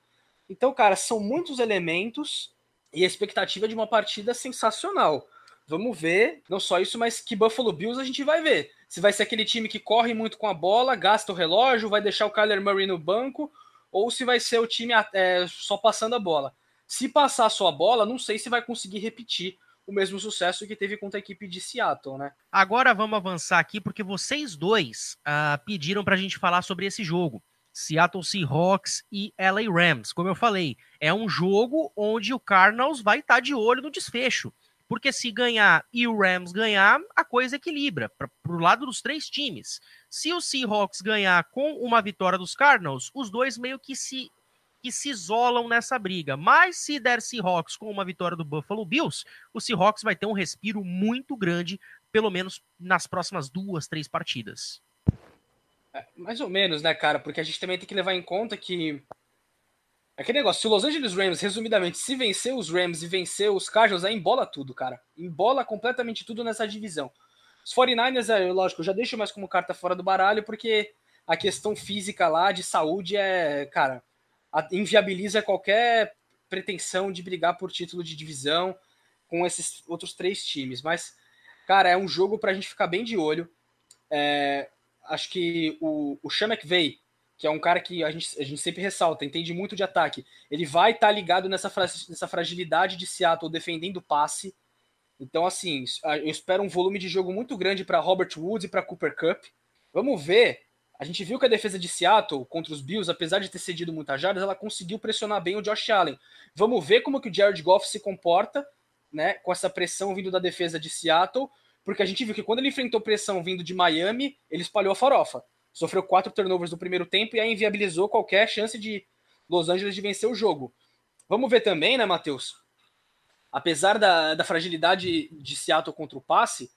[SPEAKER 3] Então, cara, são muitos elementos e a expectativa de uma partida sensacional. Vamos ver, não só isso, mas que Buffalo Bills a gente vai ver. Se vai ser aquele time que corre muito com a bola, gasta o relógio, vai deixar o Kyler Murray no banco, ou se vai ser o time é, só passando a bola. Se passar só a bola, não sei se vai conseguir repetir o mesmo sucesso que teve contra a equipe de Seattle, né?
[SPEAKER 1] Agora vamos avançar aqui, porque vocês dois uh, pediram para a gente falar sobre esse jogo. Seattle Seahawks e LA Rams. Como eu falei, é um jogo onde o Cardinals vai estar tá de olho no desfecho. Porque se ganhar e o Rams ganhar, a coisa equilibra para o lado dos três times. Se o Seahawks ganhar com uma vitória dos Cardinals, os dois meio que se que se isolam nessa briga. Mas se der Seahawks com uma vitória do Buffalo Bills, o Seahawks vai ter um respiro muito grande, pelo menos nas próximas duas, três partidas.
[SPEAKER 3] É, mais ou menos, né, cara? Porque a gente também tem que levar em conta que. Aquele negócio, se o Los Angeles Rams, resumidamente, se vencer os Rams e vencer os Cardinals, aí embola tudo, cara. Embola completamente tudo nessa divisão. Os 49ers, é, lógico, eu já deixo mais como carta fora do baralho, porque a questão física lá, de saúde, é, cara, inviabiliza qualquer pretensão de brigar por título de divisão com esses outros três times. Mas, cara, é um jogo para a gente ficar bem de olho. É, acho que o, o Sean McVay, que é um cara que a gente, a gente sempre ressalta, entende muito de ataque, ele vai estar tá ligado nessa, nessa fragilidade de Seattle defendendo o passe. Então, assim, eu espero um volume de jogo muito grande para Robert Woods e para Cooper Cup. Vamos ver. A gente viu que a defesa de Seattle contra os Bills, apesar de ter cedido muitas jardas, ela conseguiu pressionar bem o Josh Allen. Vamos ver como que o Jared Goff se comporta, né, com essa pressão vindo da defesa de Seattle, porque a gente viu que quando ele enfrentou pressão vindo de Miami, ele espalhou a farofa sofreu quatro turnovers no primeiro tempo e aí inviabilizou qualquer chance de Los Angeles de vencer o jogo. Vamos ver também, né, Matheus? Apesar da, da fragilidade de Seattle contra o passe,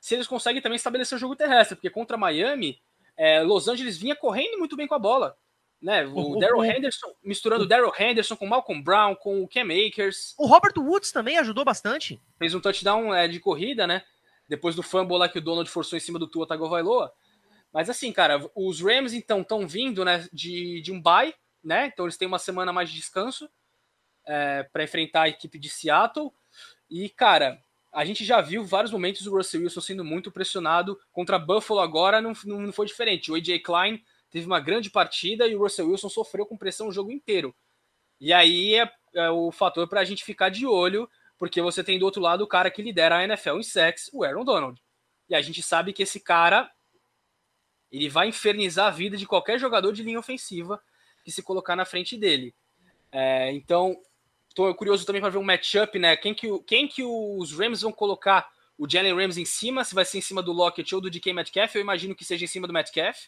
[SPEAKER 3] se eles conseguem também estabelecer o jogo terrestre, porque contra Miami, é, Los Angeles vinha correndo muito bem com a bola. Né? O, o Daryl Henderson, misturando o Daryl Henderson com Malcolm Brown, com o Cam Akers.
[SPEAKER 1] O Robert Woods também ajudou bastante.
[SPEAKER 3] Fez um touchdown é, de corrida, né? Depois do fumble lá que o Donald forçou em cima do Tua Tagovailoa. Mas assim, cara, os Rams então estão vindo né, de, de um bye, né? Então eles têm uma semana mais de descanso é, para enfrentar a equipe de Seattle. E, cara, a gente já viu vários momentos o Russell Wilson sendo muito pressionado contra Buffalo agora, não, não foi diferente. O AJ Klein teve uma grande partida e o Russell Wilson sofreu com pressão o jogo inteiro. E aí é, é o fator para a gente ficar de olho, porque você tem do outro lado o cara que lidera a NFL em sacks, o Aaron Donald. E a gente sabe que esse cara ele vai infernizar a vida de qualquer jogador de linha ofensiva que se colocar na frente dele. É, então, estou curioso também para ver um matchup, né? Quem que, quem que os Rams vão colocar o Jalen Rams em cima? Se vai ser em cima do Lockett ou do DK Metcalf? Eu imagino que seja em cima do Metcalf,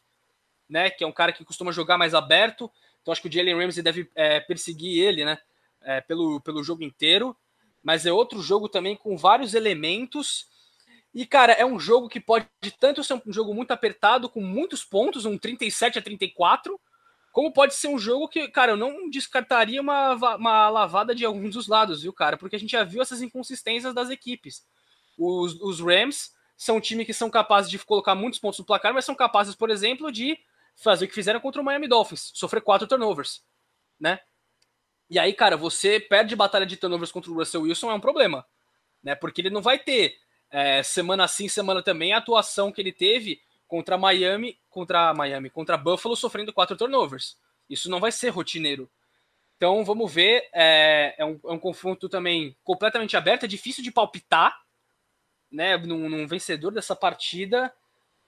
[SPEAKER 3] né? Que é um cara que costuma jogar mais aberto. Então, acho que o Jalen Ramsey deve é, perseguir ele, né? É, pelo, pelo jogo inteiro. Mas é outro jogo também com vários elementos e, cara, é um jogo que pode tanto ser um jogo muito apertado, com muitos pontos, um 37 a 34, como pode ser um jogo que, cara, eu não descartaria uma, uma lavada de alguns dos lados, viu, cara? Porque a gente já viu essas inconsistências das equipes. Os, os Rams são um time que são capazes de colocar muitos pontos no placar, mas são capazes, por exemplo, de fazer o que fizeram contra o Miami Dolphins, sofrer quatro turnovers, né? E aí, cara, você perde batalha de turnovers contra o Russell Wilson é um problema, né? Porque ele não vai ter é, semana sim, semana também, a atuação que ele teve contra Miami, contra Miami, contra Buffalo, sofrendo quatro turnovers. Isso não vai ser rotineiro. Então vamos ver. É, é, um, é um, confronto também completamente aberto, é difícil de palpitar né, num, num vencedor dessa partida,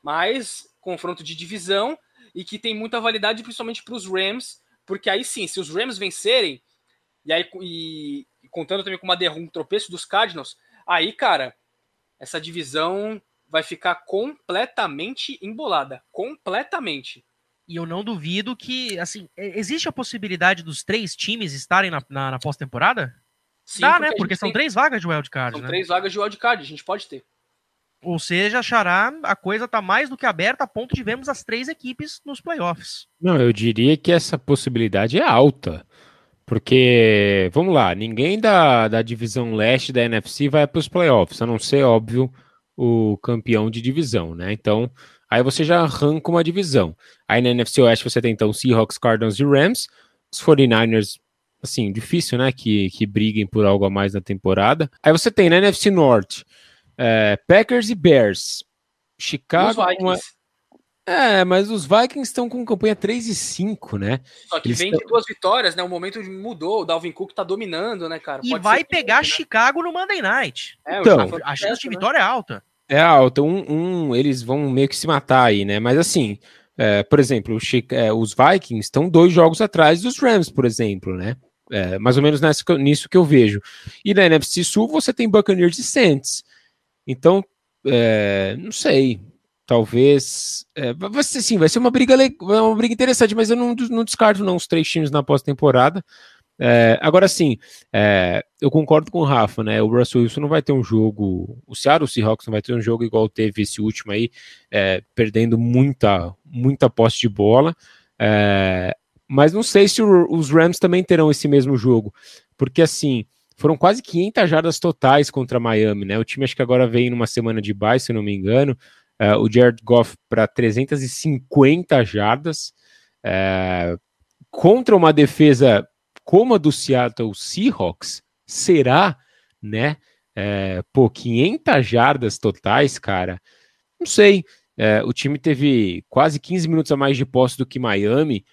[SPEAKER 3] mas confronto de divisão e que tem muita validade, principalmente para os Rams, porque aí sim, se os Rams vencerem, e aí e, contando também com uma derrota, um tropeço dos Cardinals, aí, cara, essa divisão vai ficar completamente embolada. Completamente.
[SPEAKER 1] E eu não duvido que, assim, existe a possibilidade dos três times estarem na, na, na pós-temporada? Dá, porque né? Porque são tem... três vagas de wildcard.
[SPEAKER 3] São
[SPEAKER 1] né?
[SPEAKER 3] três vagas de wildcard, a gente pode ter.
[SPEAKER 1] Ou seja, Xará, a coisa tá mais do que aberta a ponto de vermos as três equipes nos playoffs.
[SPEAKER 2] Não, eu diria que essa possibilidade é alta. Porque, vamos lá, ninguém da, da divisão leste da NFC vai para os playoffs, a não ser, óbvio, o campeão de divisão, né? Então, aí você já arranca uma divisão. Aí na NFC Oeste você tem então Seahawks, Cardinals e Rams. Os 49ers, assim, difícil, né? Que, que briguem por algo a mais na temporada. Aí você tem na NFC Norte é, Packers e Bears. Chicago. É, mas os Vikings estão com campanha 3 e 5, né?
[SPEAKER 3] Só que Eles vem de duas vitórias, né? O momento mudou, o Dalvin Cook tá dominando, né, cara?
[SPEAKER 1] E Pode vai pegar que, né? Chicago no Monday Night. É, então, a chance de né? vitória né? é alta.
[SPEAKER 2] É alta, um, um, eles vão meio que se matar aí, né? Mas assim, é, por exemplo, é, os Vikings estão dois jogos atrás dos Rams, por exemplo, né? É, mais ou menos nessa, nisso que eu vejo. E na NFC Sul você tem Buccaneers e Saints. Então, é, não sei talvez é, vai ser sim, vai ser uma briga uma briga interessante, mas eu não, não descarto não os três times na pós-temporada. É, agora sim, é, eu concordo com o Rafa, né? O Russell Wilson não vai ter um jogo, o Seattle Seahawks não vai ter um jogo igual teve esse último aí, é, perdendo muita muita posse de bola. É, mas não sei se o, os Rams também terão esse mesmo jogo, porque assim foram quase 500 jardas totais contra Miami, né? O time acho que agora vem numa semana de bye, se não me engano. Uh, o Jared Goff para 350 jardas. Uh, contra uma defesa como a do Seattle Seahawks, será, né? É, pô, 500 jardas totais, cara. Não sei. O time teve quase 15 minutos a mais de posse do que Miami.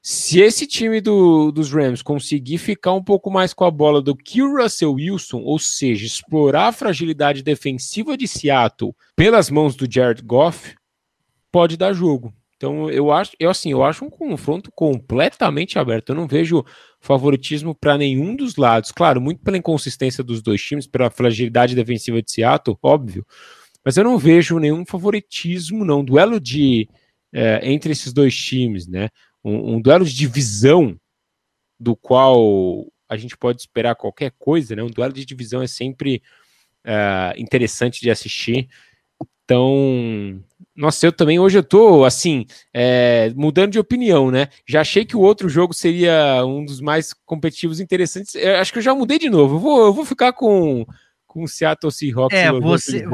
[SPEAKER 2] Se esse time do, dos Rams conseguir ficar um pouco mais com a bola do que o Russell Wilson, ou seja, explorar a fragilidade defensiva de Seattle pelas mãos do Jared Goff, pode dar jogo. Então eu acho, eu assim, eu acho um confronto completamente aberto. Eu não vejo favoritismo para nenhum dos lados. Claro, muito pela inconsistência dos dois times, pela fragilidade defensiva de Seattle, óbvio. Mas eu não vejo nenhum favoritismo, não. Duelo de é, entre esses dois times, né? Um, um, duelo de divisão do qual a gente pode esperar qualquer coisa, né? Um duelo de divisão é sempre é, interessante de assistir. Então, nossa, eu também hoje eu tô assim, é, mudando de opinião, né? Já achei que o outro jogo seria um dos mais competitivos interessantes. Eu acho que eu já mudei de novo. Eu vou, eu vou ficar com com o Seattle Seahawks.
[SPEAKER 1] É, você,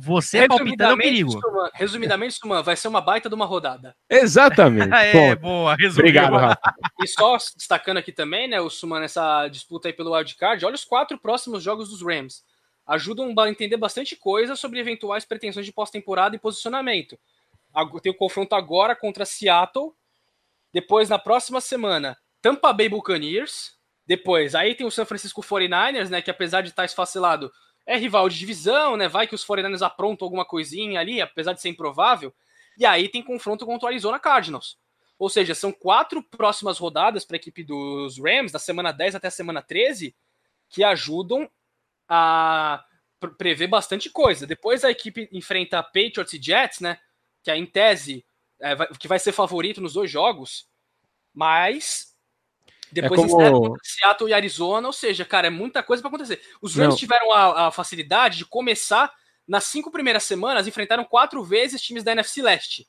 [SPEAKER 1] você palpitando é o perigo.
[SPEAKER 3] Suman, resumidamente, Suman, vai ser uma baita de uma rodada.
[SPEAKER 2] Exatamente.
[SPEAKER 1] é, boa,
[SPEAKER 2] resumiu. Obrigado, Rafa.
[SPEAKER 3] E só destacando aqui também, né, o Suman nessa disputa aí pelo wildcard, olha os quatro próximos jogos dos Rams ajudam a entender bastante coisa sobre eventuais pretensões de pós-temporada e posicionamento. Tem o confronto agora contra Seattle, depois na próxima semana Tampa Bay Buccaneers, depois aí tem o San Francisco 49ers, né, que apesar de estar esfacelado, é rival de divisão, né, vai que os 49ers aprontam alguma coisinha ali, apesar de ser improvável, e aí tem confronto contra o Arizona Cardinals. Ou seja, são quatro próximas rodadas para a equipe dos Rams, da semana 10 até a semana 13, que ajudam a prever bastante coisa. Depois a equipe enfrenta Patriots e Jets, né? Que é em tese é, vai, que vai ser favorito nos dois jogos, mas depois é como... Seattle e Arizona, ou seja, cara, é muita coisa para acontecer. Os Rams tiveram a, a, facilidade de começar nas cinco primeiras semanas, enfrentaram quatro vezes times da NFC Leste,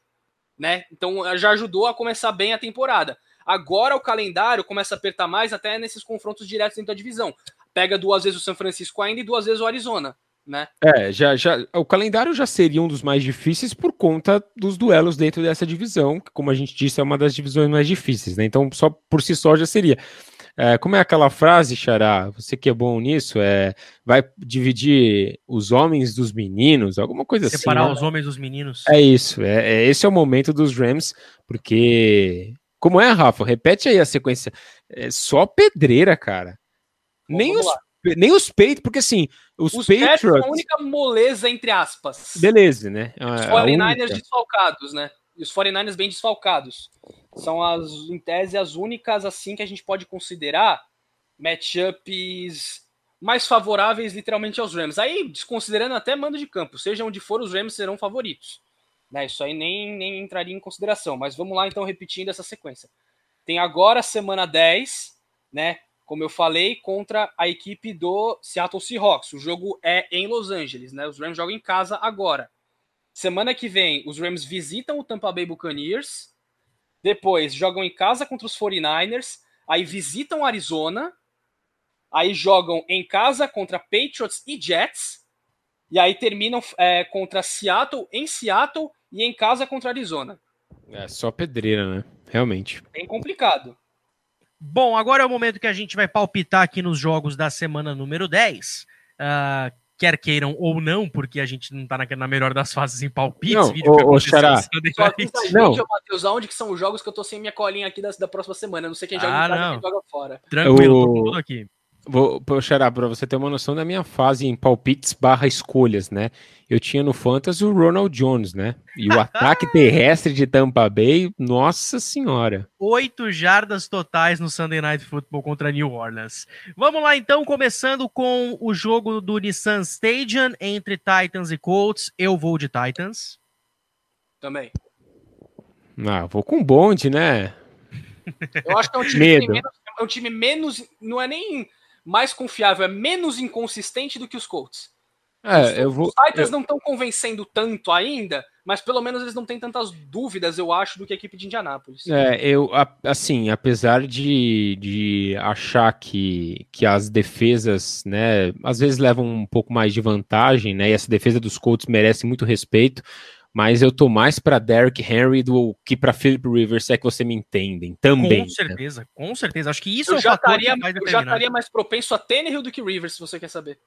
[SPEAKER 3] né? Então já ajudou a começar bem a temporada. Agora o calendário começa a apertar mais até nesses confrontos diretos dentro da divisão pega duas vezes o São Francisco ainda e duas vezes o Arizona. Né?
[SPEAKER 2] É, já, já, o calendário já seria um dos mais difíceis por conta dos duelos dentro dessa divisão, que, como a gente disse, é uma das divisões mais difíceis, né? Então, só por si só já seria. É, como é aquela frase, Xará? Você que é bom nisso, é vai dividir os homens dos meninos, alguma coisa
[SPEAKER 1] Separar assim. Separar
[SPEAKER 2] né?
[SPEAKER 1] os homens dos meninos.
[SPEAKER 2] É isso, é, é, esse é o momento dos Rams, porque. Como é, Rafa? Repete aí a sequência. É só pedreira, cara. Nem os, nem os Patriots, porque assim, os, os Patriots... a
[SPEAKER 3] única moleza, entre aspas.
[SPEAKER 2] Beleza, né?
[SPEAKER 3] Os 49ers desfalcados, né? E os 49ers bem desfalcados. São, as, em tese, as únicas, assim, que a gente pode considerar matchups mais favoráveis, literalmente, aos Rams. Aí, desconsiderando até mando de campo, seja onde for, os Rams serão favoritos. Né? Isso aí nem, nem entraria em consideração. Mas vamos lá, então, repetindo essa sequência. Tem agora semana 10, né? Como eu falei, contra a equipe do Seattle Seahawks. O jogo é em Los Angeles, né? Os Rams jogam em casa agora. Semana que vem, os Rams visitam o Tampa Bay Buccaneers. Depois jogam em casa contra os 49ers. Aí visitam Arizona. Aí jogam em casa contra Patriots e Jets. E aí terminam é, contra Seattle, em Seattle e em casa contra Arizona.
[SPEAKER 2] É só pedreira, né? Realmente.
[SPEAKER 3] Bem complicado.
[SPEAKER 1] Bom, agora é o momento que a gente vai palpitar aqui nos jogos da semana número 10. Uh, ah, quer queiram ou não, porque a gente não tá na, na melhor das fases em palpites.
[SPEAKER 2] Não, vídeo ô, ô, Xará.
[SPEAKER 3] Não. Matheus, aonde que são os jogos que eu tô sem minha colinha aqui da, da próxima semana? Eu não sei quem joga
[SPEAKER 1] ah,
[SPEAKER 3] em casa quem joga fora.
[SPEAKER 1] Tranquilo, o... tô tudo aqui.
[SPEAKER 2] Vou, Xará, para você ter uma noção da minha fase em palpites barra escolhas, né? Eu tinha no Fantasy o Ronald Jones, né? E o ataque terrestre de Tampa Bay, nossa senhora.
[SPEAKER 1] Oito jardas totais no Sunday Night Football contra New Orleans. Vamos lá então, começando com o jogo do Nissan Stadium entre Titans e Colts. Eu vou de Titans.
[SPEAKER 3] Também.
[SPEAKER 2] Ah, vou com bonde, né?
[SPEAKER 3] Eu acho que é um time, menos, é um time menos. Não é nem mais confiável, é menos inconsistente do que os Colts.
[SPEAKER 2] É, os, eu vou,
[SPEAKER 3] os Titans eu... não estão convencendo tanto ainda, mas pelo menos eles não têm tantas dúvidas, eu acho, do que a equipe de Indianápolis.
[SPEAKER 2] É, eu, assim, apesar de, de achar que, que as defesas, né, às vezes levam um pouco mais de vantagem, né, e essa defesa dos Colts merece muito respeito, mas eu tô mais para Derrick Henry do que para Philip Rivers, se é que você me entendem também.
[SPEAKER 1] Com
[SPEAKER 2] né?
[SPEAKER 1] certeza, né? com certeza. Acho que isso
[SPEAKER 3] eu
[SPEAKER 1] é o
[SPEAKER 3] já
[SPEAKER 1] fator
[SPEAKER 3] estaria,
[SPEAKER 1] mais
[SPEAKER 3] Eu já estaria mais propenso a Tannehill do que Rivers, se você quer saber.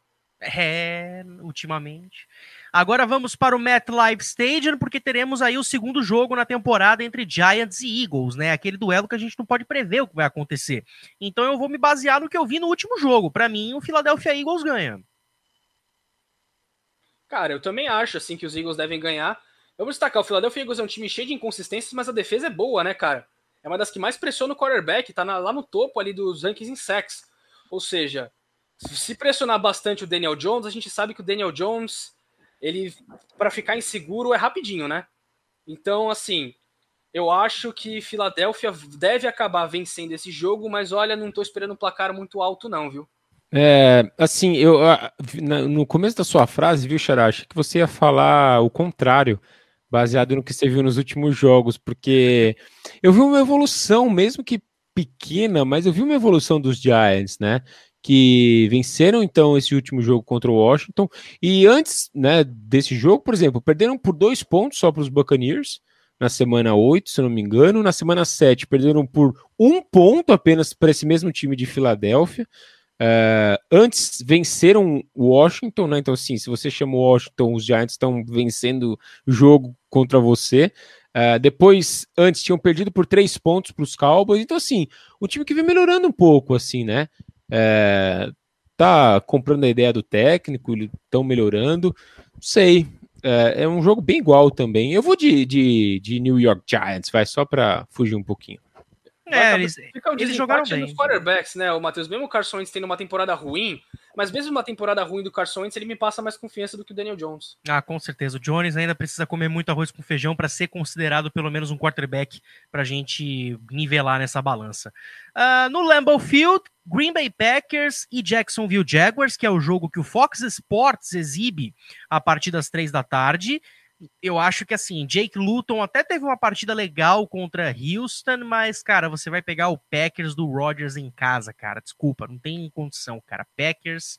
[SPEAKER 1] É, ultimamente. Agora vamos para o MetLife Stadium, porque teremos aí o segundo jogo na temporada entre Giants e Eagles, né? Aquele duelo que a gente não pode prever o que vai acontecer. Então eu vou me basear no que eu vi no último jogo. Para mim, o Philadelphia Eagles ganha.
[SPEAKER 3] Cara, eu também acho assim que os Eagles devem ganhar. Eu vou destacar, o Philadelphia Eagles é um time cheio de inconsistências, mas a defesa é boa, né, cara? É uma das que mais pressiona o quarterback, tá na, lá no topo ali dos rankings em sacks. Ou seja, se pressionar bastante o Daniel Jones, a gente sabe que o Daniel Jones, ele para ficar inseguro é rapidinho, né? Então, assim, eu acho que Filadélfia deve acabar vencendo esse jogo, mas olha, não tô esperando um placar muito alto não, viu?
[SPEAKER 2] É, assim, eu no começo da sua frase, viu, Xaracha, que você ia falar o contrário, baseado no que você viu nos últimos jogos, porque eu vi uma evolução, mesmo que pequena, mas eu vi uma evolução dos Giants, né? Que venceram então esse último jogo contra o Washington. E antes né, desse jogo, por exemplo, perderam por dois pontos só para os Buccaneers na semana 8, se eu não me engano. Na semana 7, perderam por um ponto apenas para esse mesmo time de Filadélfia. Uh, antes venceram o Washington, né? Então, assim, se você chama Washington, os Giants estão vencendo o jogo contra você. Uh, depois, antes, tinham perdido por três pontos para os Cowboys. Então, assim, o time que vem melhorando um pouco, assim, né? Uh, tá comprando a ideia do técnico, estão melhorando. Não sei. É, é, um jogo bem igual também. Eu vou de, de, de New York Giants, vai, só para fugir um pouquinho.
[SPEAKER 1] É, eles, Fica um eles jogaram bem.
[SPEAKER 3] Nos quarterbacks, né, o Matheus? Mesmo o Carson Wentz tendo uma temporada ruim, mas mesmo uma temporada ruim do Carson Wentz, ele me passa mais confiança do que o Daniel Jones.
[SPEAKER 1] Ah, com certeza. O Jones ainda precisa comer muito arroz com feijão para ser considerado pelo menos um quarterback para a gente nivelar nessa balança. Uh, no Lambeau Field, Green Bay Packers e Jacksonville Jaguars, que é o jogo que o Fox Sports exibe a partir das três da tarde eu acho que assim, Jake Luton até teve uma partida legal contra Houston, mas, cara, você vai pegar o Packers do Rodgers em casa, cara. Desculpa, não tem condição, cara. Packers.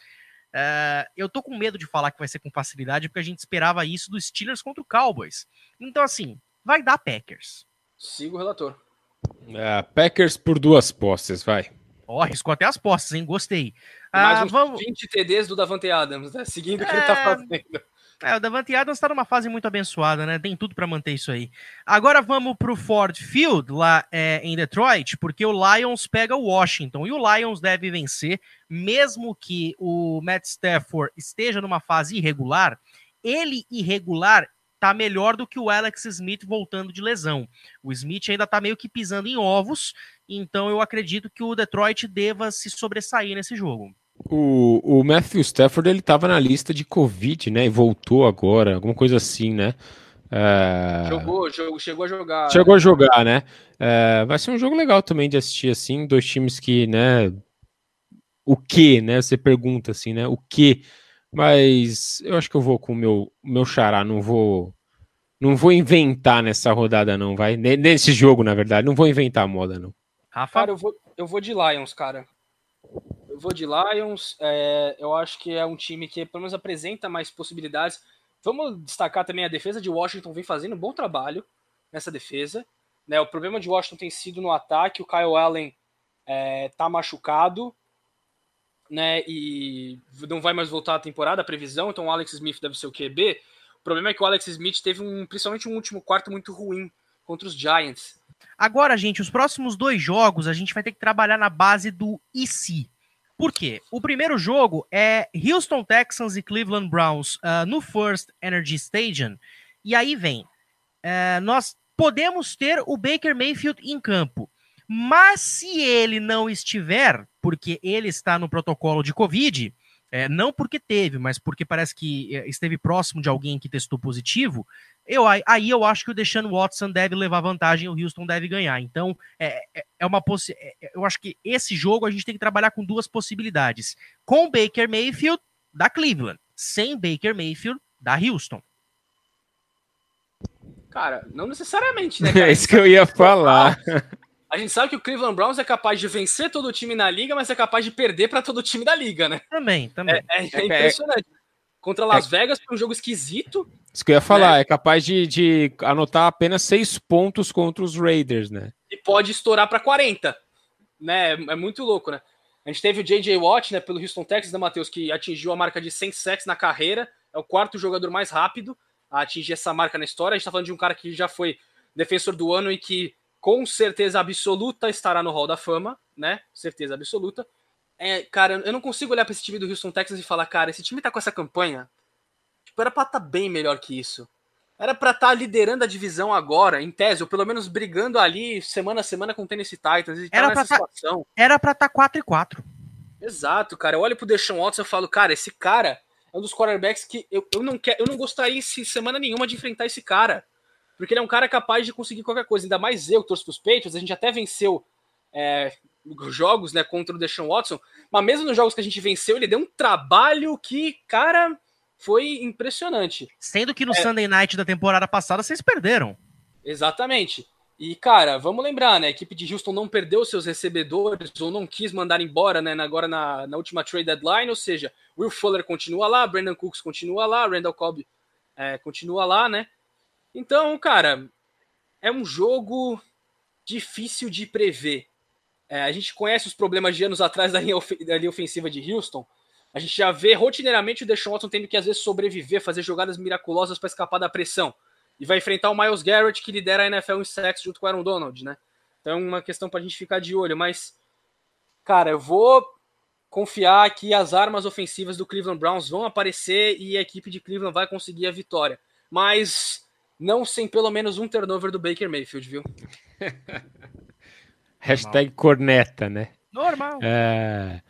[SPEAKER 1] Uh, eu tô com medo de falar que vai ser com facilidade, porque a gente esperava isso dos Steelers contra o Cowboys. Então, assim, vai dar Packers.
[SPEAKER 3] Siga o relator.
[SPEAKER 2] É, Packers por duas posses, vai.
[SPEAKER 1] Ó, oh, arriscou até as posses, hein? Gostei.
[SPEAKER 3] Mais uh, uns vamos... 20 TDs do Davante Adams, né? Seguindo o que é... ele tá é, fazendo.
[SPEAKER 1] É, o Davante Adams está numa fase muito abençoada, né? Tem tudo para manter isso aí. Agora vamos para o Ford Field, lá é, em Detroit, porque o Lions pega o Washington. E o Lions deve vencer, mesmo que o Matt Stafford esteja numa fase irregular. Ele, irregular, tá melhor do que o Alex Smith voltando de lesão. O Smith ainda tá meio que pisando em ovos, então eu acredito que o Detroit deva se sobressair nesse jogo.
[SPEAKER 2] O, o Matthew Stafford ele estava na lista de Covid, né? E voltou agora, alguma coisa assim, né?
[SPEAKER 3] É... Jogou, jogou, chegou a jogar.
[SPEAKER 2] Chegou a jogar, né? É, vai ser um jogo legal também de assistir, assim, dois times que, né? O que, né? Você pergunta assim, né? O que? Mas eu acho que eu vou com o meu, meu xará, não vou. Não vou inventar nessa rodada, não, vai. Nesse jogo, na verdade, não vou inventar a moda, não.
[SPEAKER 3] Rafa? Cara, eu vou, eu vou de Lions, cara. Eu vou de Lions. É, eu acho que é um time que pelo menos apresenta mais possibilidades. Vamos destacar também a defesa de Washington vem fazendo um bom trabalho nessa defesa. Né? O problema de Washington tem sido no ataque. O Kyle Allen é, tá machucado, né? E não vai mais voltar à temporada, a previsão. Então o Alex Smith deve ser o QB. O problema é que o Alex Smith teve um, principalmente um último quarto muito ruim contra os Giants.
[SPEAKER 1] Agora, gente, os próximos dois jogos a gente vai ter que trabalhar na base do IC. Por quê? O primeiro jogo é Houston Texans e Cleveland Browns uh, no First Energy Stadium. E aí vem, uh, nós podemos ter o Baker Mayfield em campo. Mas se ele não estiver, porque ele está no protocolo de Covid, é, não porque teve, mas porque parece que é, esteve próximo de alguém que testou positivo, eu, aí eu acho que o Deshaun Watson deve levar vantagem e o Houston deve ganhar. Então, é, é, é uma possi é, é, Eu acho que esse jogo a gente tem que trabalhar com duas possibilidades. Com Baker Mayfield, da Cleveland. Sem Baker Mayfield, da Houston.
[SPEAKER 3] Cara, não necessariamente, né?
[SPEAKER 2] Cara? É isso que eu ia falar.
[SPEAKER 3] A gente sabe que o Cleveland Browns é capaz de vencer todo o time na liga, mas é capaz de perder para todo o time da liga, né?
[SPEAKER 1] Também, também.
[SPEAKER 3] É, é, é impressionante. Contra Las Vegas foi um jogo esquisito.
[SPEAKER 2] Isso que eu ia falar, né? é capaz de, de anotar apenas seis pontos contra os Raiders, né?
[SPEAKER 3] E pode estourar para 40, né? É muito louco, né? A gente teve o J.J. Watt, né, pelo Houston Texas, né, Matheus, que atingiu a marca de 100 sacks na carreira. É o quarto jogador mais rápido a atingir essa marca na história. A gente tá falando de um cara que já foi defensor do ano e que com certeza absoluta estará no Hall da Fama, né? Certeza absoluta. É, cara, eu não consigo olhar para esse time do Houston Texas e falar, cara, esse time tá com essa campanha. Tipo, era pra estar tá bem melhor que isso. Era pra estar tá liderando a divisão agora, em tese, ou pelo menos brigando ali semana a semana com o Tennessee Titans. E
[SPEAKER 1] tá era, pra tá, era pra estar tá 4 e 4
[SPEAKER 3] Exato, cara. Eu olho pro Deshaun Watson e falo, cara, esse cara é um dos quarterbacks que eu, eu não quero, eu não gostaria semana nenhuma de enfrentar esse cara. Porque ele é um cara capaz de conseguir qualquer coisa. Ainda mais eu, que torço pros Patriots, a gente até venceu é, jogos né, contra o Deshaun Watson, mas mesmo nos jogos que a gente venceu, ele deu um trabalho que, cara, foi impressionante.
[SPEAKER 1] Sendo que no é, Sunday Night da temporada passada vocês perderam.
[SPEAKER 3] Exatamente. E, cara, vamos lembrar, né? A equipe de Houston não perdeu seus recebedores ou não quis mandar embora, né? Agora na, na última trade deadline, ou seja, Will Fuller continua lá, Brandon Cooks continua lá, Randall Cobb é, continua lá, né? Então, cara, é um jogo difícil de prever. É, a gente conhece os problemas de anos atrás da linha, da linha ofensiva de Houston. A gente já vê rotineiramente o Deshaun Watson tendo que às vezes sobreviver, fazer jogadas miraculosas para escapar da pressão. E vai enfrentar o Miles Garrett, que lidera a NFL em sacks junto com o Aaron Donald, né? Então é uma questão para a gente ficar de olho. Mas, cara, eu vou confiar que as armas ofensivas do Cleveland Browns vão aparecer e a equipe de Cleveland vai conseguir a vitória. Mas não sem pelo menos um turnover do Baker Mayfield, viu?
[SPEAKER 2] Hashtag corneta, né?
[SPEAKER 1] Normal.
[SPEAKER 2] É,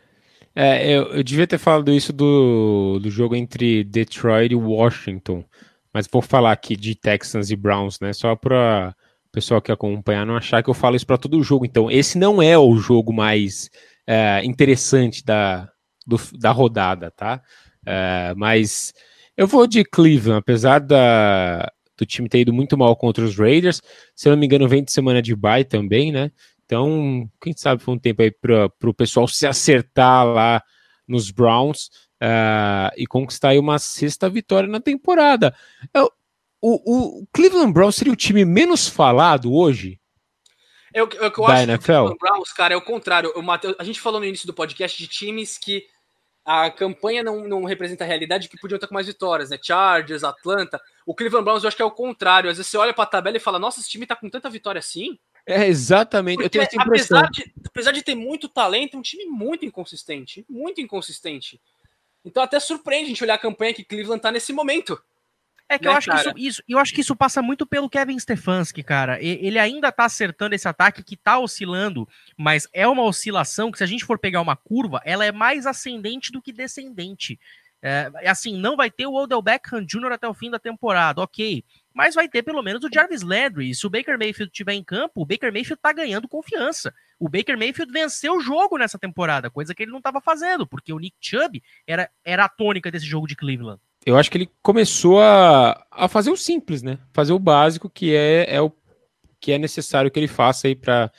[SPEAKER 2] é eu, eu, devia ter falado isso do, do jogo entre Detroit e Washington, mas vou falar aqui de Texans e Browns, né? Só para o pessoal que acompanhar não achar que eu falo isso para todo jogo. Então, esse não é o jogo mais é, interessante da, do, da rodada, tá? É, mas eu vou de Cleveland, apesar da, do time ter ido muito mal contra os Raiders. Se eu não me engano, vem de semana de bye também, né? Então, quem sabe foi um tempo aí para o pessoal se acertar lá nos Browns uh, e conquistar aí uma sexta vitória na temporada. Eu, o, o, Cleveland Browns seria o time menos falado hoje?
[SPEAKER 3] Eu, eu, eu da acho NFL? que o Cleveland Browns, cara, é o contrário. O Mateus, a gente falou no início do podcast de times que a campanha não, não representa a realidade que podiam estar com mais vitórias, né? Chargers, Atlanta. O Cleveland Browns eu acho que é o contrário. Às vezes você olha para a tabela e fala: Nossa, esse time tá com tanta vitória assim.
[SPEAKER 2] É, exatamente. Porque, eu tenho essa impressão.
[SPEAKER 3] Apesar de, apesar de ter muito talento, é um time muito inconsistente. Muito inconsistente. Então até surpreende a gente olhar a campanha que Cleveland tá nesse momento.
[SPEAKER 1] É que né, eu acho que isso, isso, eu acho que isso passa muito pelo Kevin Stefanski, cara. Ele ainda tá acertando esse ataque que tá oscilando, mas é uma oscilação que se a gente for pegar uma curva, ela é mais ascendente do que descendente. É, assim, não vai ter o Odell Beckham Jr. até o fim da temporada, ok. Mas vai ter pelo menos o Jarvis Landry. E se o Baker Mayfield estiver em campo, o Baker Mayfield tá ganhando confiança. O Baker Mayfield venceu o jogo nessa temporada, coisa que ele não estava fazendo, porque o Nick Chubb era, era a tônica desse jogo de Cleveland
[SPEAKER 2] eu acho que ele começou a, a fazer o simples, né? Fazer o básico que é, é o que é necessário que ele faça aí para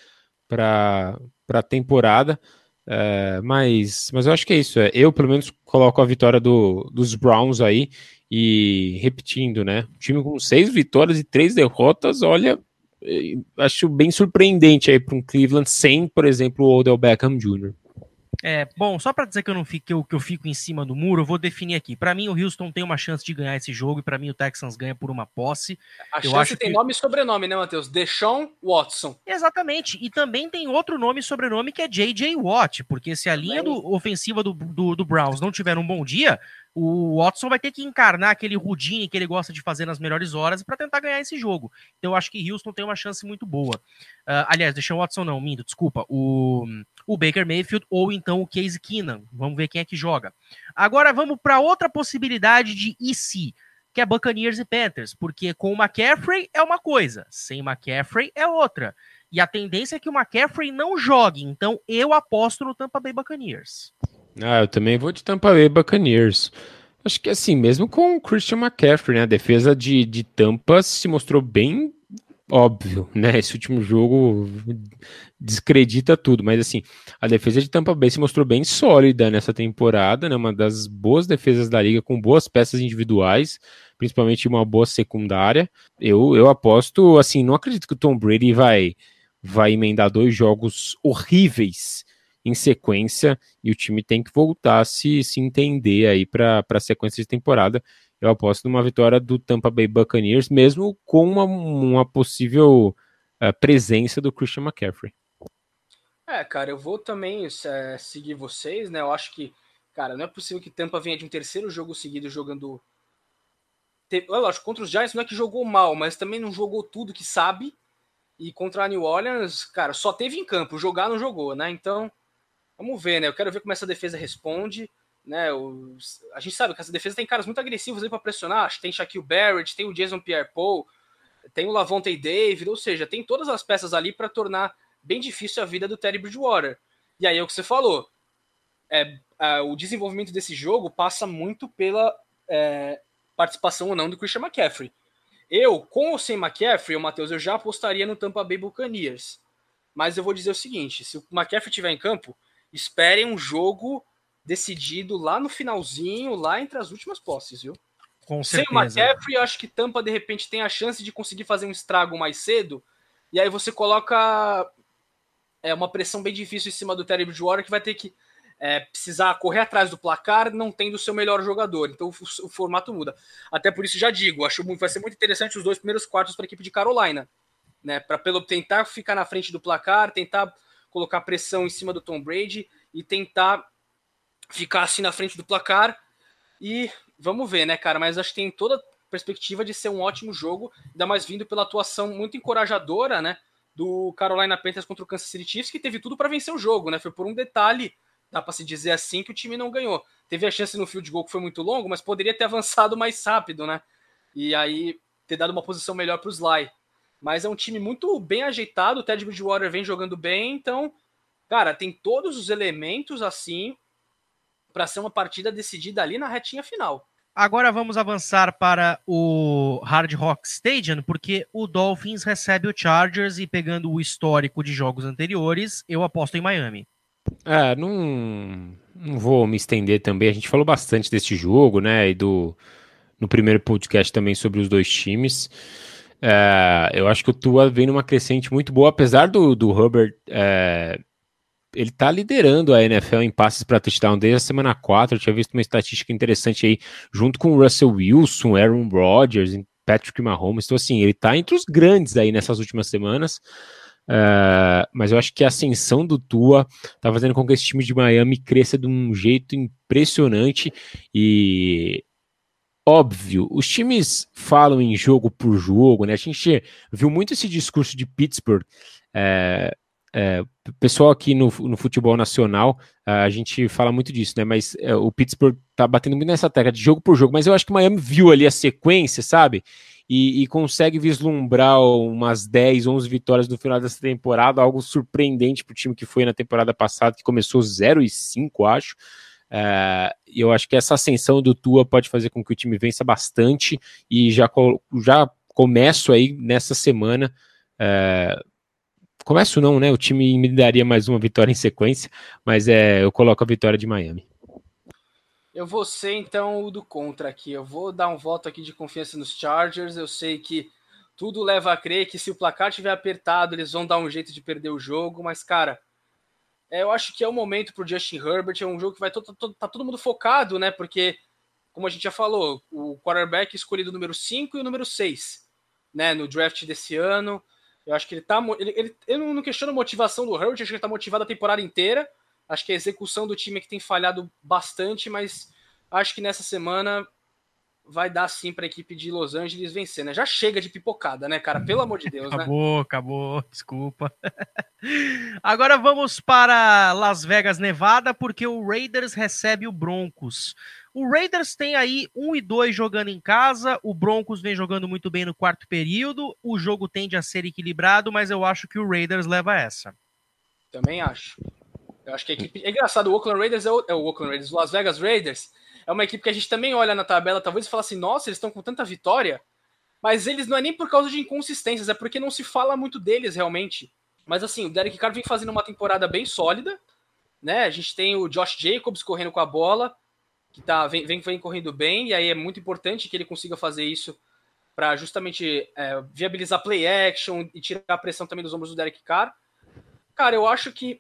[SPEAKER 2] a temporada. É, mas, mas eu acho que é isso. É, eu, pelo menos, coloco a vitória do, dos Browns aí. E repetindo, né? Um time com seis vitórias e três derrotas, olha, é, acho bem surpreendente aí para um Cleveland sem, por exemplo, o Odell Beckham Jr.
[SPEAKER 1] É, bom, só para dizer que eu não fico, que eu, que eu fico em cima do muro, eu vou definir aqui. Para mim, o Houston tem uma chance de ganhar esse jogo e para mim o Texans ganha por uma posse.
[SPEAKER 3] A eu chance tem que... nome e sobrenome, né, Matheus? Deshaun Watson.
[SPEAKER 1] Exatamente. E também tem outro nome e sobrenome que é J.J. Watt, porque se a linha do, ofensiva do, do, do Browns não tiver um bom dia, o Watson vai ter que encarnar aquele Rudine que ele gosta de fazer nas melhores horas para tentar ganhar esse jogo. Então eu acho que Houston tem uma chance muito boa. Uh, aliás, deixa o Watson não, Mindo, desculpa. O, o Baker Mayfield ou então o Case Keenan. Vamos ver quem é que joga. Agora vamos para outra possibilidade de EC, que é Buccaneers e Panthers, porque com o McCaffrey é uma coisa, sem McCaffrey é outra. E a tendência é que o McCaffrey não jogue, então eu aposto no Tampa Bay Buccaneers.
[SPEAKER 2] Ah, eu também vou de Tampa Bay Buccaneers. Acho que assim, mesmo com o Christian McCaffrey, né? A defesa de, de Tampa se mostrou bem óbvio, né? Esse último jogo descredita tudo, mas assim, a defesa de Tampa Bay se mostrou bem sólida nessa temporada, né? Uma das boas defesas da liga, com boas peças individuais. principalmente uma boa secundária. Eu, eu aposto, assim, não acredito que o Tom Brady vai, vai emendar dois jogos horríveis em sequência e o time tem que voltar a se, se entender aí para a sequência de temporada. Eu aposto numa vitória do Tampa Bay Buccaneers, mesmo com uma, uma possível uh, presença do Christian McCaffrey.
[SPEAKER 3] É, cara, eu vou também é, seguir vocês, né? Eu acho que, cara, não é possível que Tampa venha de um terceiro jogo seguido jogando. Eu acho contra os Giants não é que jogou mal, mas também não jogou tudo que sabe. E contra a New Orleans, cara, só teve em campo, jogar não jogou, né? Então, vamos ver, né? Eu quero ver como essa defesa responde, né? A gente sabe que essa defesa tem caras muito agressivos aí para pressionar. Tem Shaquille Barrett, tem o Jason Pierre-Paul, tem o Lavonte David, ou seja, tem todas as peças ali para tornar bem difícil a vida do Terry Bridgewater. E aí é o que você falou. É, é, o desenvolvimento desse jogo passa muito pela é, participação ou não do Christian McCaffrey. Eu, com ou sem McCaffrey, o Matheus, eu já apostaria no Tampa Bay Buccaneers. Mas eu vou dizer o seguinte: se o McCaffrey estiver em campo, esperem um jogo decidido lá no finalzinho, lá entre as últimas posses, viu?
[SPEAKER 1] Com certeza.
[SPEAKER 3] Sem o McCaffrey, eu acho que Tampa de repente tem a chance de conseguir fazer um estrago mais cedo. E aí você coloca é uma pressão bem difícil em cima do Terry Bridgewater que vai ter que é, precisar correr atrás do placar, não tendo o seu melhor jogador. Então o, o, formato muda. Até por isso já digo, acho que vai ser muito interessante os dois primeiros quartos para a equipe de Carolina, né? Para pelo tentar ficar na frente do placar, tentar colocar pressão em cima do Tom Brady e tentar ficar assim na frente do placar. E vamos ver, né, cara? Mas acho que tem toda a perspectiva de ser um ótimo jogo, ainda mais vindo pela atuação muito encorajadora, né? do Carolina Panthers contra o Kansas City Chiefs, que teve tudo para vencer o jogo, né? Foi por um detalhe, dá para se dizer assim, que o time não ganhou. Teve a chance no field goal que foi muito longo, mas poderia ter avançado mais rápido, né? E aí ter dado uma posição melhor para o Sly. Mas é um time muito bem ajeitado, o Ted Bridgewater vem jogando bem, então, cara, tem todos os elementos assim para ser uma partida decidida ali na retinha final.
[SPEAKER 1] Agora vamos avançar para o Hard Rock Stadium, porque o Dolphins recebe o Chargers e pegando o histórico de jogos anteriores, eu aposto em Miami.
[SPEAKER 2] É, não, não vou me estender também. A gente falou bastante desse jogo, né? E do no primeiro podcast também sobre os dois times. É, eu acho que o Tua vem numa crescente muito boa, apesar do, do Hubbard é, ele tá liderando a NFL em passes para touchdown desde a semana 4. Eu tinha visto uma estatística interessante aí, junto com o Russell Wilson, Aaron Rodgers, Patrick Mahomes. Então, assim, ele tá entre os grandes aí nessas últimas semanas. Uh, mas eu acho que a ascensão do Tua tá fazendo com que esse time de Miami cresça de um jeito impressionante e óbvio, os times falam em jogo por jogo, né? A gente viu muito esse discurso de Pittsburgh é, é, pessoal aqui no, no futebol nacional, a gente fala muito disso, né? Mas é, o Pittsburgh tá batendo muito nessa tecla de jogo por jogo, mas eu acho que o Miami viu ali a sequência, sabe? E, e, consegue vislumbrar umas 10, 11 vitórias no final dessa temporada, algo surpreendente para o time que foi na temporada passada, que começou 0 e 5, acho. É, eu acho que essa ascensão do Tua pode fazer com que o time vença bastante e já, já começo aí nessa semana. É, Começo não, né? O time me daria mais uma vitória em sequência, mas é, eu coloco a vitória de Miami.
[SPEAKER 3] Eu vou ser então o do contra aqui. Eu vou dar um voto aqui de confiança nos Chargers. Eu sei que tudo leva a crer que se o placar estiver apertado, eles vão dar um jeito de perder o jogo, mas cara, é, eu acho que é o momento pro Justin Herbert, é um jogo que vai todo, todo, tá todo mundo focado, né? Porque como a gente já falou, o quarterback escolhido número 5 e o número 6, né, no draft desse ano. Eu acho que ele tá. Ele, ele, eu não questiono a motivação do Herbert, acho que ele tá motivado a temporada inteira. Acho que a execução do time é que tem falhado bastante, mas acho que nessa semana vai dar sim para a equipe de Los Angeles vencer, né? Já chega de pipocada, né, cara? Pelo amor de Deus,
[SPEAKER 1] acabou, né? Acabou, acabou, desculpa. Agora vamos para Las Vegas, Nevada, porque o Raiders recebe o Broncos. O Raiders tem aí 1 e 2 jogando em casa, o Broncos vem jogando muito bem no quarto período, o jogo tende a ser equilibrado, mas eu acho que o Raiders leva essa.
[SPEAKER 3] Também acho. Eu acho que a equipe. É engraçado, o Oakland Raiders é o, é o Oakland Raiders, o Las Vegas Raiders é uma equipe que a gente também olha na tabela, talvez e fala assim, nossa, eles estão com tanta vitória, mas eles não é nem por causa de inconsistências, é porque não se fala muito deles realmente. Mas assim, o Derek Carr vem fazendo uma temporada bem sólida, né? A gente tem o Josh Jacobs correndo com a bola, que tá, vem, vem, vem correndo bem, e aí é muito importante que ele consiga fazer isso para justamente é, viabilizar play action e tirar a pressão também dos ombros do Derek Carr. Cara, eu acho que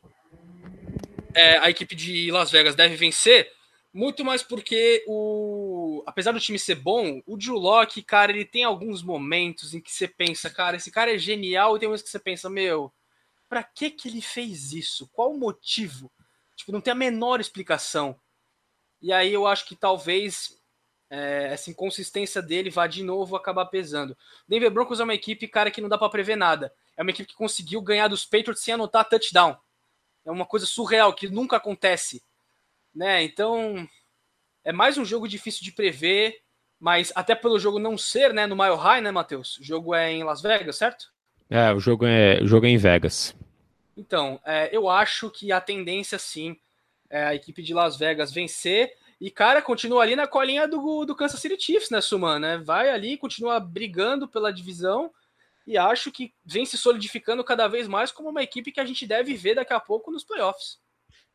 [SPEAKER 3] é, a equipe de Las Vegas deve vencer, muito mais porque o. Apesar do time ser bom, o Drew Locke, cara, ele tem alguns momentos em que você pensa, cara, esse cara é genial, e tem momentos que você pensa, meu, pra que que ele fez isso? Qual o motivo? Tipo, não tem a menor explicação. E aí eu acho que talvez é, essa inconsistência dele vá de novo acabar pesando. Denver Broncos é uma equipe, cara, que não dá para prever nada. É uma equipe que conseguiu ganhar dos Patriots sem anotar touchdown. É uma coisa surreal que nunca acontece, né? Então é mais um jogo difícil de prever, mas até pelo jogo não ser, né, no Mile High, né, Matheus? O jogo é em Las Vegas, certo?
[SPEAKER 2] É, o jogo é, o jogo é em Vegas.
[SPEAKER 3] Então, é, eu acho que a tendência, sim, é a equipe de Las Vegas vencer. E, cara, continua ali na colinha do, do Kansas City Chiefs, né, Suman? Né? Vai ali, continua brigando pela divisão. E acho que vem se solidificando cada vez mais como uma equipe que a gente deve ver daqui a pouco nos playoffs.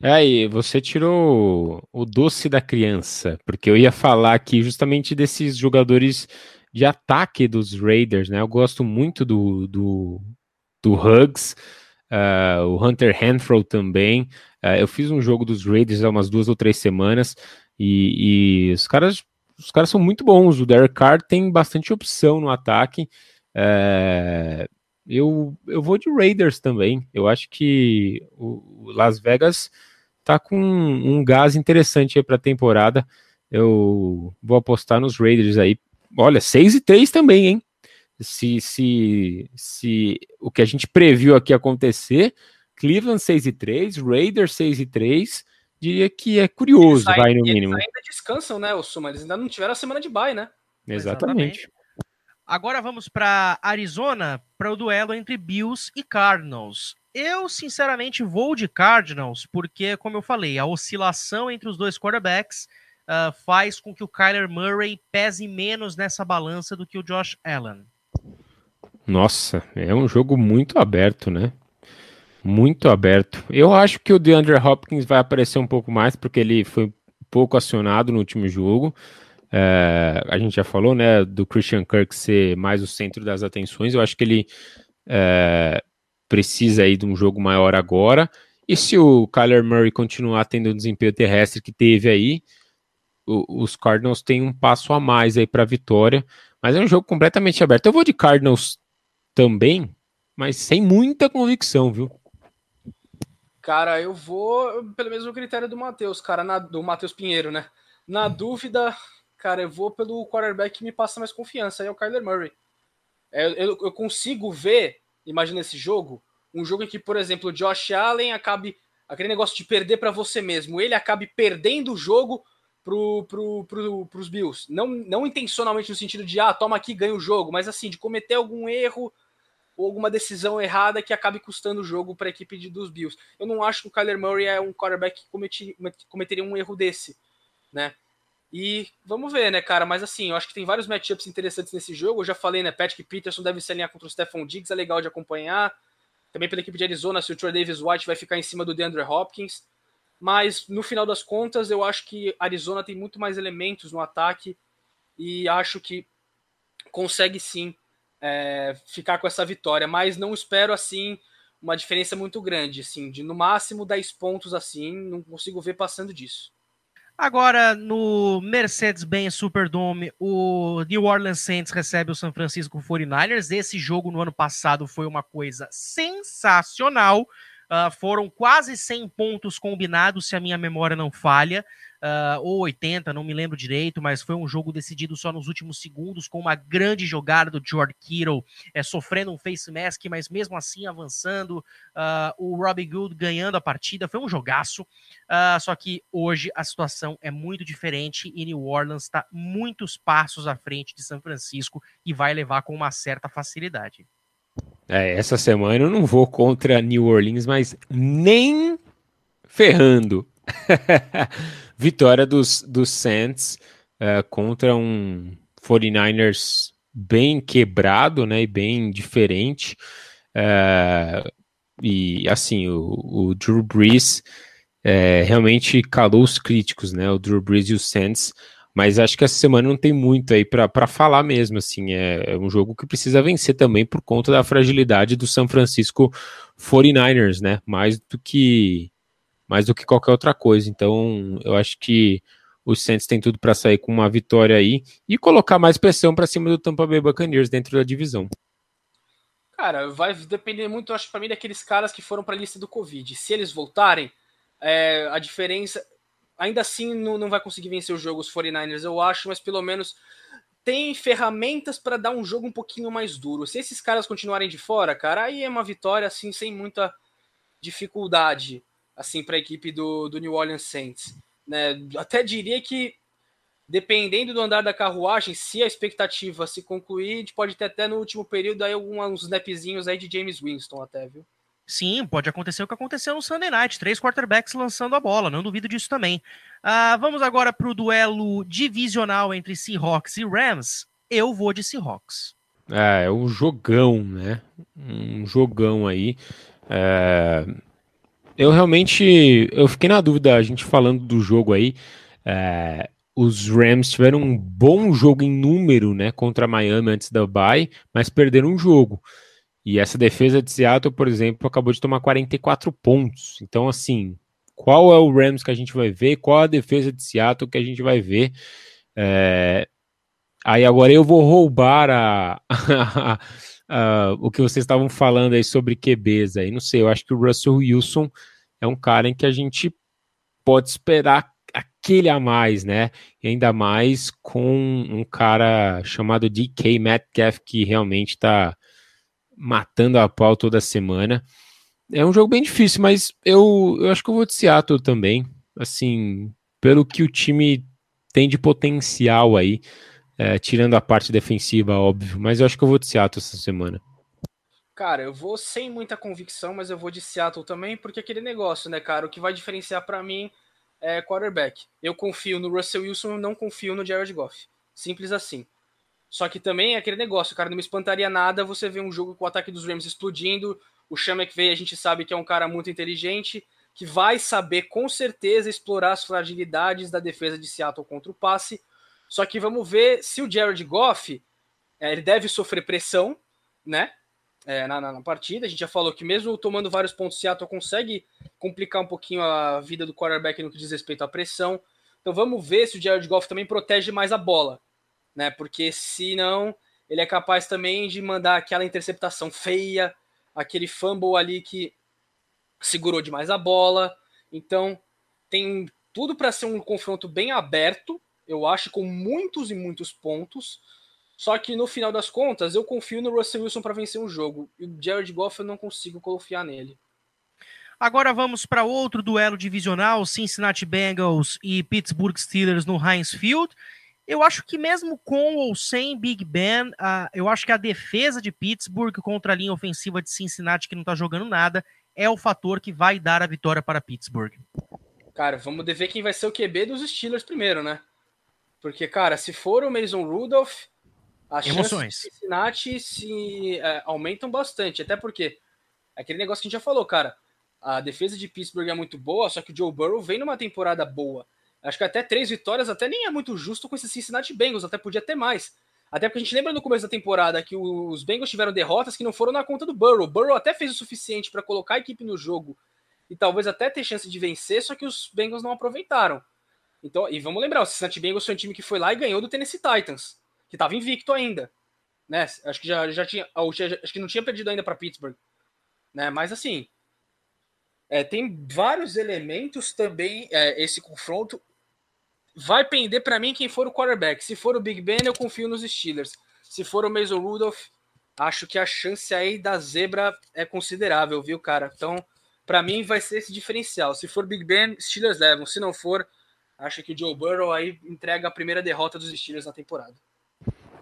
[SPEAKER 2] É, e você tirou o doce da criança, porque eu ia falar aqui justamente desses jogadores de ataque dos Raiders, né? Eu gosto muito do, do, do Hugs, uh, o Hunter Renfro também. Uh, eu fiz um jogo dos Raiders há umas duas ou três semanas e, e os caras os caras são muito bons. O Derek Carr tem bastante opção no ataque. Uh, eu, eu vou de Raiders também. Eu acho que o Las Vegas tá com um, um gás interessante aí para a temporada. Eu vou apostar nos Raiders aí olha, 6 e 3 também, hein? Se, se, se o que a gente previu aqui acontecer, Cleveland 6 e 3, Raiders 6 e 3, diria que é curioso,
[SPEAKER 3] ainda,
[SPEAKER 2] vai no mínimo.
[SPEAKER 3] Eles ainda descansam, né, o Suma? Eles ainda não tiveram a semana de bye, né?
[SPEAKER 2] Exatamente. Exatamente.
[SPEAKER 1] Agora vamos para Arizona, para o duelo entre Bills e Cardinals. Eu, sinceramente, vou de Cardinals, porque, como eu falei, a oscilação entre os dois quarterbacks uh, faz com que o Kyler Murray pese menos nessa balança do que o Josh Allen.
[SPEAKER 2] Nossa, é um jogo muito aberto, né? Muito aberto. Eu acho que o DeAndre Hopkins vai aparecer um pouco mais, porque ele foi pouco acionado no último jogo. É, a gente já falou, né, do Christian Kirk ser mais o centro das atenções. Eu acho que ele é, precisa aí de um jogo maior agora. E se o Kyler Murray continuar tendo o desempenho terrestre que teve aí, os Cardinals têm um passo a mais aí para a vitória, mas é um jogo completamente aberto. Eu vou de Cardinals também, mas sem muita convicção, viu?
[SPEAKER 3] Cara, eu vou pelo mesmo critério do Matheus, cara, na, do Matheus Pinheiro, né? Na dúvida, cara, eu vou pelo quarterback que me passa mais confiança, aí é o Kyler Murray. É, eu, eu consigo ver, imagina esse jogo, um jogo em que, por exemplo, o Josh Allen acabe aquele negócio de perder para você mesmo, ele acabe perdendo o jogo pro, pro, pro, pros Bills. Não, não intencionalmente no sentido de, ah, toma aqui, ganha o jogo, mas assim, de cometer algum erro ou alguma decisão errada que acabe custando o jogo para a equipe de, dos Bills. Eu não acho que o Kyler Murray é um quarterback que cometi, cometeria um erro desse, né? E vamos ver, né, cara? Mas assim, eu acho que tem vários matchups interessantes nesse jogo. Eu já falei, né? Patrick Peterson deve se alinhar contra o Stephon Diggs, é legal de acompanhar. Também pela equipe de Arizona, se o Troy Davis White vai ficar em cima do DeAndre Hopkins. Mas no final das contas, eu acho que Arizona tem muito mais elementos no ataque e acho que consegue sim é, ficar com essa vitória. Mas não espero assim uma diferença muito grande, assim, de no máximo 10 pontos assim, não consigo ver passando disso.
[SPEAKER 1] Agora, no Mercedes-Benz Superdome, o New Orleans Saints recebe o San Francisco 49ers. Esse jogo no ano passado foi uma coisa sensacional. Uh, foram quase 100 pontos combinados, se a minha memória não falha, uh, ou 80, não me lembro direito, mas foi um jogo decidido só nos últimos segundos, com uma grande jogada do George Kittle, é, sofrendo um face mask, mas mesmo assim avançando, uh, o Robbie Good ganhando a partida, foi um jogaço, só que hoje a situação é muito diferente e New Orleans está muitos passos à frente de São Francisco e vai levar com uma certa facilidade.
[SPEAKER 2] É, essa semana eu não vou contra New Orleans, mas nem ferrando. Vitória dos, dos Saints uh, contra um 49ers bem quebrado, né, e bem diferente. Uh, e assim, o, o Drew Brees é, realmente calou os críticos, né? O Drew Brees e o Saints. Mas acho que essa semana não tem muito aí para falar mesmo. Assim, é, é, um jogo que precisa vencer também por conta da fragilidade do San Francisco 49ers, né? Mais do que mais do que qualquer outra coisa. Então, eu acho que os Saints têm tudo para sair com uma vitória aí e colocar mais pressão para cima do Tampa Bay Buccaneers dentro da divisão.
[SPEAKER 3] Cara, vai depender muito, acho para mim, daqueles caras que foram para a lista do Covid. Se eles voltarem, é, a diferença. Ainda assim, não, não vai conseguir vencer o jogo os 49ers, eu acho, mas pelo menos tem ferramentas para dar um jogo um pouquinho mais duro. Se esses caras continuarem de fora, cara, aí é uma vitória assim sem muita dificuldade assim para a equipe do, do New Orleans Saints. Né? Até diria que dependendo do andar da carruagem, se a expectativa se concluir, a gente pode ter até no último período aí alguns snapzinhos aí de James Winston até, viu?
[SPEAKER 1] Sim, pode acontecer o que aconteceu no Sunday Night, três quarterbacks lançando a bola, não duvido disso também. Uh, vamos agora para o duelo divisional entre Seahawks e Rams. Eu vou de Seahawks.
[SPEAKER 2] É, é um jogão, né? Um jogão aí. É... Eu realmente, eu fiquei na dúvida, a gente falando do jogo aí, é... os Rams tiveram um bom jogo em número, né, contra Miami antes da bye, mas perderam um jogo. E essa defesa de Seattle, por exemplo, acabou de tomar 44 pontos. Então, assim, qual é o Rams que a gente vai ver? Qual a defesa de Seattle que a gente vai ver? É... Aí agora eu vou roubar a, a, a, o que vocês estavam falando aí sobre QBs aí. Não sei, eu acho que o Russell Wilson é um cara em que a gente pode esperar aquele a mais, né? E ainda mais com um cara chamado DK Metcalf que realmente está matando a pau toda semana. É um jogo bem difícil, mas eu, eu acho que eu vou de Seattle também. Assim, pelo que o time tem de potencial aí, é, tirando a parte defensiva, óbvio. Mas eu acho que eu vou de Seattle essa semana.
[SPEAKER 3] Cara, eu vou sem muita convicção, mas eu vou de Seattle também, porque aquele negócio, né, cara? O que vai diferenciar para mim é quarterback. Eu confio no Russell Wilson, não confio no Jared Goff. Simples assim. Só que também é aquele negócio, cara, não me espantaria nada você ver um jogo com o ataque dos Rams explodindo. O Sean McVay, a gente sabe que é um cara muito inteligente, que vai saber com certeza explorar as fragilidades da defesa de Seattle contra o passe. Só que vamos ver se o Jared Goff, é, ele deve sofrer pressão, né? É, na, na, partida. A gente já falou que mesmo tomando vários pontos, Seattle consegue complicar um pouquinho a vida do quarterback no que diz respeito à pressão. Então vamos ver se o Jared Goff também protege mais a bola né? Porque senão ele é capaz também de mandar aquela interceptação feia, aquele fumble ali que segurou demais a bola. Então, tem tudo para ser um confronto bem aberto, eu acho, com muitos e muitos pontos. Só que no final das contas, eu confio no Russell Wilson para vencer um jogo. E o Jared Goff eu não consigo confiar nele.
[SPEAKER 1] Agora vamos para outro duelo divisional: Cincinnati Bengals e Pittsburgh Steelers no Heinz Field. Eu acho que mesmo com ou sem Big Ben, uh, eu acho que a defesa de Pittsburgh contra a linha ofensiva de Cincinnati, que não tá jogando nada, é o fator que vai dar a vitória para Pittsburgh.
[SPEAKER 3] Cara, vamos ver quem vai ser o QB dos Steelers primeiro, né? Porque, cara, se for o Mason Rudolph, as Emoções. chances de Cincinnati se é, aumentam bastante. Até porque, é aquele negócio que a gente já falou, cara, a defesa de Pittsburgh é muito boa, só que o Joe Burrow vem numa temporada boa. Acho que até três vitórias até nem é muito justo com esse Cincinnati Bengals, até podia ter mais. Até porque a gente lembra no começo da temporada que os Bengals tiveram derrotas que não foram na conta do Burrow. O Burrow até fez o suficiente para colocar a equipe no jogo e talvez até ter chance de vencer, só que os Bengals não aproveitaram. Então, e vamos lembrar, o Cincinnati Bengals foi um time que foi lá e ganhou do Tennessee Titans, que estava invicto ainda, né? Acho que já, já tinha, acho que não tinha perdido ainda para Pittsburgh, né? Mas assim, é, tem vários elementos também é, esse confronto vai pender para mim quem for o quarterback. Se for o Big Ben, eu confio nos Steelers. Se for o Mason Rudolph, acho que a chance aí da zebra é considerável, viu, cara? Então, para mim vai ser esse diferencial. Se for Big Ben, Steelers levam. Se não for, acho que o Joe Burrow aí entrega a primeira derrota dos Steelers na temporada.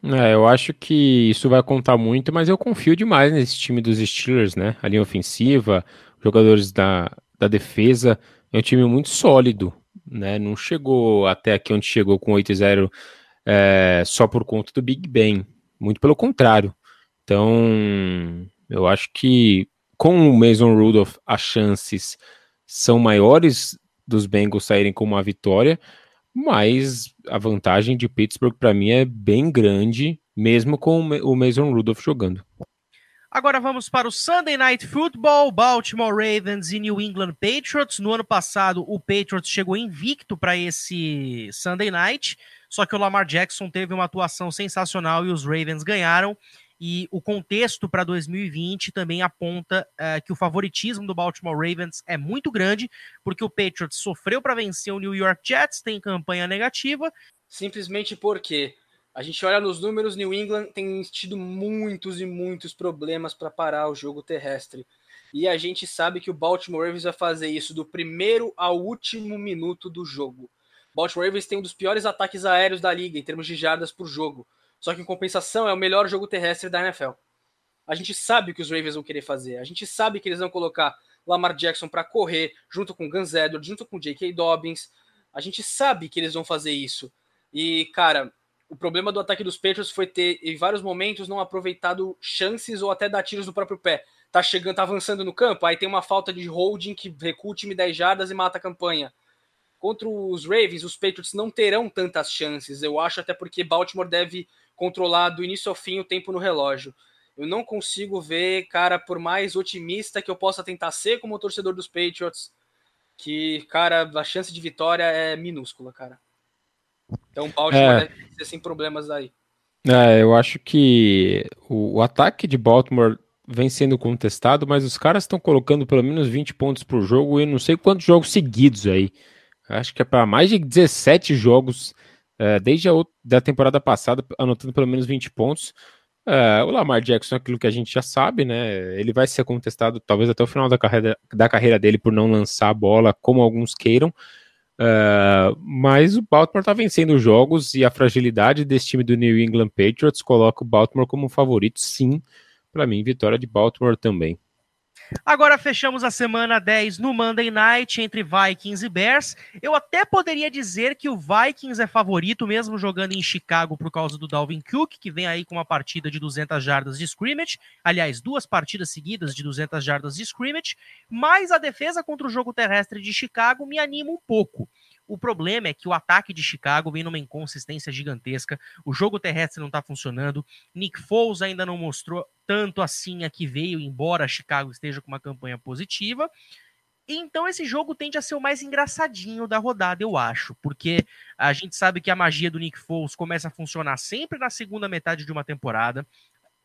[SPEAKER 2] É, eu acho que isso vai contar muito, mas eu confio demais nesse time dos Steelers, né? A linha ofensiva, jogadores da, da defesa. É um time muito sólido né? Não chegou até aqui onde chegou com 8-0 é, só por conta do Big Ben, muito pelo contrário. Então, eu acho que com o Mason Rudolph as chances são maiores dos Bengals saírem com uma vitória, mas a vantagem de Pittsburgh para mim é bem grande, mesmo com o Mason Rudolph jogando.
[SPEAKER 1] Agora vamos para o Sunday Night Football, Baltimore Ravens e New England Patriots. No ano passado, o Patriots chegou invicto para esse Sunday Night, só que o Lamar Jackson teve uma atuação sensacional e os Ravens ganharam. E o contexto para 2020 também aponta uh, que o favoritismo do Baltimore Ravens é muito grande, porque o Patriots sofreu para vencer o New York Jets, tem campanha negativa.
[SPEAKER 3] Simplesmente porque a gente olha nos números, New England tem tido muitos e muitos problemas para parar o jogo terrestre. E a gente sabe que o Baltimore Ravens vai fazer isso do primeiro ao último minuto do jogo. Baltimore Ravens tem um dos piores ataques aéreos da liga em termos de jardas por jogo. Só que em compensação é o melhor jogo terrestre da NFL. A gente sabe o que os Ravens vão querer fazer. A gente sabe que eles vão colocar Lamar Jackson para correr junto com Guns Edwards, junto com J.K. Dobbins. A gente sabe que eles vão fazer isso. E, cara, o problema do ataque dos Patriots foi ter, em vários momentos, não aproveitado chances ou até dar tiros no próprio pé. Tá chegando, tá avançando no campo, aí tem uma falta de holding que recua o time 10 jardas e mata a campanha. Contra os Ravens, os Patriots não terão tantas chances, eu acho, até porque Baltimore deve controlar do início ao fim o tempo no relógio. Eu não consigo ver, cara, por mais otimista que eu possa tentar ser como torcedor dos Patriots, que, cara, a chance de vitória é minúscula, cara. Então o Baltimore é. deve ser sem problemas aí.
[SPEAKER 2] É, eu acho que o, o, ataque de Baltimore vem sendo contestado, mas os caras estão colocando pelo menos 20 pontos por jogo e não sei quantos jogos seguidos aí. Acho que é para mais de 17 jogos é, desde a da temporada passada, anotando pelo menos 20 pontos. É, o Lamar Jackson é aquilo que a gente já sabe, né? Ele vai ser contestado talvez até o final da carreira, da carreira dele por não lançar a bola, como alguns queiram. Uh, mas o Baltimore está vencendo jogos e a fragilidade desse time do New England Patriots coloca o Baltimore como favorito, sim. Para mim, vitória de Baltimore também.
[SPEAKER 1] Agora fechamos a semana 10 no Monday Night entre Vikings e Bears. Eu até poderia dizer que o Vikings é favorito, mesmo jogando em Chicago por causa do Dalvin Cook, que vem aí com uma partida de 200 jardas de scrimmage. Aliás, duas partidas seguidas de 200 jardas de scrimmage. Mas a defesa contra o jogo terrestre de Chicago me anima um pouco. O problema é que o ataque de Chicago vem numa inconsistência gigantesca. O jogo terrestre não está funcionando. Nick Foles ainda não mostrou tanto assim a que veio, embora Chicago esteja com uma campanha positiva. Então esse jogo tende a ser o mais engraçadinho da rodada, eu acho, porque a gente sabe que a magia do Nick Foles começa a funcionar sempre na segunda metade de uma temporada.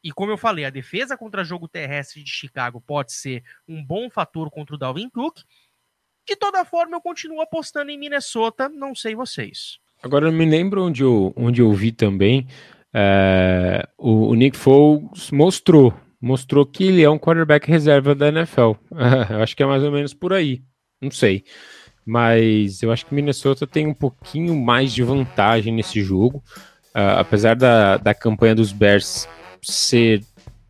[SPEAKER 1] E como eu falei, a defesa contra jogo terrestre de Chicago pode ser um bom fator contra o Dalvin Cook. De toda forma, eu continuo apostando em Minnesota, não sei vocês.
[SPEAKER 2] Agora eu me lembro onde eu, onde eu vi também. É, o, o, Nick Foles mostrou, mostrou que ele é um quarterback reserva da NFL. eu acho que é mais ou menos por aí. Não sei. Mas eu acho que Minnesota tem um pouquinho mais de vantagem nesse jogo. Uh, apesar da, da campanha dos Bears ser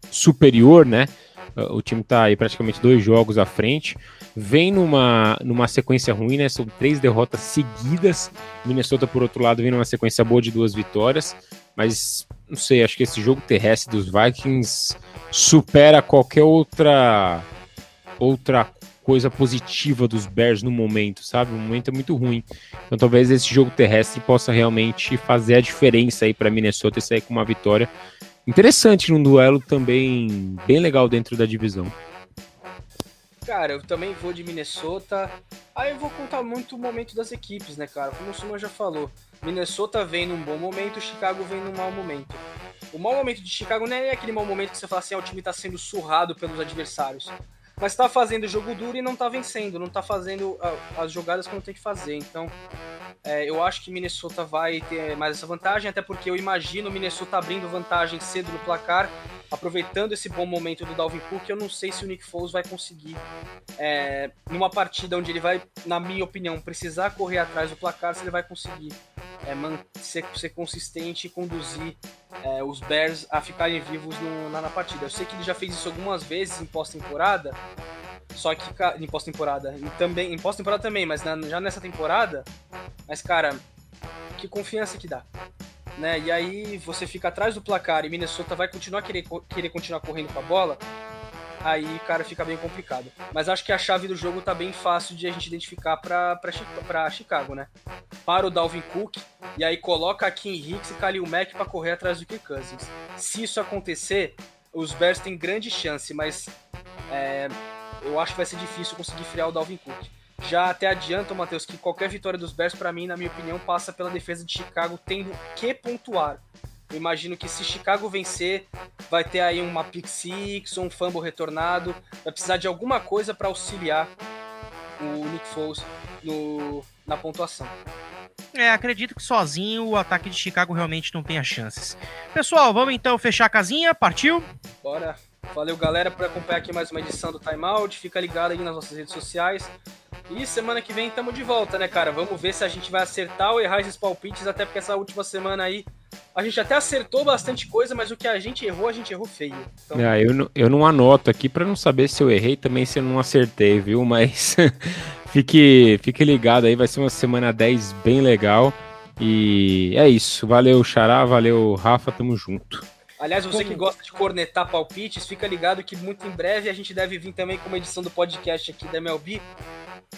[SPEAKER 2] superior, né? Uh, o time está aí praticamente dois jogos à frente vem numa, numa sequência ruim, né? São três derrotas seguidas. Minnesota, por outro lado, vem numa sequência boa de duas vitórias. Mas não sei, acho que esse jogo terrestre dos Vikings supera qualquer outra outra coisa positiva dos Bears no momento, sabe? O momento é muito ruim. Então talvez esse jogo terrestre possa realmente fazer a diferença aí para Minnesota e sair com uma vitória interessante num duelo também bem legal dentro da divisão.
[SPEAKER 3] Cara, eu também vou de Minnesota. Aí eu vou contar muito o momento das equipes, né, cara? Como o Suma já falou, Minnesota vem num bom momento, Chicago vem num mau momento. O mau momento de Chicago não é aquele mau momento que você fala assim, ah, o time tá sendo surrado pelos adversários. Mas tá fazendo jogo duro e não tá vencendo, não tá fazendo as jogadas que não tem que fazer. Então, é, eu acho que Minnesota vai ter mais essa vantagem, até porque eu imagino Minnesota abrindo vantagem cedo no placar, aproveitando esse bom momento do Dalvin Cook. Eu não sei se o Nick Foles vai conseguir, é, numa partida onde ele vai, na minha opinião, precisar correr atrás do placar, se ele vai conseguir é, ser, ser, consistente e conduzir é, os Bears a ficarem vivos no, na, na partida. Eu sei que ele já fez isso algumas vezes em pós-temporada, só que em pós-temporada, e também em pós-temporada também, mas na, já nessa temporada, mas cara, que confiança que dá. Né? E aí você fica atrás do placar e Minnesota vai continuar querer, querer continuar correndo com a bola. aí, cara, fica bem complicado. Mas acho que a chave do jogo tá bem fácil de a gente identificar pra, pra, pra Chicago, né? Para o Dalvin Cook, e aí coloca aqui Hicks e Khalil Mack pra correr atrás do Kirk Cousins. Se isso acontecer, os Bears têm grande chance, mas é, eu acho que vai ser difícil conseguir friar o Dalvin Cook. Já até adianto, Matheus, que qualquer vitória dos Bears, para mim, na minha opinião, passa pela defesa de Chicago tendo que pontuar. Eu imagino que se Chicago vencer, vai ter aí uma pick six ou um fumble retornado. Vai precisar de alguma coisa para auxiliar o Nick Foles no, na pontuação.
[SPEAKER 1] É, acredito que sozinho o ataque de Chicago realmente não tenha chances. Pessoal, vamos então fechar a casinha? Partiu?
[SPEAKER 3] Bora. Valeu, galera, por acompanhar aqui mais uma edição do Time Out. Fica ligado aí nas nossas redes sociais. E semana que vem estamos de volta, né, cara? Vamos ver se a gente vai acertar ou errar esses palpites, até porque essa última semana aí a gente até acertou bastante coisa, mas o que a gente errou, a gente errou feio.
[SPEAKER 2] Então... É, eu, não, eu não anoto aqui para não saber se eu errei também, se eu não acertei, viu? Mas fique, fique ligado aí, vai ser uma semana 10 bem legal. E é isso. Valeu, Xará, valeu, Rafa, tamo junto.
[SPEAKER 3] Aliás, você que gosta de cornetar palpites, fica ligado que muito em breve a gente deve vir também com uma edição do podcast aqui da MLB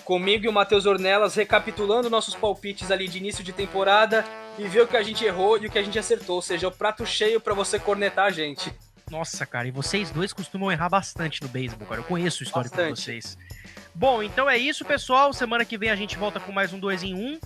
[SPEAKER 3] comigo e o Matheus Ornelas recapitulando nossos palpites ali de início de temporada e ver o que a gente errou e o que a gente acertou, ou seja, o prato cheio para você cornetar a gente.
[SPEAKER 1] Nossa, cara, e vocês dois costumam errar bastante no beisebol, cara. Eu conheço o histórico bastante. de vocês. Bom, então é isso, pessoal. Semana que vem a gente volta com mais um 2 em 1. Um.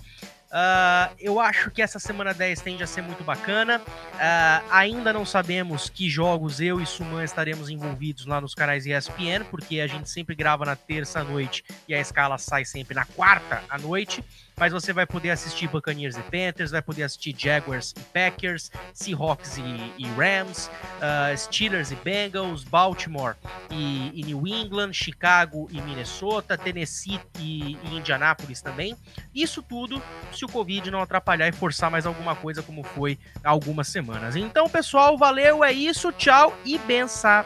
[SPEAKER 1] Uh, eu acho que essa semana 10 tende a ser muito bacana. Uh, ainda não sabemos que jogos eu e Suman estaremos envolvidos lá nos canais ESPN, porque a gente sempre grava na terça à noite e a escala sai sempre na quarta à noite mas você vai poder assistir Buccaneers e Panthers, vai poder assistir Jaguars e Packers, Seahawks e, e Rams, uh, Steelers e Bengals, Baltimore e, e, New England, Chicago e Minnesota, Tennessee e, e Indianápolis também. Isso tudo se o Covid não atrapalhar e forçar mais alguma coisa como foi há algumas semanas. Então, pessoal, valeu, é isso, tchau e benção.